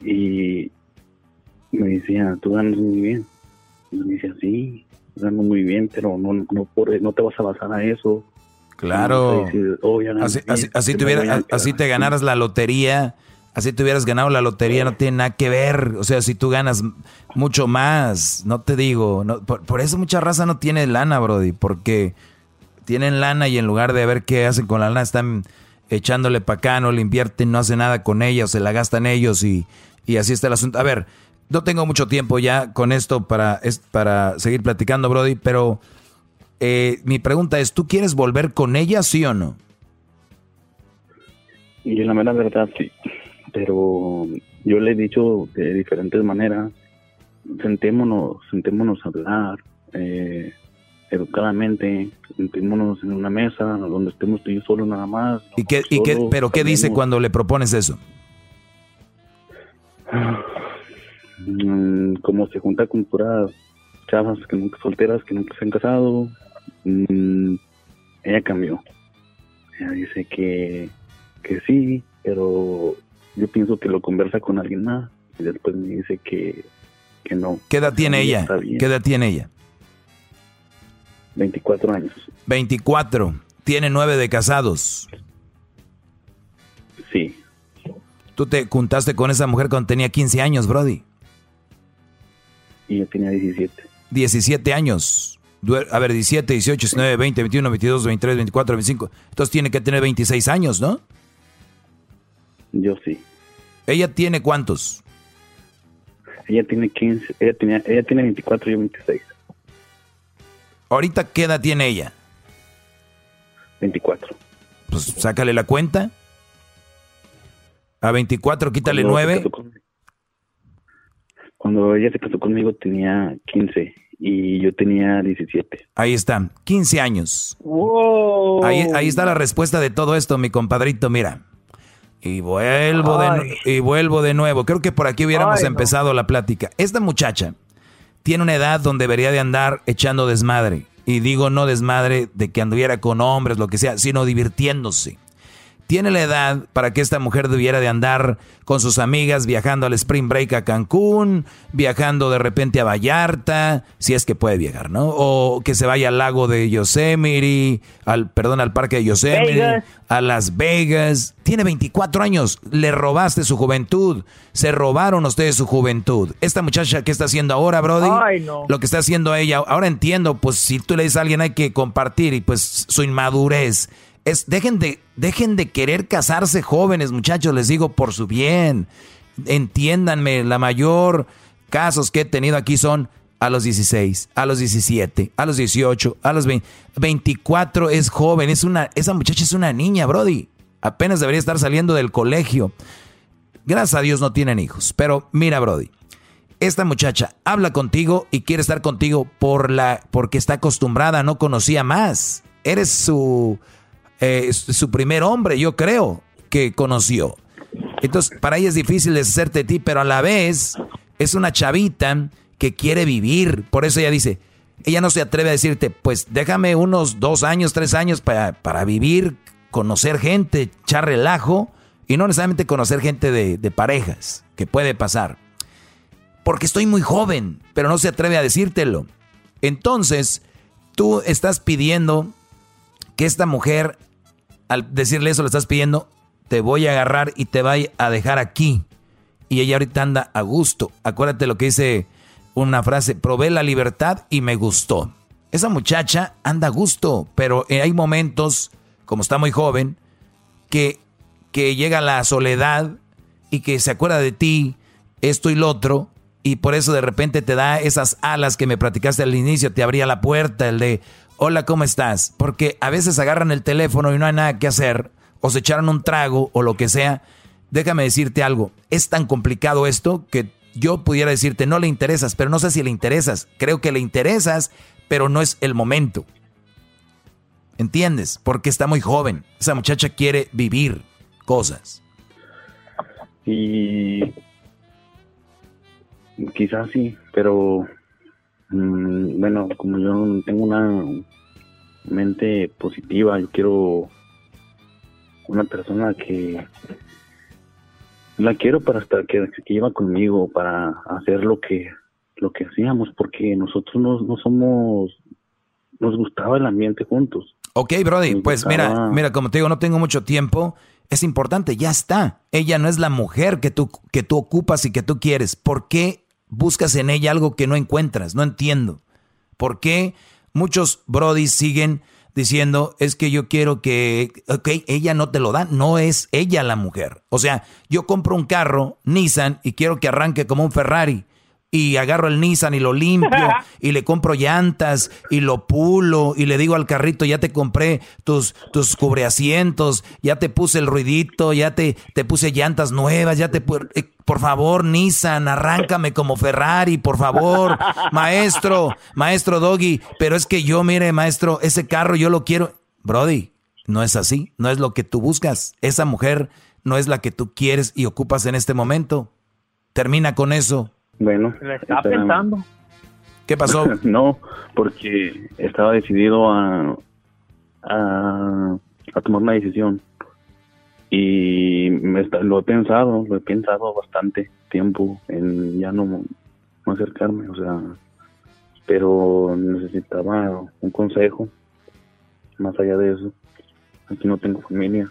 Y me decía, tú ganas muy bien. Y me decía, sí, gano muy bien, pero no, no, por, no te vas a basar a eso. Claro. Decir, "Oh, Así, bien, así, así te así ganaras la lotería, así te hubieras ganado la lotería, no tiene nada que ver. O sea, si tú ganas mucho más, no te digo. No, por, por eso mucha raza no tiene lana, Brody, porque tienen lana y en lugar de ver qué hacen con la lana, están echándole para acá, no le invierten, no hacen nada con ella, o se la gastan ellos y, y así está el asunto. A ver, no tengo mucho tiempo ya con esto para, es, para seguir platicando, Brody, pero eh, mi pregunta es, ¿tú quieres volver con ella, sí o no? Y la mera verdad, sí. Pero yo le he dicho de diferentes maneras, sentémonos, sentémonos a hablar eh, educadamente, sentémonos en una mesa donde estemos tú y yo solo nada más. ¿Y qué, y qué, pero qué dice cuando le propones eso? Mm, como se junta con puras chavas que nunca solteras, que nunca se han casado, mm, ella cambió. Ella dice que, que sí, pero yo pienso que lo conversa con alguien más y después me dice que, que no. ¿Qué edad tiene Sí, ella? ¿Qué edad tiene ella? 24 años. 24. Tiene nueve de casados. Tú te juntaste con esa mujer cuando tenía 15 años, Brody. Y yo tenía 17. 17 años. A ver, 17, 18, 19, 20, 21, 22, 23, 24, 25. Entonces tiene que tener 26 años, ¿no? Yo sí. ¿Ella tiene cuántos? Ella tiene 15, ella, tenía, ella tiene 24 y yo 26. ¿Ahorita qué edad tiene ella? 24. Pues sácale la cuenta. A 24 quítale Cuando se 9. casó con- Cuando ella se casó conmigo tenía 15 y yo tenía 17. Ahí está, 15 años. Wow. Ahí, ahí está la respuesta de todo esto, mi compadrito, mira. Y vuelvo, de, y vuelvo de nuevo. Creo que por aquí hubiéramos Ay, no. empezado la plática. Esta muchacha tiene una edad donde debería de andar echando desmadre. Y digo no desmadre de que anduviera con hombres, lo que sea, sino divirtiéndose. Tiene la edad para que esta mujer debiera de andar con sus amigas viajando al Spring Break a Cancún, viajando de repente a Vallarta, si es que puede viajar, ¿no? O que se vaya al lago de Yosemite, al perdón, al parque de Yosemite, Vegas. a Las Vegas. Tiene 24 años, le robaste su juventud, se robaron ustedes su juventud. Esta muchacha que está haciendo ahora, Brody, Ay, no. lo que está haciendo ella, ahora entiendo, pues si tú le dices a alguien hay que compartir y pues su inmadurez. Dejen, de, dejen de querer casarse jóvenes, muchachos, les digo por su bien. Entiéndanme, la mayor casos que he tenido aquí son a los 16, a los 17, a los 18, a los 20. 24 es joven, es una, esa muchacha es una niña, Brody. Apenas debería estar saliendo del colegio. Gracias a Dios no tienen hijos. Pero mira, Brody, esta muchacha habla contigo y quiere estar contigo por la, porque está acostumbrada, no conocía más. Eres su, eh, su primer hombre, yo creo, que conoció. Entonces, para ella es difícil deshacerte de ti, pero a la vez es una chavita que quiere vivir. Por eso ella dice, ella no se atreve a decirte, pues déjame unos dos años, tres años para, para vivir, conocer gente, echar relajo y no necesariamente conocer gente de, de parejas, que puede pasar. Porque estoy muy joven, pero no se atreve a decírtelo. Entonces, tú estás pidiendo que esta mujer, al decirle eso, le estás pidiendo, te voy a agarrar y te voy a dejar aquí. Y ella ahorita anda a gusto. Acuérdate lo que dice una frase, probé la libertad y me gustó. Esa muchacha anda a gusto, pero hay momentos, como está muy joven, que, que llega la soledad y que se acuerda de ti, esto y lo otro, y por eso de repente te da esas alas que me platicaste al inicio, te abría la puerta, el de, hola, ¿cómo estás? Porque a veces agarran el teléfono y no hay nada que hacer, o se echaron un trago o lo que sea. Déjame decirte algo, es tan complicado esto que yo pudiera decirte, no le interesas, pero no sé si le interesas, creo que le interesas, pero no es el momento. ¿Entiendes? Porque está muy joven. Esa muchacha quiere vivir cosas. Y quizás sí, pero mm, bueno, como yo tengo una mente positiva, yo quiero una persona que la quiero para estar que, que lleva conmigo para hacer lo que lo que hacíamos porque nosotros no, no somos nos gustaba el ambiente juntos. Ok, Brody, pues mira, mira, como te digo, no tengo mucho tiempo. Es importante, ya está. Ella no es la mujer que tú, que tú ocupas y que tú quieres. ¿Por qué buscas en ella algo que no encuentras? No entiendo. ¿Por qué muchos Brody siguen diciendo, es que yo quiero que, ok, ella no te lo da, no es ella la mujer. O sea, yo compro un carro, Nissan, y quiero que arranque como un Ferrari. Y agarro el Nissan y lo limpio y le compro llantas y lo pulo y le digo al carrito, ya te compré tus, tus cubreasientos, ya te puse el ruidito, ya te, te puse llantas nuevas, ya te... eh, Por favor, Nissan, arráncame como Ferrari, por favor. Maestro, maestro Doggy, pero es que yo, mire, maestro, ese carro yo lo quiero. Brody, no es así, no es lo que tú buscas. Esa mujer no es la que tú quieres y ocupas en este momento. Termina con eso. Bueno, está espera. pensando. ¿Qué pasó? no, porque estaba decidido a, a, a tomar una decisión. Y me está- lo he pensado, lo he pensado bastante tiempo en ya no, no acercarme, o sea, pero necesitaba un consejo más allá de eso. Aquí no tengo familia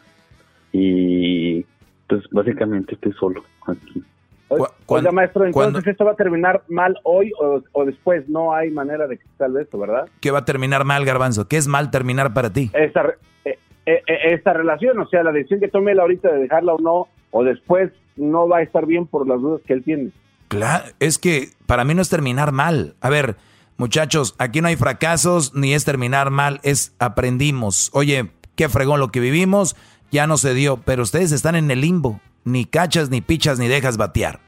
y pues básicamente estoy solo aquí. Oiga, maestro, entonces esto va a terminar mal hoy o, o después. No hay manera de que salve esto, ¿verdad? ¿Qué va a terminar mal, Garbanzo? ¿Qué es mal terminar para ti? Esta, eh, eh, eh, esta relación, o sea, la decisión que tome él ahorita de dejarla o no, o después no va a estar bien por las dudas que él tiene. Claro, es que para mí no es terminar mal. A ver, muchachos, aquí no hay fracasos ni es terminar mal, es aprendimos. Oye, qué fregón lo que vivimos, ya no se dio, pero ustedes están en el limbo. Ni cachas, ni pichas, ni dejas batear.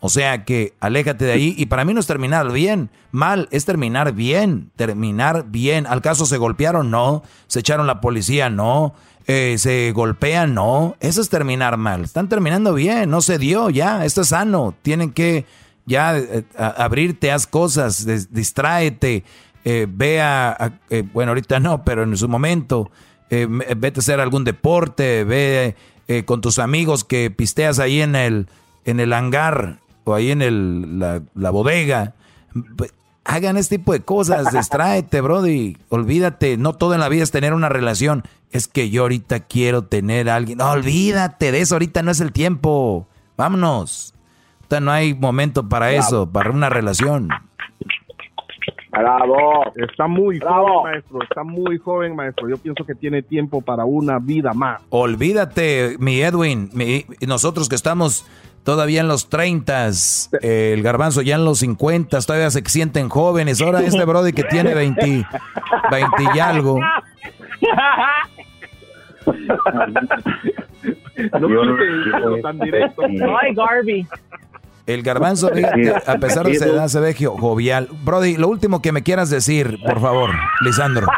O sea que aléjate de ahí y para mí no es terminar bien, mal, es terminar bien, terminar bien. ¿Al caso se golpearon? No. ¿Se echaron la policía? No. Eh, ¿Se golpean? No. Eso es terminar mal. Están terminando bien, no se dio ya, esto es sano. Tienen que ya eh, abrirte, haz cosas, des- distráete, eh, ve a, a- bueno, ahorita no, pero en su momento, me- vete a hacer algún deporte, ve eh, con tus amigos que pisteas ahí en el, en el hangar o ahí en el, la, la bodega. Hagan este tipo de cosas, distráete, brody. Olvídate, no todo en la vida es tener una relación. Es que yo ahorita quiero tener a alguien. No, olvídate de eso, ahorita no es el tiempo. Vámonos. Ahorita no hay momento para eso, para una relación. Bravo. Está muy Bravo. joven, maestro. Está muy joven, maestro. Yo pienso que tiene tiempo para una vida más. Olvídate, mi Edwin, mi- nosotros que estamos todavía en los 30, el garbanzo ya en los 50, todavía se sienten jóvenes. Ahora este brody que tiene 20, 20 y algo. No no- tan directo. Ay. El garbanzo, fíjate, a pesar de su edad, se ve jovial. Brody, lo último que me quieras decir, por favor, Lisandro.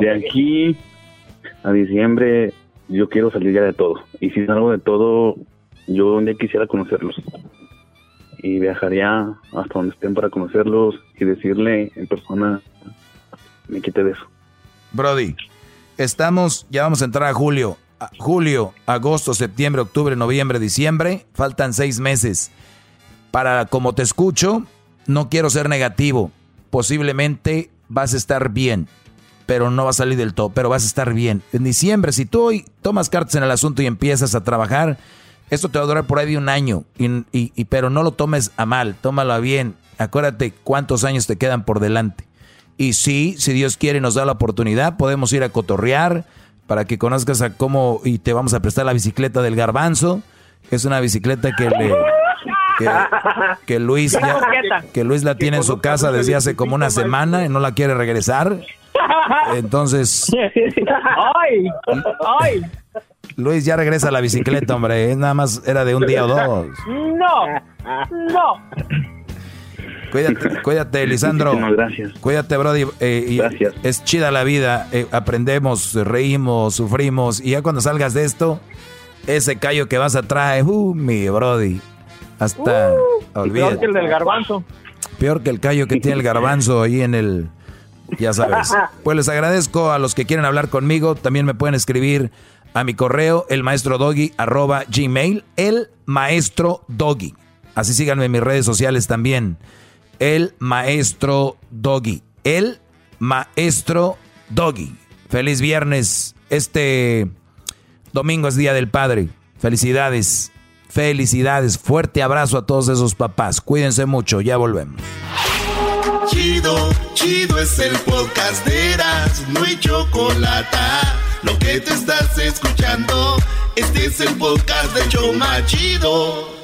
De aquí a diciembre yo quiero salir ya de todo. Y si salgo de todo, yo un día quisiera conocerlos. Y viajaría hasta donde estén para conocerlos y decirle en persona, me quite de eso. Brody, estamos, ya vamos a entrar a julio. A- julio, agosto, septiembre, octubre, noviembre, diciembre. Faltan seis meses. Para como te escucho, no quiero ser negativo. Posiblemente vas a estar bien, pero no va a salir del todo, pero vas a estar bien. En diciembre, si tú hoy tomas cartas en el asunto y empiezas a trabajar, esto te va a durar por ahí de un año, y- pero no lo tomes a mal, tómalo a bien. Acuérdate cuántos años te quedan por delante. Y sí, si Dios quiere y nos da la oportunidad, podemos ir a cotorrear para que conozcas a cómo y te vamos a prestar la bicicleta del garbanzo. Es una bicicleta que le que, que Luis ya- que Luis la tiene en su casa desde hace como una semana y no la quiere regresar. Entonces, Ay, ay, Luis ya regresa a la bicicleta, hombre. Nada más era de un día o dos. no, no. Cuídate, cuídate, Lisandro. Muchísimas gracias. Cuídate, Brody. eh, y Gracias. Es chida la vida. eh, aprendemos, reímos, sufrimos. Y ya cuando salgas de esto, ese callo que vas a traer, uh, mi Brody. Hasta, Peor olvídate. que el del garbanzo. Peor que el callo que tiene el garbanzo ahí en el... Ya sabes. Pues les agradezco a los que quieren hablar conmigo. También me pueden escribir a mi correo, el maestro doggy, arroba gmail, el maestro doggy. Así síganme en mis redes sociales también. El maestro doggy. El maestro doggy. Feliz viernes. Este domingo es Día del Padre. Felicidades. Felicidades. Fuerte abrazo a todos esos papás. Cuídense mucho. Ya volvemos. Chido, chido es el podcast de Eras, no hay chocolate. Lo que te estás escuchando, este es el podcast de Choma Chido.